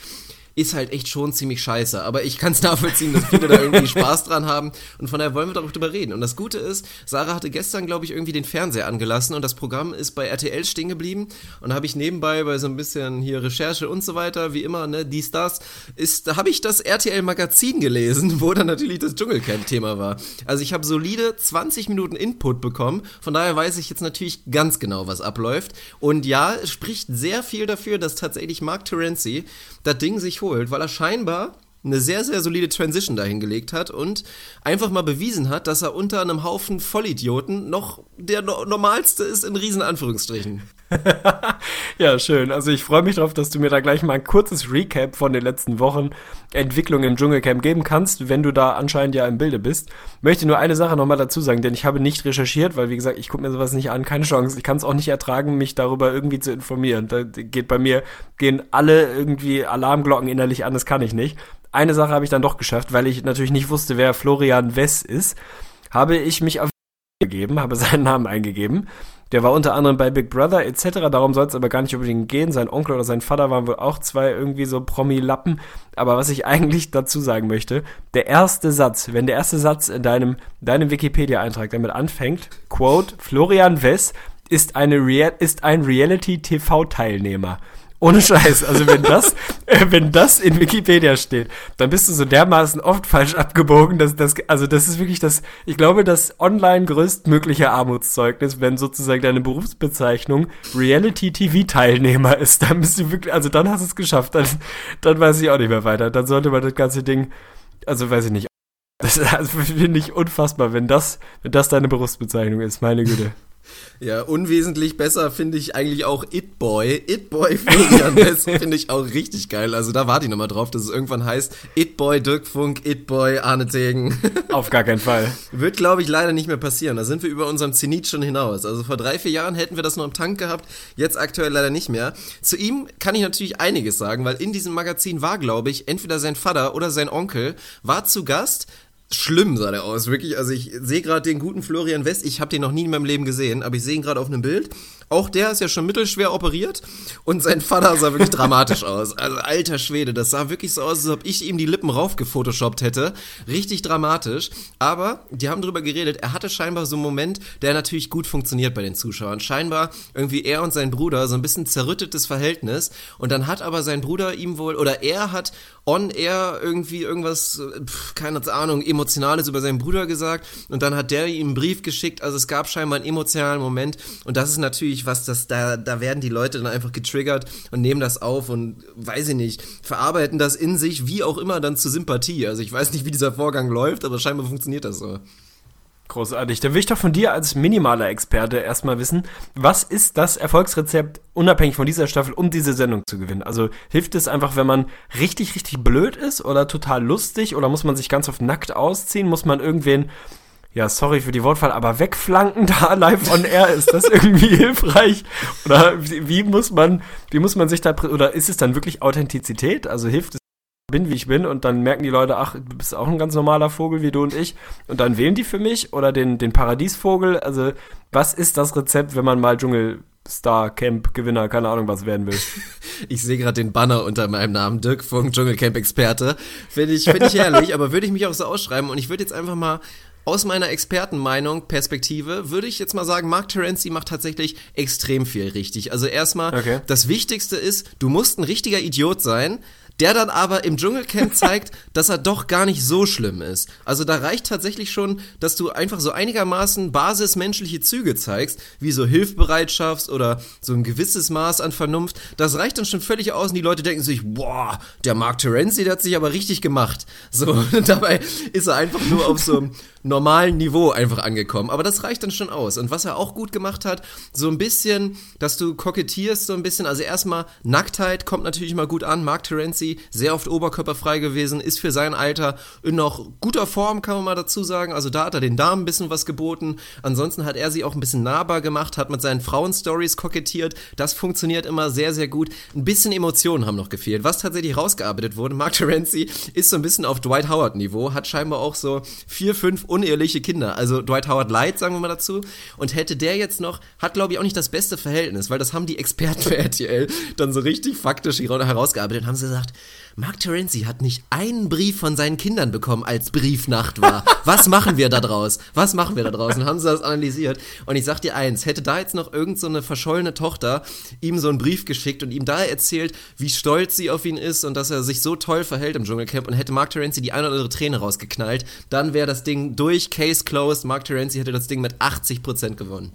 ist halt echt schon ziemlich scheiße. Aber ich kann es nachvollziehen, dass viele da irgendwie Spaß dran haben. Und von daher wollen wir darüber reden. Und das Gute ist, Sarah hatte gestern, glaube ich, irgendwie den Fernseher angelassen und das Programm ist bei RTL stehen geblieben. Und da habe ich nebenbei bei so ein bisschen hier Recherche und so weiter, wie immer, ne, dies, das, ist, da habe ich das RTL-Magazin gelesen, wo dann natürlich das Dschungelcamp-Thema war. Also ich habe solide 20 Minuten Input bekommen. Von daher weiß ich jetzt natürlich ganz genau, was abläuft. Und ja, es spricht sehr viel dafür, dass tatsächlich Mark Terenzi das Ding sich holt, weil er scheinbar eine sehr, sehr solide Transition dahingelegt hat und einfach mal bewiesen hat, dass er unter einem Haufen Vollidioten noch der no normalste ist in riesen Anführungsstrichen. ja, schön. Also ich freue mich darauf, dass du mir da gleich mal ein kurzes Recap von den letzten Wochen Entwicklung im Dschungelcamp geben kannst, wenn du da anscheinend ja im Bilde bist. Möchte nur eine Sache nochmal dazu sagen, denn ich habe nicht recherchiert, weil wie gesagt, ich gucke mir sowas nicht an, keine Chance. Ich kann es auch nicht ertragen, mich darüber irgendwie zu informieren. Da geht bei mir, gehen alle irgendwie Alarmglocken innerlich an, das kann ich nicht. Eine Sache habe ich dann doch geschafft, weil ich natürlich nicht wusste, wer Florian Wess ist, habe ich mich auf gegeben, habe seinen Namen eingegeben. Der war unter anderem bei Big Brother etc. Darum soll es aber gar nicht unbedingt gehen. Sein Onkel oder sein Vater waren wohl auch zwei irgendwie so Promi-Lappen. Aber was ich eigentlich dazu sagen möchte, der erste Satz, wenn der erste Satz in deinem, deinem Wikipedia-Eintrag damit anfängt, quote, Florian Wess ist, eine Rea ist ein Reality-TV-Teilnehmer. Ohne Scheiß. Also wenn das, äh, wenn das in Wikipedia steht, dann bist du so dermaßen oft falsch abgebogen, dass das, also das ist wirklich das, ich glaube, das online größtmögliche Armutszeugnis, wenn sozusagen deine Berufsbezeichnung Reality TV Teilnehmer ist. Dann bist du wirklich, also dann hast du es geschafft. Dann, dann weiß ich auch nicht mehr weiter. Dann sollte man das ganze Ding, also weiß ich nicht. Das also finde ich unfassbar, wenn das, wenn das deine Berufsbezeichnung ist, meine Güte. Ja, unwesentlich besser finde ich eigentlich auch It Boy. It Boy Florian West finde ich auch richtig geil. Also da warte ich nochmal drauf, dass es irgendwann heißt It Boy Dirk Funk, It Boy Arne Tegen. Auf gar keinen Fall. Wird, glaube ich, leider nicht mehr passieren. Da sind wir über unserem Zenit schon hinaus. Also vor drei, vier Jahren hätten wir das noch im Tank gehabt, jetzt aktuell leider nicht mehr. Zu ihm kann ich natürlich einiges sagen, weil in diesem Magazin war, glaube ich, entweder sein Vater oder sein Onkel war zu Gast schlimm sah der aus, wirklich. Also ich sehe gerade den guten Florian West, ich habe den noch nie in meinem Leben gesehen, aber ich sehe ihn gerade auf einem Bild auch der ist ja schon mittelschwer operiert und sein Vater sah wirklich dramatisch aus. Also alter Schwede, das sah wirklich so aus, als ob ich ihm die Lippen raufgefotoshoppt hätte. Richtig dramatisch. Aber die haben drüber geredet, er hatte scheinbar so einen Moment, der natürlich gut funktioniert bei den Zuschauern. Scheinbar irgendwie er und sein Bruder so ein bisschen zerrüttetes Verhältnis und dann hat aber sein Bruder ihm wohl, oder er hat on air irgendwie irgendwas, pf, keine Ahnung, emotionales über seinen Bruder gesagt und dann hat der ihm einen Brief geschickt. Also es gab scheinbar einen emotionalen Moment und das ist natürlich wirklich was, das da, da werden die Leute dann einfach getriggert und nehmen das auf und weiß ich nicht, verarbeiten das in sich, wie auch immer, dann zur Sympathie. Also ich weiß nicht, wie dieser Vorgang läuft, aber scheinbar funktioniert das so. Großartig. Dann will ich doch von dir als minimaler Experte erstmal wissen, was ist das Erfolgsrezept unabhängig von dieser Staffel, um diese Sendung zu gewinnen? Also hilft es einfach, wenn man richtig, richtig blöd ist oder total lustig oder muss man sich ganz oft nackt ausziehen? Muss man irgendwen ja, sorry für die Wortwahl, aber wegflanken da live on air, ist das irgendwie hilfreich? Oder wie, wie, muss man, wie muss man sich da, oder ist es dann wirklich Authentizität? Also hilft es, bin wie ich bin und dann merken die Leute, ach, du bist auch ein ganz normaler Vogel wie du und ich und dann wählen die für mich oder den, den Paradiesvogel? Also, was ist das Rezept, wenn man mal Dschungel Star Camp Gewinner, keine Ahnung was werden will. Ich sehe gerade den Banner unter meinem Namen, Dirk Funk, Dschungelcamp Experte. Finde ich, finde ich herrlich, aber würde ich mich auch so ausschreiben und ich würde jetzt einfach mal aus meiner Expertenmeinung, Perspektive, würde ich jetzt mal sagen, Mark Terenzi macht tatsächlich extrem viel richtig. Also erstmal, okay. das Wichtigste ist, du musst ein richtiger Idiot sein, der dann aber im Dschungelcamp zeigt, dass er doch gar nicht so schlimm ist. Also da reicht tatsächlich schon, dass du einfach so einigermaßen basismenschliche Züge zeigst, wie so Hilfbereitschaft oder so ein gewisses Maß an Vernunft. Das reicht dann schon völlig aus und die Leute denken sich, boah, der Mark Terenzi, der hat sich aber richtig gemacht. So, dabei ist er einfach nur auf so einem normalen Niveau einfach angekommen. Aber das reicht dann schon aus. Und was er auch gut gemacht hat, so ein bisschen, dass du kokettierst so ein bisschen. Also erstmal Nacktheit kommt natürlich mal gut an. Mark Terenzi sehr oft oberkörperfrei gewesen, ist für sein Alter in noch guter Form, kann man mal dazu sagen. Also da hat er den Damen ein bisschen was geboten. Ansonsten hat er sie auch ein bisschen nahbar gemacht, hat mit seinen Frauenstories kokettiert. Das funktioniert immer sehr, sehr gut. Ein bisschen Emotionen haben noch gefehlt. Was tatsächlich rausgearbeitet wurde, Mark Terenzi ist so ein bisschen auf Dwight Howard Niveau, hat scheinbar auch so vier, fünf uneheliche Kinder. Also Dwight Howard Light, sagen wir mal dazu. Und hätte der jetzt noch, hat glaube ich auch nicht das beste Verhältnis, weil das haben die Experten für RTL dann so richtig faktisch herausgearbeitet und haben sie gesagt, Mark Terenzi hat nicht einen Brief von seinen Kindern bekommen, als Briefnacht war. Was machen wir da draus? Was machen wir da draußen? Haben sie das analysiert? Und ich sag dir eins, hätte da jetzt noch irgend so verschollene Tochter ihm so einen Brief geschickt und ihm da erzählt, wie stolz sie auf ihn ist und dass er sich so toll verhält im Dschungelcamp und hätte Mark Terenzi die eine oder andere Träne rausgeknallt, dann wäre das Ding durch, Case closed. Mark Terenzi hätte das Ding mit 80% gewonnen.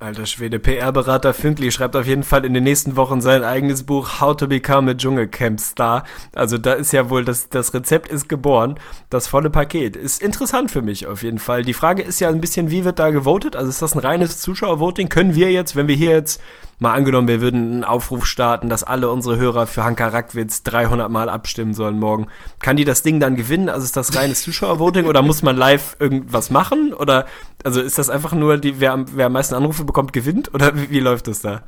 Alter Schwede, PR-Berater Fünkli schreibt auf jeden Fall in den nächsten Wochen sein eigenes Buch How to Become a Dschungelcamp Star. Also da ist ja wohl, das, das Rezept ist geboren. Das volle Paket. Ist interessant für mich auf jeden Fall. Die Frage ist ja ein bisschen, wie wird da gewotet? Also ist das ein reines Zuschauervoting? Können wir jetzt, wenn wir hier jetzt mal angenommen, wir würden einen Aufruf starten, dass alle unsere Hörer für Hanka Rackwitz 300 Mal abstimmen sollen morgen. Kann die das Ding dann gewinnen? Also ist das reines Zuschauervoting oder muss man live irgendwas machen? Oder, also ist das einfach nur, die, wer, wer am meisten Anrufe bekommt, gewinnt? Oder wie, wie läuft das da?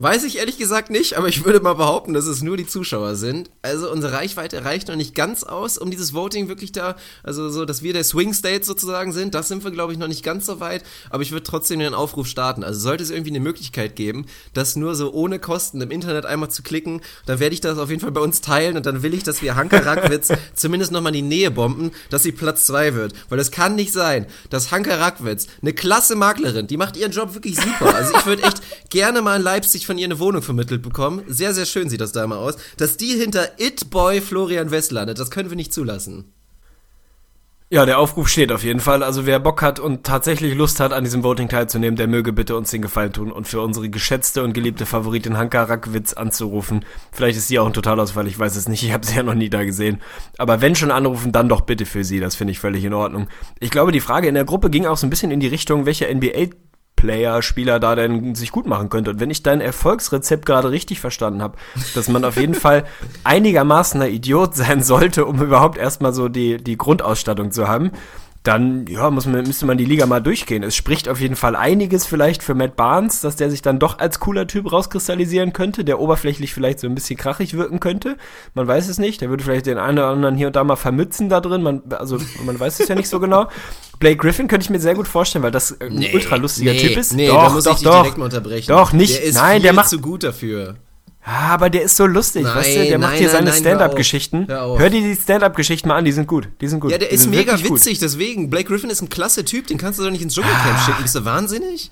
Weiß ich ehrlich gesagt nicht, aber ich würde mal behaupten, dass es nur die Zuschauer sind. Also unsere Reichweite reicht noch nicht ganz aus, um dieses Voting wirklich da, also so, dass wir der Swing State sozusagen sind. Das sind wir, glaube ich, noch nicht ganz so weit. Aber ich würde trotzdem den Aufruf starten. Also sollte es irgendwie eine Möglichkeit geben, das nur so ohne Kosten im Internet einmal zu klicken, dann werde ich das auf jeden Fall bei uns teilen und dann will ich, dass wir Hanka Rackwitz zumindest nochmal die Nähe bomben, dass sie Platz zwei wird. Weil es kann nicht sein, dass Hanka Rackwitz, eine klasse Maklerin, die macht ihren Job wirklich super. Also ich würde echt gerne mal in Leipzig von ihr eine Wohnung vermittelt bekommen. Sehr, sehr schön sieht das da immer aus. Dass die hinter It-Boy Florian West landet, das können wir nicht zulassen. Ja, der Aufruf steht auf jeden Fall. Also wer Bock hat und tatsächlich Lust hat, an diesem Voting teilzunehmen, der möge bitte uns den Gefallen tun und für unsere geschätzte und geliebte Favoritin Hanka Rackwitz anzurufen. Vielleicht ist sie auch ein Totalausfall, ich weiß es nicht, ich habe sie ja noch nie da gesehen. Aber wenn schon anrufen, dann doch bitte für sie, das finde ich völlig in Ordnung. Ich glaube, die Frage in der Gruppe ging auch so ein bisschen in die Richtung, welche NBA Player, Spieler da denn sich gut machen könnte. Und wenn ich dein Erfolgsrezept gerade richtig verstanden habe, dass man auf jeden Fall einigermaßen ein Idiot sein sollte, um überhaupt erstmal so die, die Grundausstattung zu haben, dann ja, muss man, müsste man die Liga mal durchgehen. Es spricht auf jeden Fall einiges vielleicht für Matt Barnes, dass der sich dann doch als cooler Typ rauskristallisieren könnte, der oberflächlich vielleicht so ein bisschen krachig wirken könnte. Man weiß es nicht. Der würde vielleicht den einen oder anderen hier und da mal vermützen da drin. Man, also man weiß es ja nicht so genau. Blake Griffin könnte ich mir sehr gut vorstellen, weil das ein nee, ultra lustiger nee, Typ ist. Nee, doch, da muss doch, ich dich doch, direkt mal unterbrechen. Doch, nicht. Der ist nein, der macht zu gut dafür. Ah, aber der ist so lustig, nein, weißt du? Der macht hier seine Stand-up-Geschichten. Hör, hör dir die Stand-up-Geschichten mal an, die sind gut. Die sind gut. Ja, der die ist mega witzig, gut. deswegen. Blake Griffin ist ein klasse Typ, den kannst du doch nicht ins Dschungelcamp ah. schicken. Bist du wahnsinnig?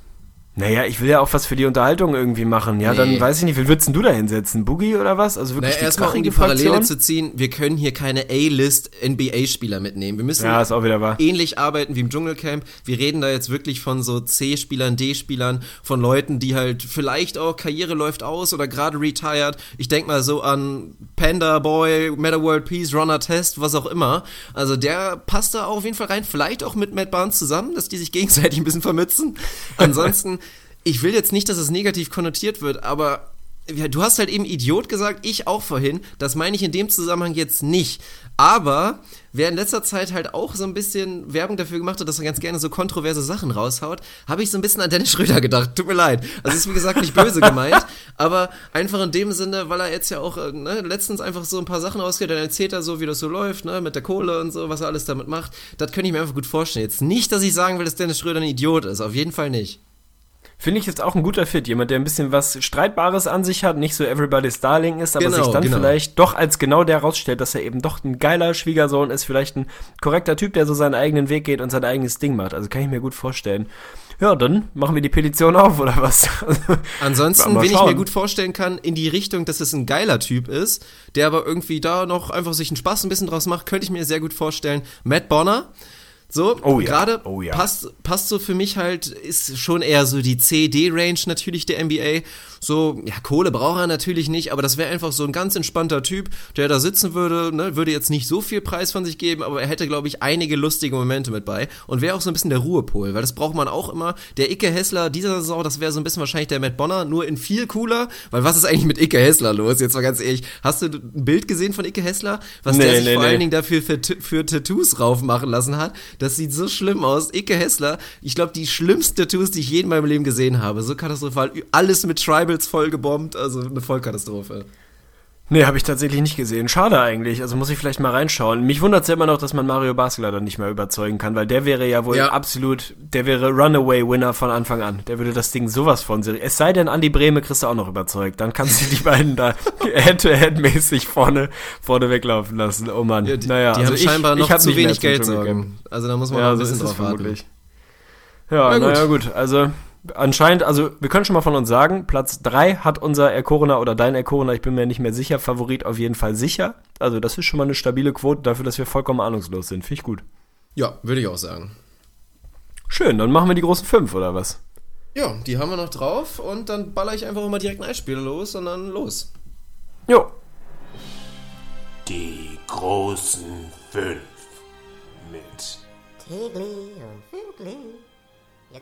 Naja, ich will ja auch was für die Unterhaltung irgendwie machen. Ja, nee. dann weiß ich nicht, wie würdest du da hinsetzen? Boogie oder was? Also wirklich naja, erstmal um die Parallele zu ziehen, wir können hier keine A-List NBA-Spieler mitnehmen. Wir müssen ja, ist auch wieder wahr. ähnlich arbeiten wie im Dschungelcamp. Wir reden da jetzt wirklich von so C-Spielern, D-Spielern, von Leuten, die halt vielleicht auch Karriere läuft aus oder gerade retired. Ich denk mal so an Panda Boy, Meta World Peace, Runner Test, was auch immer. Also der passt da auf jeden Fall rein. Vielleicht auch mit Matt Barnes zusammen, dass die sich gegenseitig ein bisschen vermützen. Ansonsten ich will jetzt nicht, dass es negativ konnotiert wird, aber du hast halt eben Idiot gesagt, ich auch vorhin. Das meine ich in dem Zusammenhang jetzt nicht. Aber wer in letzter Zeit halt auch so ein bisschen Werbung dafür gemacht hat, dass er ganz gerne so kontroverse Sachen raushaut, habe ich so ein bisschen an Dennis Schröder gedacht. Tut mir leid. Also ist wie gesagt nicht böse gemeint, aber einfach in dem Sinne, weil er jetzt ja auch äh, ne, letztens einfach so ein paar Sachen rausgeht, dann erzählt er so, wie das so läuft, ne, mit der Kohle und so, was er alles damit macht. Das könnte ich mir einfach gut vorstellen. Jetzt nicht, dass ich sagen will, dass Dennis Schröder ein Idiot ist. Auf jeden Fall nicht. Finde ich jetzt auch ein guter Fit. Jemand, der ein bisschen was Streitbares an sich hat, nicht so Everybody's Darling ist, aber genau, sich dann genau. vielleicht doch als genau der herausstellt, dass er eben doch ein geiler Schwiegersohn ist, vielleicht ein korrekter Typ, der so seinen eigenen Weg geht und sein eigenes Ding macht. Also kann ich mir gut vorstellen. Ja, dann machen wir die Petition auf, oder was? Ansonsten, wen ich mir gut vorstellen kann, in die Richtung, dass es ein geiler Typ ist, der aber irgendwie da noch einfach sich einen Spaß ein bisschen draus macht, könnte ich mir sehr gut vorstellen. Matt Bonner, so, oh, gerade ja. oh, ja. passt, passt so für mich halt, ist schon eher so die CD-Range natürlich der NBA so, ja, Kohle braucht er natürlich nicht, aber das wäre einfach so ein ganz entspannter Typ, der da sitzen würde, ne, würde jetzt nicht so viel Preis von sich geben, aber er hätte, glaube ich, einige lustige Momente mit bei und wäre auch so ein bisschen der Ruhepol, weil das braucht man auch immer. Der Icke Hessler dieser Saison, das wäre so ein bisschen wahrscheinlich der Matt Bonner, nur in viel cooler, weil was ist eigentlich mit Icke Hessler los? Jetzt mal ganz ehrlich, hast du ein Bild gesehen von Icke Hessler? Was nee, der sich nee, vor nee. allen Dingen dafür für, für Tattoos raufmachen lassen hat? Das sieht so schlimm aus. Icke Hessler, ich glaube, die schlimmsten Tattoos, die ich je in meinem Leben gesehen habe. So katastrophal. Alles mit Tribals voll gebombt, also eine Vollkatastrophe. Nee, habe ich tatsächlich nicht gesehen. Schade eigentlich. Also muss ich vielleicht mal reinschauen. Mich wundert es ja immer noch, dass man Mario Basler dann nicht mehr überzeugen kann, weil der wäre ja wohl ja. absolut, der wäre Runaway-Winner von Anfang an. Der würde das Ding sowas von sich. Es sei denn, Andi Breme kriegst du auch noch überzeugt. Dann kannst du die beiden da head-to-head-mäßig vorne, vorne weglaufen lassen. Oh Mann. Ja, die, naja, die also haben ich, scheinbar noch ich zu wenig Geld sorgen. Also da muss man ja, ein bisschen so drauf warten. Ja, naja, gut. Also anscheinend, also wir können schon mal von uns sagen, Platz 3 hat unser Erkorener oder dein Erkorener, ich bin mir nicht mehr sicher, Favorit auf jeden Fall sicher. Also das ist schon mal eine stabile Quote dafür, dass wir vollkommen ahnungslos sind. Finde ich gut. Ja, würde ich auch sagen. Schön, dann machen wir die großen 5 oder was? Ja, die haben wir noch drauf und dann baller ich einfach immer direkt ein Eisspiel los und dann los. Jo. Die großen 5 mit Tegli und Fügli. Ihr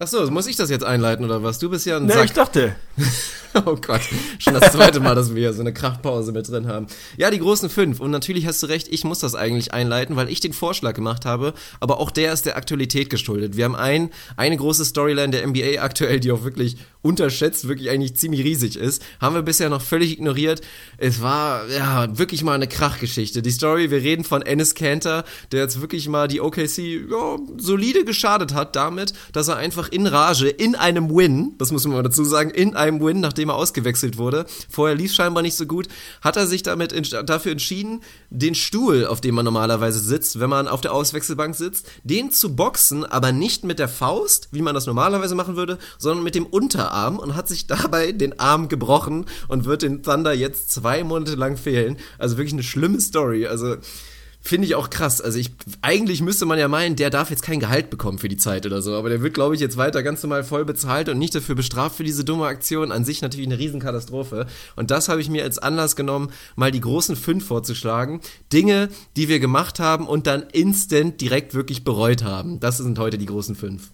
Achso, muss ich das jetzt einleiten oder was? Du bist ja ein Nee, Sack. ich dachte. oh Gott, schon das zweite Mal, dass wir hier so eine Kraftpause mit drin haben. Ja, die großen fünf. Und natürlich hast du recht, ich muss das eigentlich einleiten, weil ich den Vorschlag gemacht habe. Aber auch der ist der Aktualität geschuldet. Wir haben ein, eine große Storyline der NBA aktuell, die auch wirklich unterschätzt, wirklich eigentlich ziemlich riesig ist. Haben wir bisher noch völlig ignoriert. Es war, ja, wirklich mal eine Krachgeschichte. Die Story, wir reden von Ennis Cantor, der jetzt wirklich mal die OKC ja, solide geschadet hat damit, dass er einfach in Rage, in einem Win, das muss man mal dazu sagen, in einem Win, nachdem er ausgewechselt wurde, vorher lief scheinbar nicht so gut, hat er sich damit in, dafür entschieden, den Stuhl, auf dem man normalerweise sitzt, wenn man auf der Auswechselbank sitzt, den zu boxen, aber nicht mit der Faust, wie man das normalerweise machen würde, sondern mit dem Unterarm und hat sich dabei den Arm gebrochen und wird den Thunder jetzt zwei Monate lang fehlen. Also wirklich eine schlimme Story. Also Finde ich auch krass. Also ich, eigentlich müsste man ja meinen, der darf jetzt kein Gehalt bekommen für die Zeit oder so. Aber der wird, glaube ich, jetzt weiter ganz normal voll bezahlt und nicht dafür bestraft für diese dumme Aktion. An sich natürlich eine Riesenkatastrophe. Und das habe ich mir als Anlass genommen, mal die großen fünf vorzuschlagen. Dinge, die wir gemacht haben und dann instant direkt wirklich bereut haben. Das sind heute die großen fünf.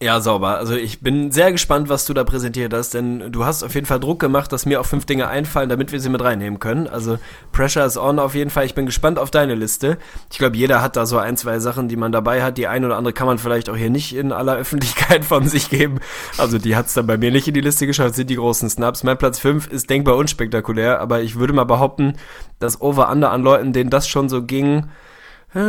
Ja, sauber. Also ich bin sehr gespannt, was du da präsentiert hast, denn du hast auf jeden Fall Druck gemacht, dass mir auch fünf Dinge einfallen, damit wir sie mit reinnehmen können. Also Pressure is on auf jeden Fall. Ich bin gespannt auf deine Liste. Ich glaube, jeder hat da so ein, zwei Sachen, die man dabei hat. Die eine oder andere kann man vielleicht auch hier nicht in aller Öffentlichkeit von sich geben. Also die hat's dann bei mir nicht in die Liste geschafft, sind die großen Snaps. Mein Platz fünf ist denkbar unspektakulär, aber ich würde mal behaupten, dass Over-Under an Leuten, denen das schon so ging,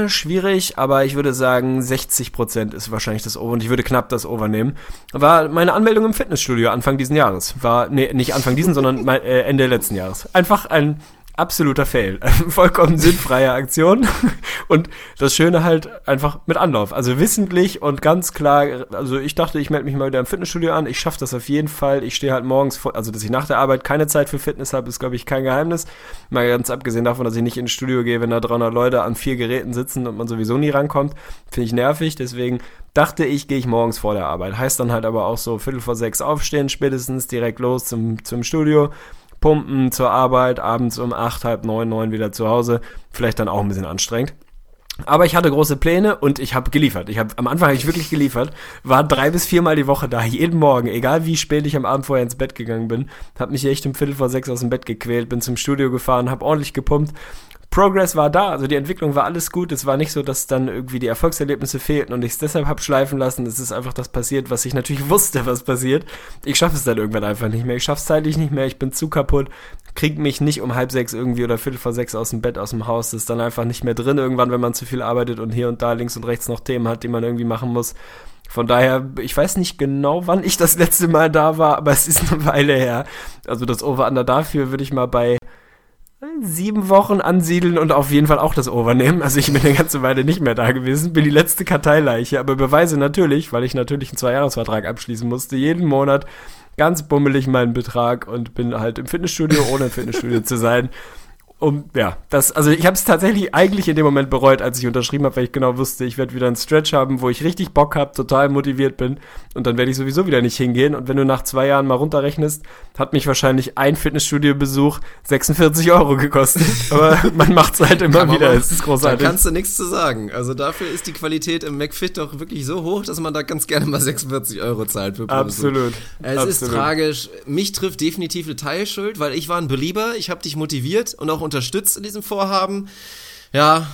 schwierig, aber ich würde sagen, 60% ist wahrscheinlich das Over und ich würde knapp das Over nehmen. War meine Anmeldung im Fitnessstudio Anfang diesen Jahres. War, nee, nicht Anfang diesen, sondern äh, Ende letzten Jahres. Einfach ein absoluter Fail. Vollkommen sinnfreie Aktion. Und das Schöne halt einfach mit Anlauf. Also wissentlich und ganz klar, also ich dachte, ich melde mich mal wieder im Fitnessstudio an. Ich schaffe das auf jeden Fall. Ich stehe halt morgens vor, also dass ich nach der Arbeit keine Zeit für Fitness habe, ist glaube ich kein Geheimnis. Mal ganz abgesehen davon, dass ich nicht ins Studio gehe, wenn da 300 Leute an vier Geräten sitzen und man sowieso nie rankommt. Finde ich nervig. Deswegen dachte ich, gehe ich morgens vor der Arbeit. Heißt dann halt aber auch so Viertel vor sechs aufstehen, spätestens direkt los zum, zum Studio pumpen zur Arbeit, abends um acht, halb neun, neun wieder zu Hause. Vielleicht dann auch ein bisschen anstrengend. Aber ich hatte große Pläne und ich habe geliefert. Ich habe am Anfang habe ich wirklich geliefert, war drei bis viermal die Woche da, jeden Morgen, egal wie spät ich am Abend vorher ins Bett gegangen bin, habe mich echt um Viertel vor sechs aus dem Bett gequält, bin zum Studio gefahren, habe ordentlich gepumpt Progress war da, also die Entwicklung war alles gut. Es war nicht so, dass dann irgendwie die Erfolgserlebnisse fehlten und ich es deshalb habe schleifen lassen. Es ist einfach das passiert, was ich natürlich wusste, was passiert. Ich schaffe es dann irgendwann einfach nicht mehr. Ich schaffe es zeitlich nicht mehr. Ich bin zu kaputt. Krieg mich nicht um halb sechs irgendwie oder viertel vor sechs aus dem Bett, aus dem Haus. Das ist dann einfach nicht mehr drin irgendwann, wenn man zu viel arbeitet und hier und da links und rechts noch Themen hat, die man irgendwie machen muss. Von daher, ich weiß nicht genau, wann ich das letzte Mal da war, aber es ist eine Weile her. Also das Over-Under dafür würde ich mal bei sieben Wochen ansiedeln und auf jeden Fall auch das Overnehmen. Also ich bin eine ganze Weile nicht mehr da gewesen, bin die letzte Karteileiche, aber beweise natürlich, weil ich natürlich einen Zweijahresvertrag abschließen musste, jeden Monat ganz bummelig meinen Betrag und bin halt im Fitnessstudio, ohne im Fitnessstudio zu sein um ja, das also ich habe es tatsächlich eigentlich in dem Moment bereut, als ich unterschrieben habe, weil ich genau wusste, ich werde wieder einen Stretch haben, wo ich richtig Bock habe, total motiviert bin und dann werde ich sowieso wieder nicht hingehen und wenn du nach zwei Jahren mal runterrechnest, hat mich wahrscheinlich ein Fitnessstudio-Besuch 46 Euro gekostet, aber man macht's halt immer Kann wieder, es ist großartig. Da kannst du nichts zu sagen, also dafür ist die Qualität im McFit doch wirklich so hoch, dass man da ganz gerne mal 46 Euro zahlt für Absolut. Es Absolut. ist tragisch, mich trifft definitiv eine Teilschuld, weil ich war ein Belieber, ich habe dich motiviert und auch unterstützt in diesem Vorhaben. Ja,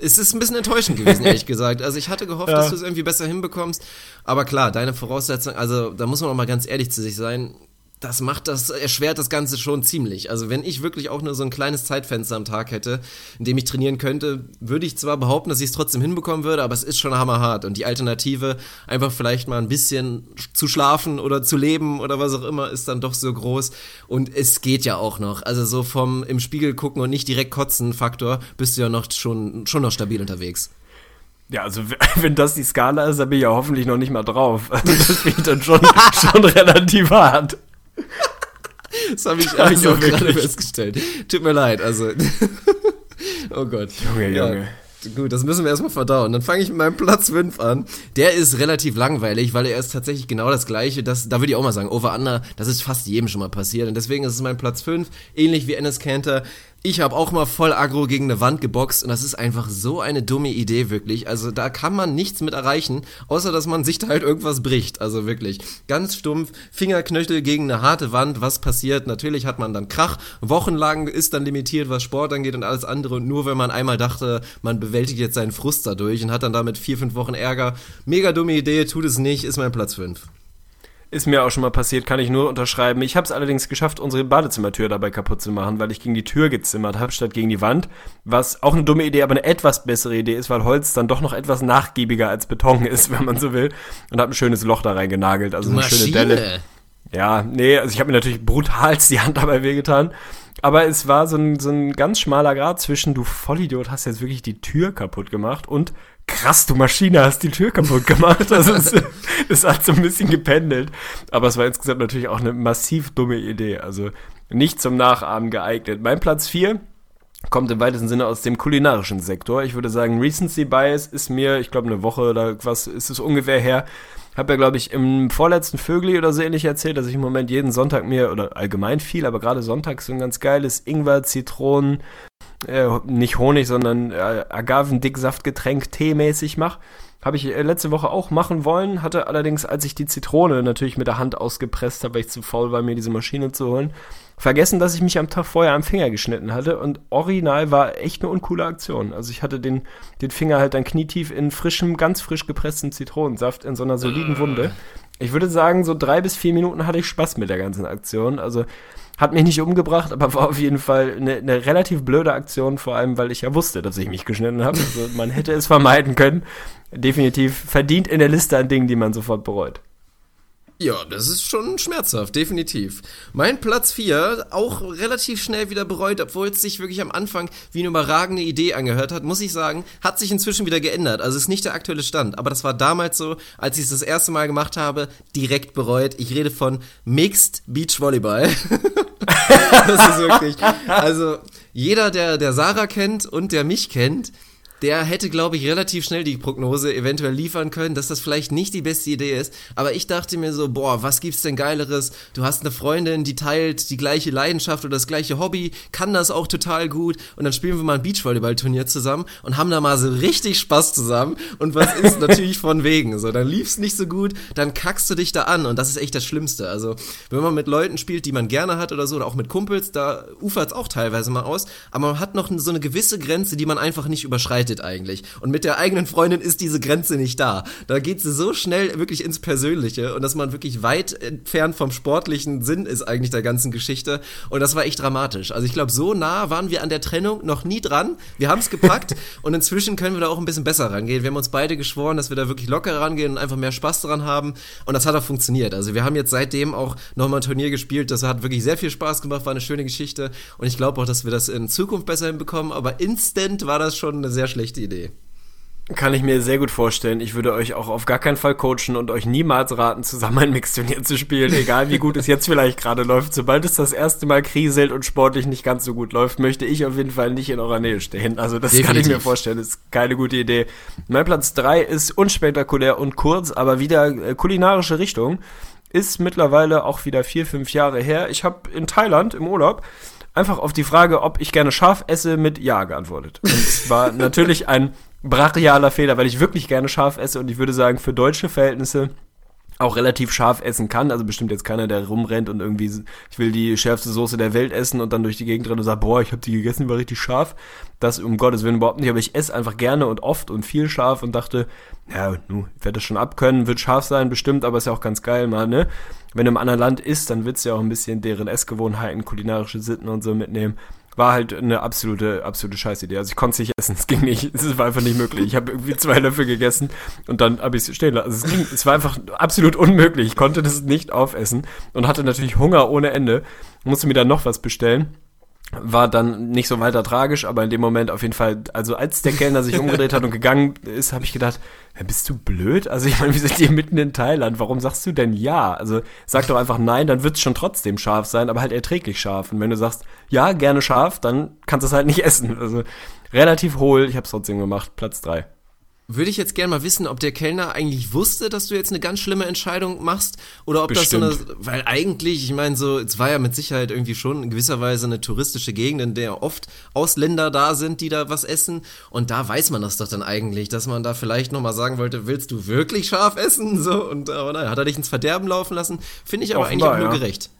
es ist ein bisschen enttäuschend gewesen, ehrlich gesagt. Also ich hatte gehofft, ja. dass du es irgendwie besser hinbekommst. Aber klar, deine Voraussetzung, also da muss man auch mal ganz ehrlich zu sich sein das macht das, erschwert das Ganze schon ziemlich. Also wenn ich wirklich auch nur so ein kleines Zeitfenster am Tag hätte, in dem ich trainieren könnte, würde ich zwar behaupten, dass ich es trotzdem hinbekommen würde, aber es ist schon hammerhart. Und die Alternative, einfach vielleicht mal ein bisschen zu schlafen oder zu leben oder was auch immer, ist dann doch so groß. Und es geht ja auch noch. Also so vom im Spiegel gucken und nicht direkt kotzen Faktor, bist du ja noch schon, schon noch stabil unterwegs. Ja, also wenn das die Skala ist, dann bin ich ja hoffentlich noch nicht mal drauf. Also das ich dann schon, schon relativ hart. Das habe ich, hab ich auch gerade festgestellt. Tut mir leid, also. oh Gott. Junge, Junge. Gut, das müssen wir erstmal verdauen. Dann fange ich mit meinem Platz 5 an. Der ist relativ langweilig, weil er ist tatsächlich genau das gleiche. Das, da würde ich auch mal sagen, Over-Under, das ist fast jedem schon mal passiert. Und deswegen ist es mein Platz 5, ähnlich wie Ennis Cantor. Ich habe auch mal voll aggro gegen eine Wand geboxt und das ist einfach so eine dumme Idee, wirklich. Also da kann man nichts mit erreichen, außer dass man sich da halt irgendwas bricht. Also wirklich. Ganz stumpf, Fingerknöchel gegen eine harte Wand, was passiert? Natürlich hat man dann Krach. Wochenlang ist dann limitiert, was Sport angeht und alles andere. Und nur wenn man einmal dachte, man bewältigt jetzt seinen Frust dadurch und hat dann damit vier, fünf Wochen Ärger. Mega dumme Idee, tut es nicht, ist mein Platz 5. Ist mir auch schon mal passiert, kann ich nur unterschreiben. Ich habe es allerdings geschafft, unsere Badezimmertür dabei kaputt zu machen, weil ich gegen die Tür gezimmert habe, statt gegen die Wand. Was auch eine dumme Idee, aber eine etwas bessere Idee ist, weil Holz dann doch noch etwas nachgiebiger als Beton ist, wenn man so will. Und habe ein schönes Loch da reingenagelt, also eine schöne Delle. Ja, nee, also ich habe mir natürlich brutalst die Hand dabei wehgetan. Aber es war so ein, so ein ganz schmaler Grad zwischen, du Vollidiot hast jetzt wirklich die Tür kaputt gemacht und krass, du Maschine hast die Tür kaputt gemacht. Also es, es hat so ein bisschen gependelt. Aber es war insgesamt natürlich auch eine massiv dumme Idee. Also nicht zum Nachahmen geeignet. Mein Platz 4 kommt im weitesten Sinne aus dem kulinarischen Sektor. Ich würde sagen, Recency Bias ist mir, ich glaube, eine Woche oder was ist es ungefähr her. Habe ja, glaube ich, im vorletzten Vögel oder so ähnlich erzählt, dass ich im Moment jeden Sonntag mir, oder allgemein viel, aber gerade sonntags so ein ganz geiles Ingwer, Zitronen, äh, nicht Honig, sondern äh, Agavendicksaftgetränk teemäßig mache. Habe ich äh, letzte Woche auch machen wollen, hatte allerdings, als ich die Zitrone natürlich mit der Hand ausgepresst habe, weil ich zu faul war, mir diese Maschine zu holen, vergessen, dass ich mich am Tag vorher am Finger geschnitten hatte und original war echt eine uncoole Aktion. Also ich hatte den, den Finger halt dann knietief in frischem, ganz frisch gepresstem Zitronensaft in so einer soliden Wunde. Ich würde sagen, so drei bis vier Minuten hatte ich Spaß mit der ganzen Aktion. Also hat mich nicht umgebracht, aber war auf jeden Fall eine, eine relativ blöde Aktion, vor allem, weil ich ja wusste, dass ich mich geschnitten habe. Also man hätte es vermeiden können. Definitiv verdient in der Liste an Dingen, die man sofort bereut. Ja, das ist schon schmerzhaft, definitiv. Mein Platz 4, auch relativ schnell wieder bereut, obwohl es sich wirklich am Anfang wie eine überragende Idee angehört hat, muss ich sagen, hat sich inzwischen wieder geändert. Also ist nicht der aktuelle Stand, aber das war damals so, als ich es das erste Mal gemacht habe, direkt bereut. Ich rede von Mixed Beach Volleyball. das ist wirklich, also jeder, der, der Sarah kennt und der mich kennt, der hätte, glaube ich, relativ schnell die Prognose eventuell liefern können, dass das vielleicht nicht die beste Idee ist. Aber ich dachte mir so, boah, was gibt's denn Geileres? Du hast eine Freundin, die teilt die gleiche Leidenschaft oder das gleiche Hobby, kann das auch total gut und dann spielen wir mal ein Beachvolleyball-Turnier zusammen und haben da mal so richtig Spaß zusammen. Und was ist natürlich von wegen? So, dann lief's nicht so gut, dann kackst du dich da an und das ist echt das Schlimmste. Also, wenn man mit Leuten spielt, die man gerne hat oder so, oder auch mit Kumpels, da ufert's auch teilweise mal aus, aber man hat noch so eine gewisse Grenze, die man einfach nicht überschreitet verabredet eigentlich. Und mit der eigenen Freundin ist diese Grenze nicht da. Da geht sie so schnell wirklich ins Persönliche und dass man wirklich weit entfernt vom sportlichen Sinn ist eigentlich der ganzen Geschichte. Und das war echt dramatisch. Also ich glaube, so nah waren wir an der Trennung noch nie dran. Wir haben es gepackt und inzwischen können wir da auch ein bisschen besser rangehen. Wir haben uns beide geschworen, dass wir da wirklich locker rangehen und einfach mehr Spaß daran haben. Und das hat auch funktioniert. Also wir haben jetzt seitdem auch nochmal ein Turnier gespielt. Das hat wirklich sehr viel Spaß gemacht, war eine schöne Geschichte. Und ich glaube auch, dass wir das in Zukunft besser hinbekommen. Aber instant war das schon eine sehr schlechte schlechte Idee. Kann ich mir sehr gut vorstellen. Ich würde euch auch auf gar keinen Fall coachen und euch niemals raten, zusammen ein Mixturnier zu spielen, egal wie gut es jetzt vielleicht gerade läuft. Sobald es das erste Mal kriselt und sportlich nicht ganz so gut läuft, möchte ich auf jeden Fall nicht in eurer Nähe stehen. Also das Definitiv. kann ich mir vorstellen. Das ist keine gute Idee. Mein Platz drei ist unspektakulär und kurz, aber wieder äh, kulinarische Richtung. Ist mittlerweile auch wieder vier, fünf Jahre her. Ich habe in Thailand im Urlaub einfach auf die Frage, ob ich gerne scharf esse, mit Ja geantwortet. Und es war natürlich ein brachialer Fehler, weil ich wirklich gerne scharf esse und ich würde sagen, für deutsche Verhältnisse auch relativ scharf essen kann. Also bestimmt jetzt keiner, der rumrennt und irgendwie, ich will die schärfste Soße der Welt essen und dann durch die Gegend rennt und sagt, boah, ich habe die gegessen, war richtig scharf. Das um Gottes Willen überhaupt nicht, aber ich esse einfach gerne und oft und viel scharf und dachte, ja, nu, ich werde das schon abkönnen, wird scharf sein, bestimmt, aber ist ja auch ganz geil mal, ne? Wenn du im anderen Land isst, dann willst du ja auch ein bisschen deren Essgewohnheiten, kulinarische Sitten und so mitnehmen war halt eine absolute, absolute Scheißidee. Also ich konnte es nicht essen, es ging nicht, es war einfach nicht möglich. Ich habe irgendwie zwei Löffel gegessen und dann habe ich es stehen lassen. Also es, ging, es war einfach absolut unmöglich. Ich konnte das nicht aufessen und hatte natürlich Hunger ohne Ende. Musste mir dann noch was bestellen war dann nicht so weiter tragisch, aber in dem Moment auf jeden Fall, also als der Kellner sich umgedreht hat und gegangen ist, habe ich gedacht, bist du blöd? Also ich meine, wir sind hier mitten in Thailand, warum sagst du denn ja? Also sag doch einfach nein, dann wird es schon trotzdem scharf sein, aber halt erträglich scharf. Und wenn du sagst, ja, gerne scharf, dann kannst du es halt nicht essen. Also relativ hohl, ich habe es trotzdem gemacht, Platz drei würde ich jetzt gerne mal wissen, ob der Kellner eigentlich wusste, dass du jetzt eine ganz schlimme Entscheidung machst oder ob Bestimmt. das so eine, weil eigentlich, ich meine so, es war ja mit Sicherheit irgendwie schon in gewisser Weise eine touristische Gegend, in der oft Ausländer da sind, die da was essen und da weiß man das doch dann eigentlich, dass man da vielleicht nochmal sagen wollte, willst du wirklich scharf essen? So und aber nein, hat er dich ins Verderben laufen lassen, finde ich aber Offenbar, eigentlich auch nur ja. gerecht.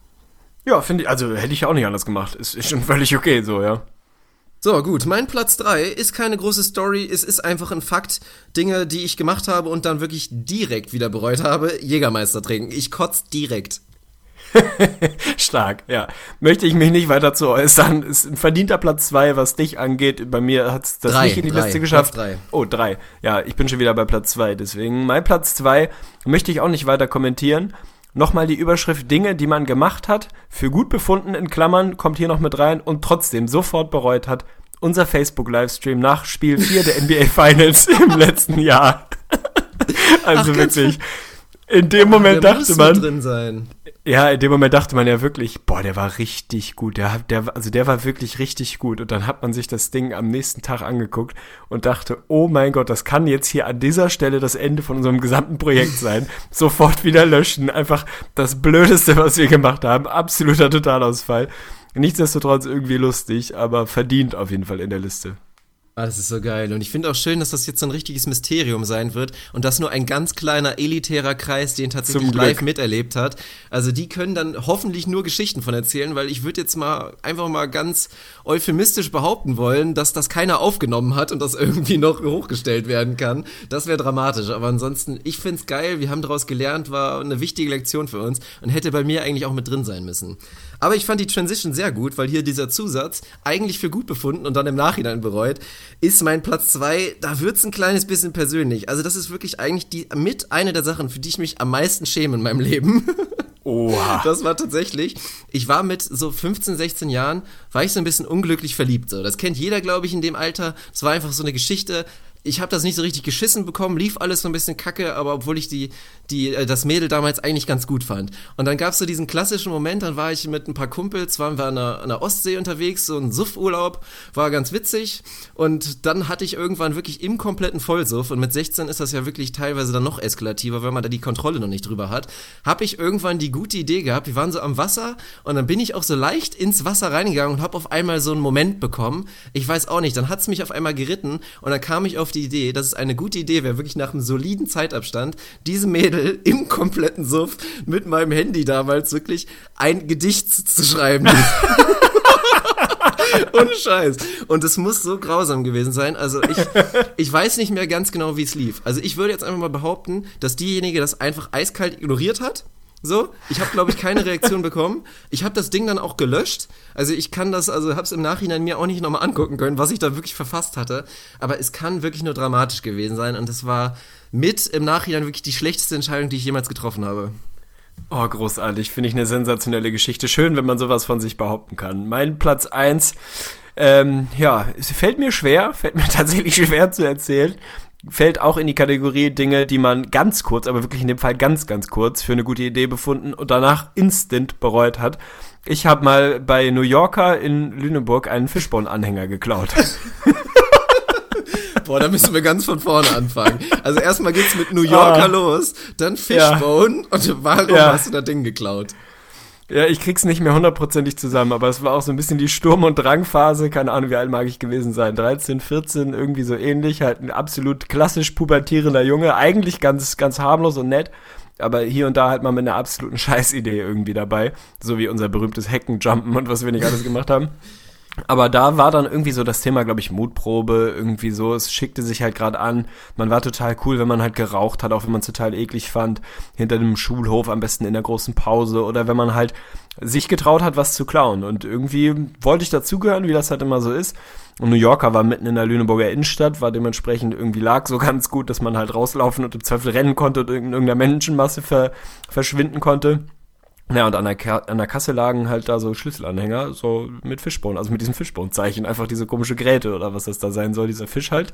Ja, finde ich, also hätte ich auch nicht anders gemacht, ist, ist schon völlig okay so, ja. So, gut. Mein Platz 3 ist keine große Story. Es ist einfach ein Fakt. Dinge, die ich gemacht habe und dann wirklich direkt wieder bereut habe. Jägermeister trinken. Ich kotz direkt. Stark, ja. Möchte ich mich nicht weiter zu äußern. Ist ein verdienter Platz 2, was dich angeht. Bei mir hat es das drei, nicht in die drei, Liste geschafft. Platz drei. Oh, 3. Ja, ich bin schon wieder bei Platz 2. Deswegen mein Platz 2 möchte ich auch nicht weiter kommentieren. Nochmal die Überschrift Dinge, die man gemacht hat, für gut befunden in Klammern, kommt hier noch mit rein und trotzdem sofort bereut hat. Unser Facebook-Livestream nach Spiel 4 der NBA Finals im letzten Jahr. also Ach, wirklich. In dem Moment Der dachte man. Ja, in dem Moment dachte man ja wirklich, boah, der war richtig gut. Der, hat- der, also der war wirklich richtig gut. Und dann hat man sich das Ding am nächsten Tag angeguckt und dachte, oh mein Gott, das kann jetzt hier an dieser Stelle das Ende von unserem gesamten Projekt sein. Sofort wieder löschen. Einfach das Blödeste, was wir gemacht haben. Absoluter Totalausfall. Nichtsdestotrotz irgendwie lustig, aber verdient auf jeden Fall in der Liste. Ah, das ist so geil. Und ich finde auch schön, dass das jetzt so ein richtiges Mysterium sein wird und dass nur ein ganz kleiner elitärer Kreis den tatsächlich live miterlebt hat. Also die können dann hoffentlich nur Geschichten von erzählen, weil ich würde jetzt mal einfach mal ganz euphemistisch behaupten wollen, dass das keiner aufgenommen hat und das irgendwie noch hochgestellt werden kann. Das wäre dramatisch. Aber ansonsten, ich find's geil. Wir haben daraus gelernt, war eine wichtige Lektion für uns und hätte bei mir eigentlich auch mit drin sein müssen. Aber ich fand die Transition sehr gut, weil hier dieser Zusatz, eigentlich für gut befunden und dann im Nachhinein bereut, ist mein Platz zwei. da wird's ein kleines bisschen persönlich. Also das ist wirklich eigentlich die mit eine der Sachen, für die ich mich am meisten schäme in meinem Leben. Oha. Das war tatsächlich, ich war mit so 15, 16 Jahren, war ich so ein bisschen unglücklich verliebt. So. Das kennt jeder, glaube ich, in dem Alter. Es war einfach so eine Geschichte. Ich habe das nicht so richtig geschissen bekommen, lief alles so ein bisschen kacke, aber obwohl ich die, die, äh, das Mädel damals eigentlich ganz gut fand. Und dann gab's so diesen klassischen Moment, dann war ich mit ein paar Kumpels, waren wir an der, an der Ostsee unterwegs, so ein Suffurlaub, war ganz witzig. Und dann hatte ich irgendwann wirklich im kompletten Vollsuff, und mit 16 ist das ja wirklich teilweise dann noch eskalativer, weil man da die Kontrolle noch nicht drüber hat, habe ich irgendwann die gute Idee gehabt, wir waren so am Wasser und dann bin ich auch so leicht ins Wasser reingegangen und habe auf einmal so einen Moment bekommen. Ich weiß auch nicht, dann hat's mich auf einmal geritten und dann kam ich auf die Idee, dass es eine gute Idee wäre, wirklich nach einem soliden Zeitabstand, diesem Mädel im kompletten Suff mit meinem Handy damals wirklich ein Gedicht zu schreiben. Ohne Scheiß. Und es muss so grausam gewesen sein. Also ich, ich weiß nicht mehr ganz genau, wie es lief. Also ich würde jetzt einfach mal behaupten, dass diejenige das einfach eiskalt ignoriert hat. So, ich habe glaube ich keine Reaktion bekommen. Ich habe das Ding dann auch gelöscht. Also ich kann das, also habe es im Nachhinein mir auch nicht nochmal angucken können, was ich da wirklich verfasst hatte. Aber es kann wirklich nur dramatisch gewesen sein und es war mit im Nachhinein wirklich die schlechteste Entscheidung, die ich jemals getroffen habe. Oh, großartig. Finde ich eine sensationelle Geschichte. Schön, wenn man sowas von sich behaupten kann. Mein Platz eins, ähm, ja, es fällt mir schwer, fällt mir tatsächlich schwer zu erzählen. Fällt auch in die Kategorie Dinge, die man ganz kurz, aber wirklich in dem Fall ganz, ganz kurz für eine gute Idee befunden und danach instant bereut hat. Ich habe mal bei New Yorker in Lüneburg einen Fishbone-Anhänger geklaut. Boah, da müssen wir ganz von vorne anfangen. Also erstmal geht's mit New Yorker Ah. los, dann Fishbone und warum Ja. hast du das Ding geklaut? Ja, ich krieg's nicht mehr hundertprozentig zusammen, aber es war auch so ein bisschen die Sturm- und Drangphase. Keine Ahnung, wie alt mag ich gewesen sein? 13, 14, irgendwie so ähnlich. Halt ein absolut klassisch pubertierender Junge. Eigentlich ganz, ganz harmlos und nett. Aber hier und da halt mal mit einer absoluten Scheißidee irgendwie dabei. So wie unser berühmtes Heckenjumpen und was wir nicht alles gemacht haben. Aber da war dann irgendwie so das Thema, glaube ich, Mutprobe, irgendwie so. Es schickte sich halt gerade an. Man war total cool, wenn man halt geraucht hat, auch wenn man es total eklig fand. Hinter dem Schulhof, am besten in der großen Pause. Oder wenn man halt sich getraut hat, was zu klauen. Und irgendwie wollte ich dazugehören, wie das halt immer so ist. Und New Yorker war mitten in der Lüneburger Innenstadt, war dementsprechend irgendwie lag so ganz gut, dass man halt rauslaufen und im Zweifel rennen konnte und in irgendeiner Menschenmasse ver verschwinden konnte. Ja, und an der, Ka an der Kasse lagen halt da so Schlüsselanhänger, so mit Fishbone, also mit diesem Fishbone-Zeichen, einfach diese komische Gräte oder was das da sein soll, dieser Fisch halt.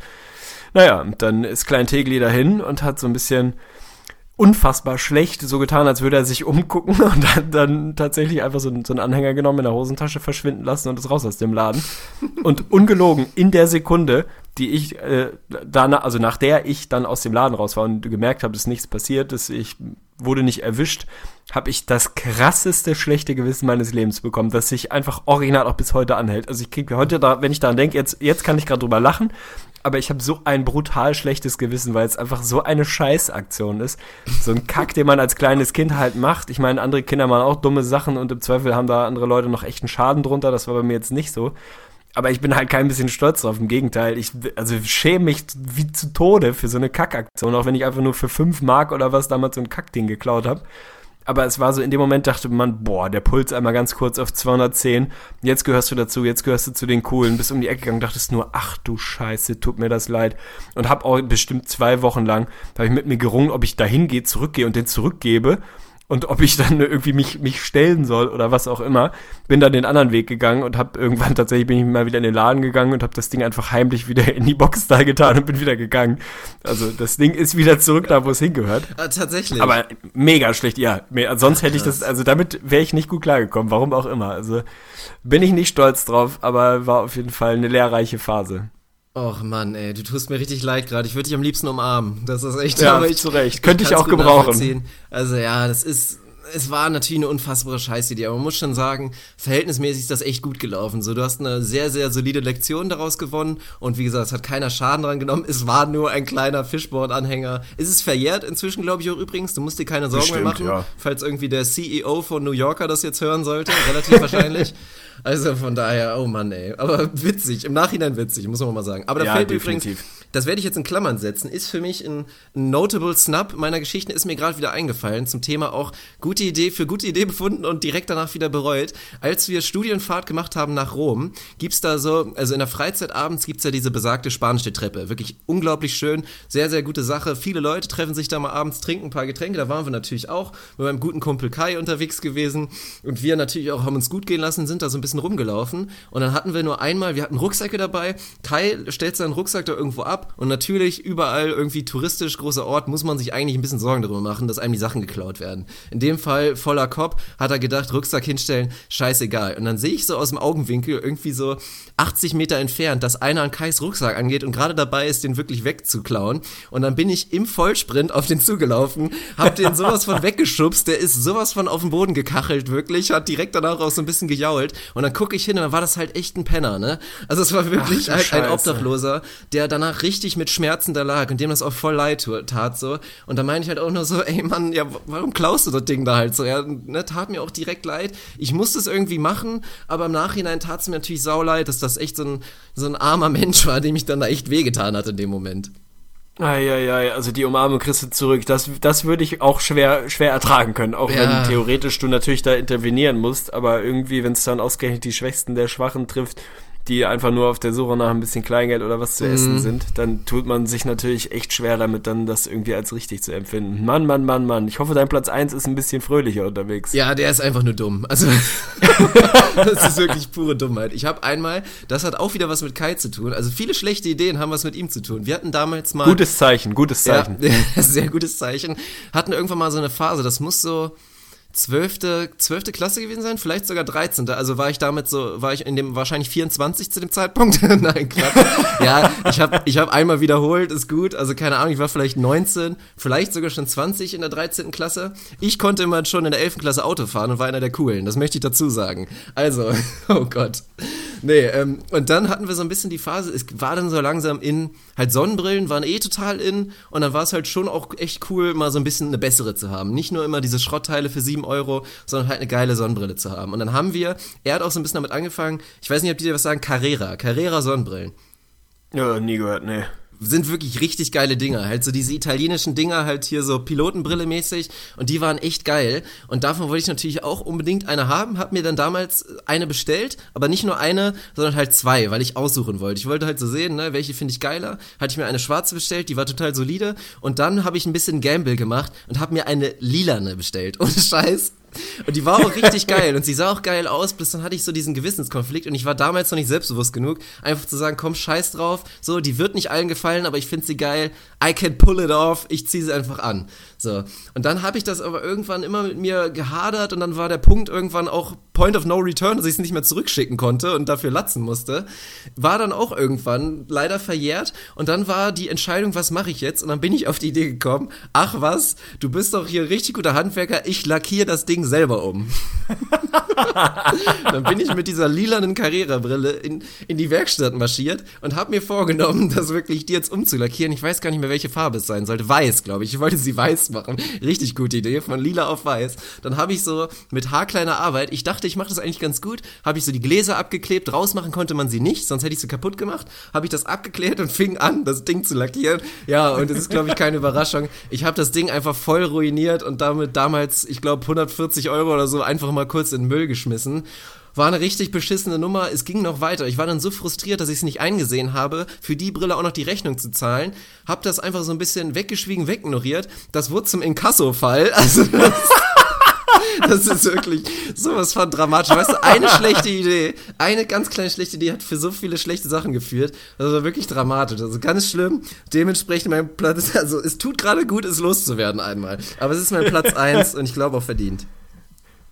Naja, und dann ist Klein Tegli dahin und hat so ein bisschen unfassbar schlecht so getan, als würde er sich umgucken und hat dann tatsächlich einfach so, so einen Anhänger genommen, in der Hosentasche verschwinden lassen und ist raus aus dem Laden. Und ungelogen, in der Sekunde, die ich, äh, danach, also nach der ich dann aus dem Laden raus war und gemerkt habe, dass nichts passiert, dass ich wurde nicht erwischt, habe ich das krasseste schlechte Gewissen meines Lebens bekommen, das sich einfach original auch bis heute anhält. Also ich kriege heute da, wenn ich daran denke, jetzt, jetzt kann ich gerade drüber lachen, aber ich habe so ein brutal schlechtes Gewissen, weil es einfach so eine Scheißaktion ist. So ein Kack, den man als kleines Kind halt macht. Ich meine, andere Kinder machen auch dumme Sachen und im Zweifel haben da andere Leute noch echten Schaden drunter. Das war bei mir jetzt nicht so. Aber ich bin halt kein bisschen stolz drauf. Im Gegenteil, ich also schäme mich wie zu Tode für so eine Kackaktion, auch wenn ich einfach nur für fünf Mark oder was damals so ein Kackding geklaut habe. Aber es war so, in dem Moment dachte man, boah, der Puls einmal ganz kurz auf 210. Jetzt gehörst du dazu, jetzt gehörst du zu den Coolen. Bist um die Ecke gegangen, dachtest nur, ach du Scheiße, tut mir das leid. Und hab auch bestimmt zwei Wochen lang, da habe ich mit mir gerungen, ob ich da hingehe, zurückgehe und den zurückgebe. Und ob ich dann irgendwie mich, mich stellen soll oder was auch immer. Bin dann den anderen Weg gegangen und habe irgendwann tatsächlich bin ich mal wieder in den Laden gegangen und habe das Ding einfach heimlich wieder in die Box da getan und bin wieder gegangen. Also das Ding ist wieder zurück da, wo es hingehört. Ah, tatsächlich. Aber mega schlecht, ja. Sonst hätte ich das, also damit wäre ich nicht gut klargekommen, warum auch immer. Also bin ich nicht stolz drauf, aber war auf jeden Fall eine lehrreiche Phase. Och Mann, ey, du tust mir richtig leid gerade. Ich würde dich am liebsten umarmen. Das ist echt, ja, aber ich, zu Recht. Könnte ich, auch gebrauchen. Also ja, das ist, es war natürlich eine unfassbare Scheißidee, aber man muss schon sagen, verhältnismäßig ist das echt gut gelaufen. So, du hast eine sehr, sehr solide Lektion daraus gewonnen und wie gesagt, es hat keiner Schaden dran genommen. Es war nur ein kleiner Fishboard-Anhänger. Es ist verjährt inzwischen, glaube ich, auch übrigens. Du musst dir keine Sorgen Bestimmt, mehr machen, ja. falls irgendwie der CEO von New Yorker das jetzt hören sollte. Relativ wahrscheinlich. Also von daher, oh Mann, ey. Aber witzig, im Nachhinein witzig, muss man mal sagen. Aber da ja, fällt mir übrigens, das werde ich jetzt in Klammern setzen, ist für mich ein, notable Snap meiner Geschichten, ist mir gerade wieder eingefallen zum Thema auch gute Idee, für gute Idee befunden und direkt danach wieder bereut. Als wir Studienfahrt gemacht haben nach Rom, gibt's da so, also in der Freizeit abends gibt's ja diese besagte spanische Treppe. Wirklich unglaublich schön, sehr, sehr gute Sache. Viele Leute treffen sich da mal abends, trinken ein paar Getränke, da waren wir natürlich auch mit meinem guten Kumpel Kai unterwegs gewesen und wir natürlich auch haben uns gut gehen lassen, sind da so ein bisschen rumgelaufen und dann hatten wir nur einmal, wir hatten Rucksäcke dabei, Kai stellt seinen Rucksack da irgendwo ab und natürlich überall irgendwie touristisch großer Ort muss man sich eigentlich ein bisschen Sorgen darüber machen, dass einem die Sachen geklaut werden. In dem Fall voller Kopf hat er gedacht, Rucksack hinstellen, scheißegal. Und dann sehe ich so aus dem Augenwinkel irgendwie so 80 Meter entfernt, dass einer an Kais Rucksack angeht und gerade dabei ist, den wirklich wegzuklauen. Und dann bin ich im Vollsprint auf den zugelaufen, hab den sowas von weggeschubst, der ist sowas von auf den Boden gekachelt, wirklich, hat direkt danach auch so ein bisschen gejault. Und dann gucke ich hin und dann war das halt echt ein Penner, ne? Also es war wirklich Ach, ein, ein Obdachloser, der danach richtig mit Schmerzen da lag und dem das auch voll leid tat, so. Und da meine ich halt auch nur so, ey Mann, ja, warum klaust du das Ding da halt so? Ja, ne, tat mir auch direkt leid. Ich musste es irgendwie machen, aber im Nachhinein tat es mir natürlich sau leid, dass das echt so ein, so ein armer Mensch war, dem ich dann da echt wehgetan hat in dem Moment. Eieiei, also die Umarmung kriegst du zurück. Das, das würde ich auch schwer, schwer ertragen können, auch ja. wenn theoretisch du natürlich da intervenieren musst, aber irgendwie, wenn es dann ausgerechnet die Schwächsten der Schwachen trifft, die einfach nur auf der Suche nach ein bisschen Kleingeld oder was zu mhm. essen sind, dann tut man sich natürlich echt schwer damit, dann das irgendwie als richtig zu empfinden. Mann, Mann, Mann, Mann. Ich hoffe, dein Platz 1 ist ein bisschen fröhlicher unterwegs. Ja, der ist einfach nur dumm. Also, das ist wirklich pure Dummheit. Ich habe einmal, das hat auch wieder was mit Kai zu tun. Also, viele schlechte Ideen haben was mit ihm zu tun. Wir hatten damals mal. Gutes Zeichen, gutes Zeichen. Ja, sehr gutes Zeichen. Hatten irgendwann mal so eine Phase, das muss so zwölfte, zwölfte Klasse gewesen sein, vielleicht sogar 13. Also war ich damit so, war ich in dem wahrscheinlich 24 zu dem Zeitpunkt. Nein, Quatsch. ja, ich habe ich hab einmal wiederholt, ist gut. Also keine Ahnung, ich war vielleicht 19, vielleicht sogar schon 20 in der 13. Klasse. Ich konnte immer schon in der 11. Klasse Auto fahren und war einer der coolen, das möchte ich dazu sagen. Also, oh Gott. Nee, ähm, und dann hatten wir so ein bisschen die Phase, es war dann so langsam in, halt Sonnenbrillen waren eh total in und dann war es halt schon auch echt cool, mal so ein bisschen eine bessere zu haben. Nicht nur immer diese Schrottteile für 7 Euro, sondern halt eine geile Sonnenbrille zu haben. Und dann haben wir, er hat auch so ein bisschen damit angefangen, ich weiß nicht, ob die dir was sagen, Carrera, Carrera Sonnenbrillen. Ja, nie gehört, nee sind wirklich richtig geile Dinger. Halt so diese italienischen Dinger, halt hier so Pilotenbrille mäßig. Und die waren echt geil. Und davon wollte ich natürlich auch unbedingt eine haben. Hab mir dann damals eine bestellt. Aber nicht nur eine, sondern halt zwei, weil ich aussuchen wollte. Ich wollte halt so sehen, ne, welche finde ich geiler. Hatte ich mir eine schwarze bestellt, die war total solide. Und dann habe ich ein bisschen Gamble gemacht und habe mir eine lilane bestellt. Ohne Scheiß. Und die war auch richtig geil und sie sah auch geil aus, bis dann hatte ich so diesen Gewissenskonflikt und ich war damals noch nicht selbstbewusst genug, einfach zu sagen, komm, scheiß drauf, so, die wird nicht allen gefallen, aber ich finde sie geil, I can pull it off, ich ziehe sie einfach an. So. Und dann habe ich das aber irgendwann immer mit mir gehadert und dann war der Punkt irgendwann auch Point of No Return, dass ich es nicht mehr zurückschicken konnte und dafür latzen musste. War dann auch irgendwann leider verjährt und dann war die Entscheidung, was mache ich jetzt? Und dann bin ich auf die Idee gekommen, ach was, du bist doch hier richtig guter Handwerker, ich lackiere das Ding selber um. dann bin ich mit dieser lilanen Carrera-Brille in, in die Werkstatt marschiert und habe mir vorgenommen, das wirklich die jetzt umzulackieren. Ich weiß gar nicht mehr, welche Farbe es sein sollte. Weiß, glaube ich. Ich wollte sie weiß machen. Richtig gute Idee, von lila auf weiß. Dann habe ich so mit haarkleiner Arbeit, ich dachte, ich mache das eigentlich ganz gut, habe ich so die Gläser abgeklebt. Rausmachen konnte man sie nicht, sonst hätte ich sie kaputt gemacht. Habe ich das abgeklärt und fing an, das Ding zu lackieren. Ja, und es ist, glaube ich, keine Überraschung. Ich habe das Ding einfach voll ruiniert und damit damals, ich glaube, 140 Euro oder so einfach mal kurz in den Müll geschmissen. War eine richtig beschissene Nummer. Es ging noch weiter. Ich war dann so frustriert, dass ich es nicht eingesehen habe, für die Brille auch noch die Rechnung zu zahlen. Hab das einfach so ein bisschen weggeschwiegen, wegignoriert. Das wurde zum Inkasso-Fall. Also das Das ist wirklich sowas von dramatisch. Weißt du, eine schlechte Idee, eine ganz kleine schlechte Idee hat für so viele schlechte Sachen geführt. Das war wirklich dramatisch. Also ganz schlimm. Dementsprechend mein Platz, also es tut gerade gut, es loszuwerden einmal. Aber es ist mein Platz eins und ich glaube auch verdient.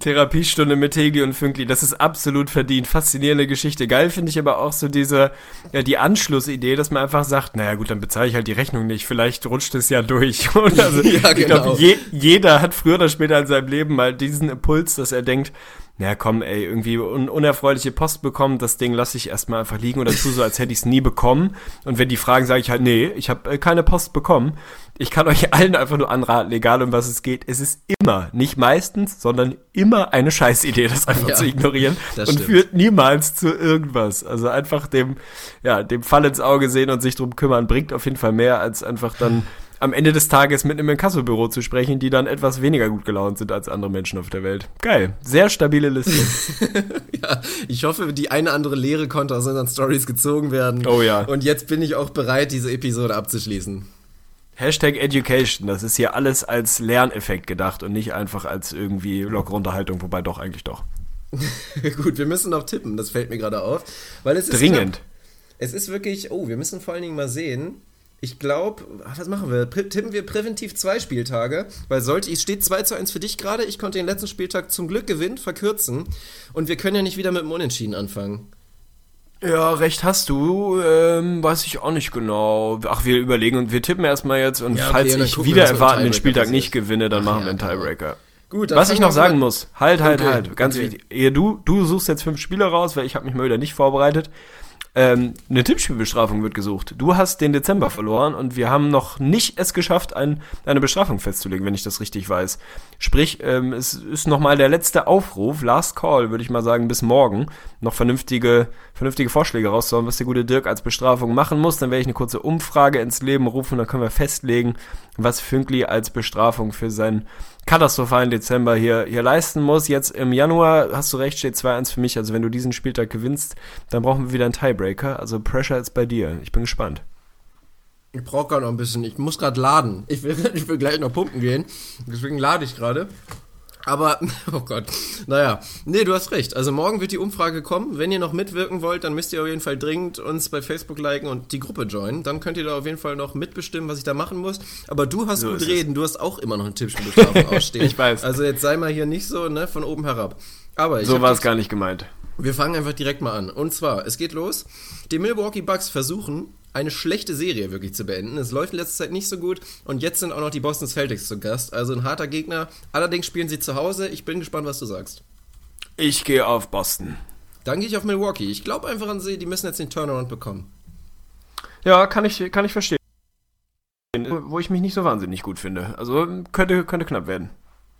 Therapiestunde mit Tegli und Fünkli, das ist absolut verdient. Faszinierende Geschichte. Geil finde ich aber auch so diese, ja, die Anschlussidee, dass man einfach sagt, naja gut, dann bezahle ich halt die Rechnung nicht, vielleicht rutscht es ja durch. Und also, ja, genau. ich glaube, je, jeder hat früher oder später in seinem Leben mal diesen Impuls, dass er denkt, ja komm, ey, irgendwie un unerfreuliche Post bekommen, das Ding lasse ich erstmal einfach liegen oder tu so, als hätte ich es nie bekommen. Und wenn die fragen, sage ich halt, nee, ich habe äh, keine Post bekommen. Ich kann euch allen einfach nur anraten, egal um was es geht, es ist immer, nicht meistens, sondern immer eine Scheißidee, das einfach ja, zu ignorieren und stimmt. führt niemals zu irgendwas. Also einfach dem, ja, dem Fall ins Auge sehen und sich drum kümmern, bringt auf jeden Fall mehr, als einfach dann am Ende des Tages mit einem Inkassobüro zu sprechen, die dann etwas weniger gut gelaunt sind als andere Menschen auf der Welt. Geil. Sehr stabile Liste. ja, ich hoffe, die eine andere Lehre konnte aus unseren Stories gezogen werden. Oh ja. Und jetzt bin ich auch bereit, diese Episode abzuschließen. Hashtag Education, das ist hier alles als Lerneffekt gedacht und nicht einfach als irgendwie lockere Unterhaltung, wobei doch eigentlich doch. Gut, wir müssen noch tippen, das fällt mir gerade auf. Weil es ist Dringend. Knapp. Es ist wirklich, oh, wir müssen vor allen Dingen mal sehen, ich glaube, was machen wir? Tippen wir präventiv zwei Spieltage, weil sollte, es steht 2 zu 1 für dich gerade, ich konnte den letzten Spieltag zum Glück gewinnen, verkürzen und wir können ja nicht wieder mit dem Unentschieden anfangen. Ja, recht hast du, ähm, weiß ich auch nicht genau. Ach, wir überlegen und wir tippen erstmal jetzt und ja, okay, falls ich wieder erwarten den Spieltag nicht gewinne, dann Ach, machen ja, wir einen Tiebreaker. Gut, Was ich noch sagen muss, halt, halt, okay, halt, ganz okay. wichtig. Du, du suchst jetzt fünf Spieler raus, weil ich habe mich mal wieder nicht vorbereitet. Ähm, eine Tippspielbestrafung wird gesucht. Du hast den Dezember verloren und wir haben noch nicht es geschafft, ein, eine Bestrafung festzulegen, wenn ich das richtig weiß. Sprich, ähm, es ist nochmal der letzte Aufruf, Last Call, würde ich mal sagen, bis morgen, noch vernünftige, vernünftige Vorschläge rauszuhauen, was der gute Dirk als Bestrafung machen muss. Dann werde ich eine kurze Umfrage ins Leben rufen, dann können wir festlegen, was Fünkli als Bestrafung für seinen katastrophalen Dezember hier, hier leisten muss. Jetzt im Januar, hast du recht, steht 2-1 für mich. Also wenn du diesen Spieltag gewinnst, dann brauchen wir wieder einen Tiebreaker. Also Pressure ist bei dir. Ich bin gespannt. Ich brauche gerade noch ein bisschen. Ich muss gerade laden. Ich will, ich will gleich noch pumpen gehen. Deswegen lade ich gerade. Aber, oh Gott, naja, nee, du hast recht. Also morgen wird die Umfrage kommen. Wenn ihr noch mitwirken wollt, dann müsst ihr auf jeden Fall dringend uns bei Facebook liken und die Gruppe joinen. Dann könnt ihr da auf jeden Fall noch mitbestimmen, was ich da machen muss. Aber du hast so gut reden, es. du hast auch immer noch eine Tippspielbestrafung ausstehen. ich weiß. Also jetzt sei mal hier nicht so, ne, von oben herab. Aber ich so war es gar nicht gemeint. Wir fangen einfach direkt mal an. Und zwar, es geht los. Die Milwaukee Bucks versuchen, eine schlechte Serie wirklich zu beenden. Es läuft in letzter Zeit nicht so gut und jetzt sind auch noch die Boston Celtics zu Gast. Also ein harter Gegner. Allerdings spielen sie zu Hause. Ich bin gespannt, was du sagst. Ich gehe auf Boston. Dann gehe ich auf Milwaukee. Ich glaube einfach an sie, die müssen jetzt den Turnaround bekommen. Ja, kann ich, kann ich verstehen. Wo ich mich nicht so wahnsinnig gut finde. Also könnte, könnte knapp werden.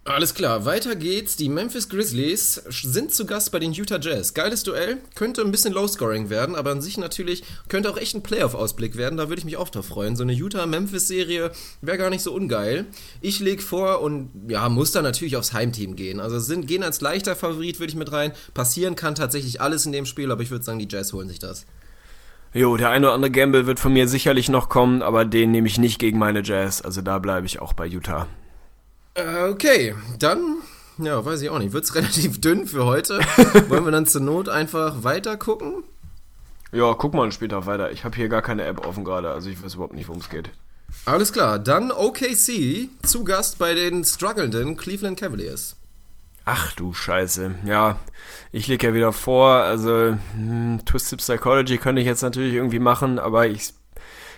Alles klar, weiter geht's. Die Memphis Grizzlies sind zu Gast bei den Utah Jazz. Geiles Duell, könnte ein bisschen Low-Scoring werden, aber an sich natürlich könnte auch echt ein Playoff-Ausblick werden. Da würde ich mich auch drauf freuen. So eine Utah-Memphis-Serie wäre gar nicht so ungeil. Ich lege vor und ja, muss da natürlich aufs Heimteam gehen. Also sind, gehen als leichter Favorit, würde ich mit rein. Passieren kann tatsächlich alles in dem Spiel, aber ich würde sagen, die Jazz holen sich das. Jo, der eine oder andere Gamble wird von mir sicherlich noch kommen, aber den nehme ich nicht gegen meine Jazz. Also da bleibe ich auch bei Utah. Äh, okay, dann, ja, weiß ich auch nicht. Wird es relativ dünn für heute. Wollen wir dann zur Not einfach weiter gucken? Ja, guck mal später weiter. Ich habe hier gar keine App offen gerade, also ich weiß überhaupt nicht, worum es geht. Alles klar, dann OKC zu Gast bei den strugglenden Cleveland Cavaliers. Ach du Scheiße. Ja, ich lege ja wieder vor, also hm, Twisted Psychology könnte ich jetzt natürlich irgendwie machen, aber ich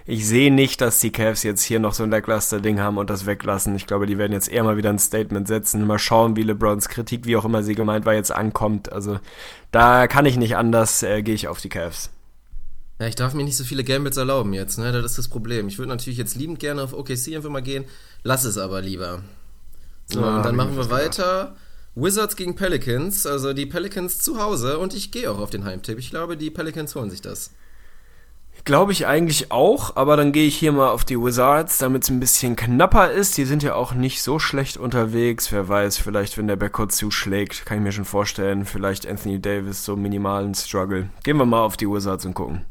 ich sehe nicht, dass die Cavs jetzt hier noch so ein Lackluster-Ding haben und das weglassen. Ich glaube, die werden jetzt eher mal wieder ein Statement setzen. Mal schauen, wie LeBrons Kritik, wie auch immer sie gemeint war, jetzt ankommt. Also da kann ich nicht anders, äh, gehe ich auf die Cavs. Ja, ich darf mir nicht so viele Gambles erlauben jetzt, ne? Das ist das Problem. Ich würde natürlich jetzt liebend gerne auf OKC einfach mal gehen, lass es aber lieber. So, ja, und dann machen wir weiter. Wizards gegen Pelicans, also die Pelicans zu Hause und ich gehe auch auf den Heimtipp. Ich glaube, die Pelicans holen sich das. Glaube ich eigentlich auch, aber dann gehe ich hier mal auf die Wizards, damit es ein bisschen knapper ist. Die sind ja auch nicht so schlecht unterwegs. Wer weiß, vielleicht wenn der Backcourt zuschlägt, kann ich mir schon vorstellen, vielleicht Anthony Davis so minimalen Struggle. Gehen wir mal auf die Wizards und gucken.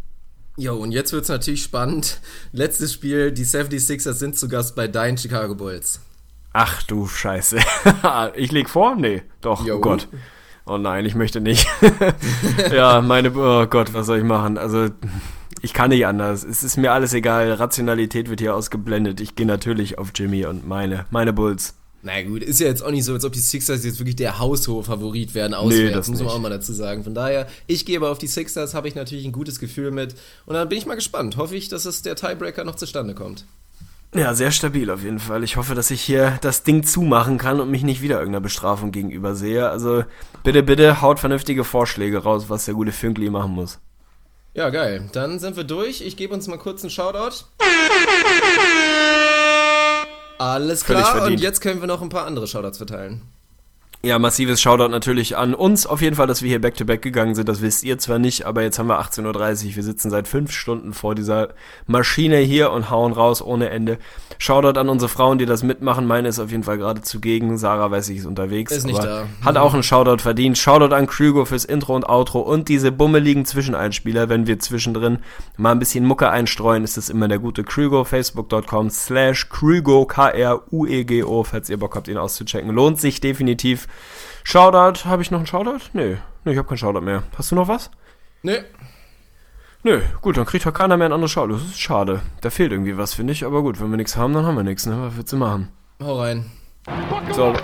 Jo, und jetzt wird es natürlich spannend. Letztes Spiel, die 76ers sind zu Gast bei deinen Chicago Bulls. Ach du Scheiße. ich leg vor? Nee, doch. Jo. Oh Gott. Oh nein, ich möchte nicht. ja, meine, oh Gott, was soll ich machen? Also, ich kann nicht anders. Es ist mir alles egal. Rationalität wird hier ausgeblendet. Ich gehe natürlich auf Jimmy und meine, meine Bulls. Na gut, ist ja jetzt auch nicht so, als ob die Sixers jetzt wirklich der haushohe Favorit werden auswärts, das muss man nicht. auch mal dazu sagen. Von daher, ich gehe aber auf die Sixers, habe ich natürlich ein gutes Gefühl mit. Und dann bin ich mal gespannt. Hoffe ich, dass es der Tiebreaker noch zustande kommt. Ja, sehr stabil auf jeden Fall. Ich hoffe, dass ich hier das Ding zumachen kann und mich nicht wieder irgendeiner Bestrafung gegenüber sehe. Also bitte, bitte haut vernünftige Vorschläge raus, was der gute Fünkli machen muss. Ja, geil. Dann sind wir durch. Ich gebe uns mal kurz einen Shoutout. Alles klar, und jetzt können wir noch ein paar andere Shoutouts verteilen. Ja, massives Shoutout natürlich an uns. Auf jeden Fall, dass wir hier back-to-back gegangen sind. Das wisst ihr zwar nicht, aber jetzt haben wir 18.30 Uhr. Wir sitzen seit fünf Stunden vor dieser Maschine hier und hauen raus ohne Ende. Shoutout an unsere Frauen, die das mitmachen. Meine ist auf jeden Fall gerade zugegen. Sarah weiß ich, ist unterwegs. Ist nicht da. Hat auch einen Shoutout verdient. Shoutout an Krügo fürs Intro und Outro und diese bummeligen Zwischeneinspieler. Wenn wir zwischendrin mal ein bisschen Mucke einstreuen, ist es immer der gute Krügo. Facebook.com slash Krügo, K-R-U-E-G-O, falls ihr Bock habt, ihn auszuchecken. Lohnt sich definitiv. Shoutout, habe ich noch einen Shoutout? Nö, nö ich habe keinen Shoutout mehr. Hast du noch was? Nö. Nö, gut, dann kriegt doch keiner mehr ein anderes Shoutout. Das ist schade. Da fehlt irgendwie was, finde ich. Aber gut, wenn wir nichts haben, dann haben wir nichts, ne? Was willst du machen? Hau rein. So.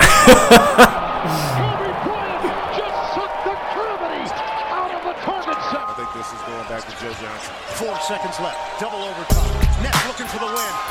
Four seconds left. Double overtime. Nets looking for the win.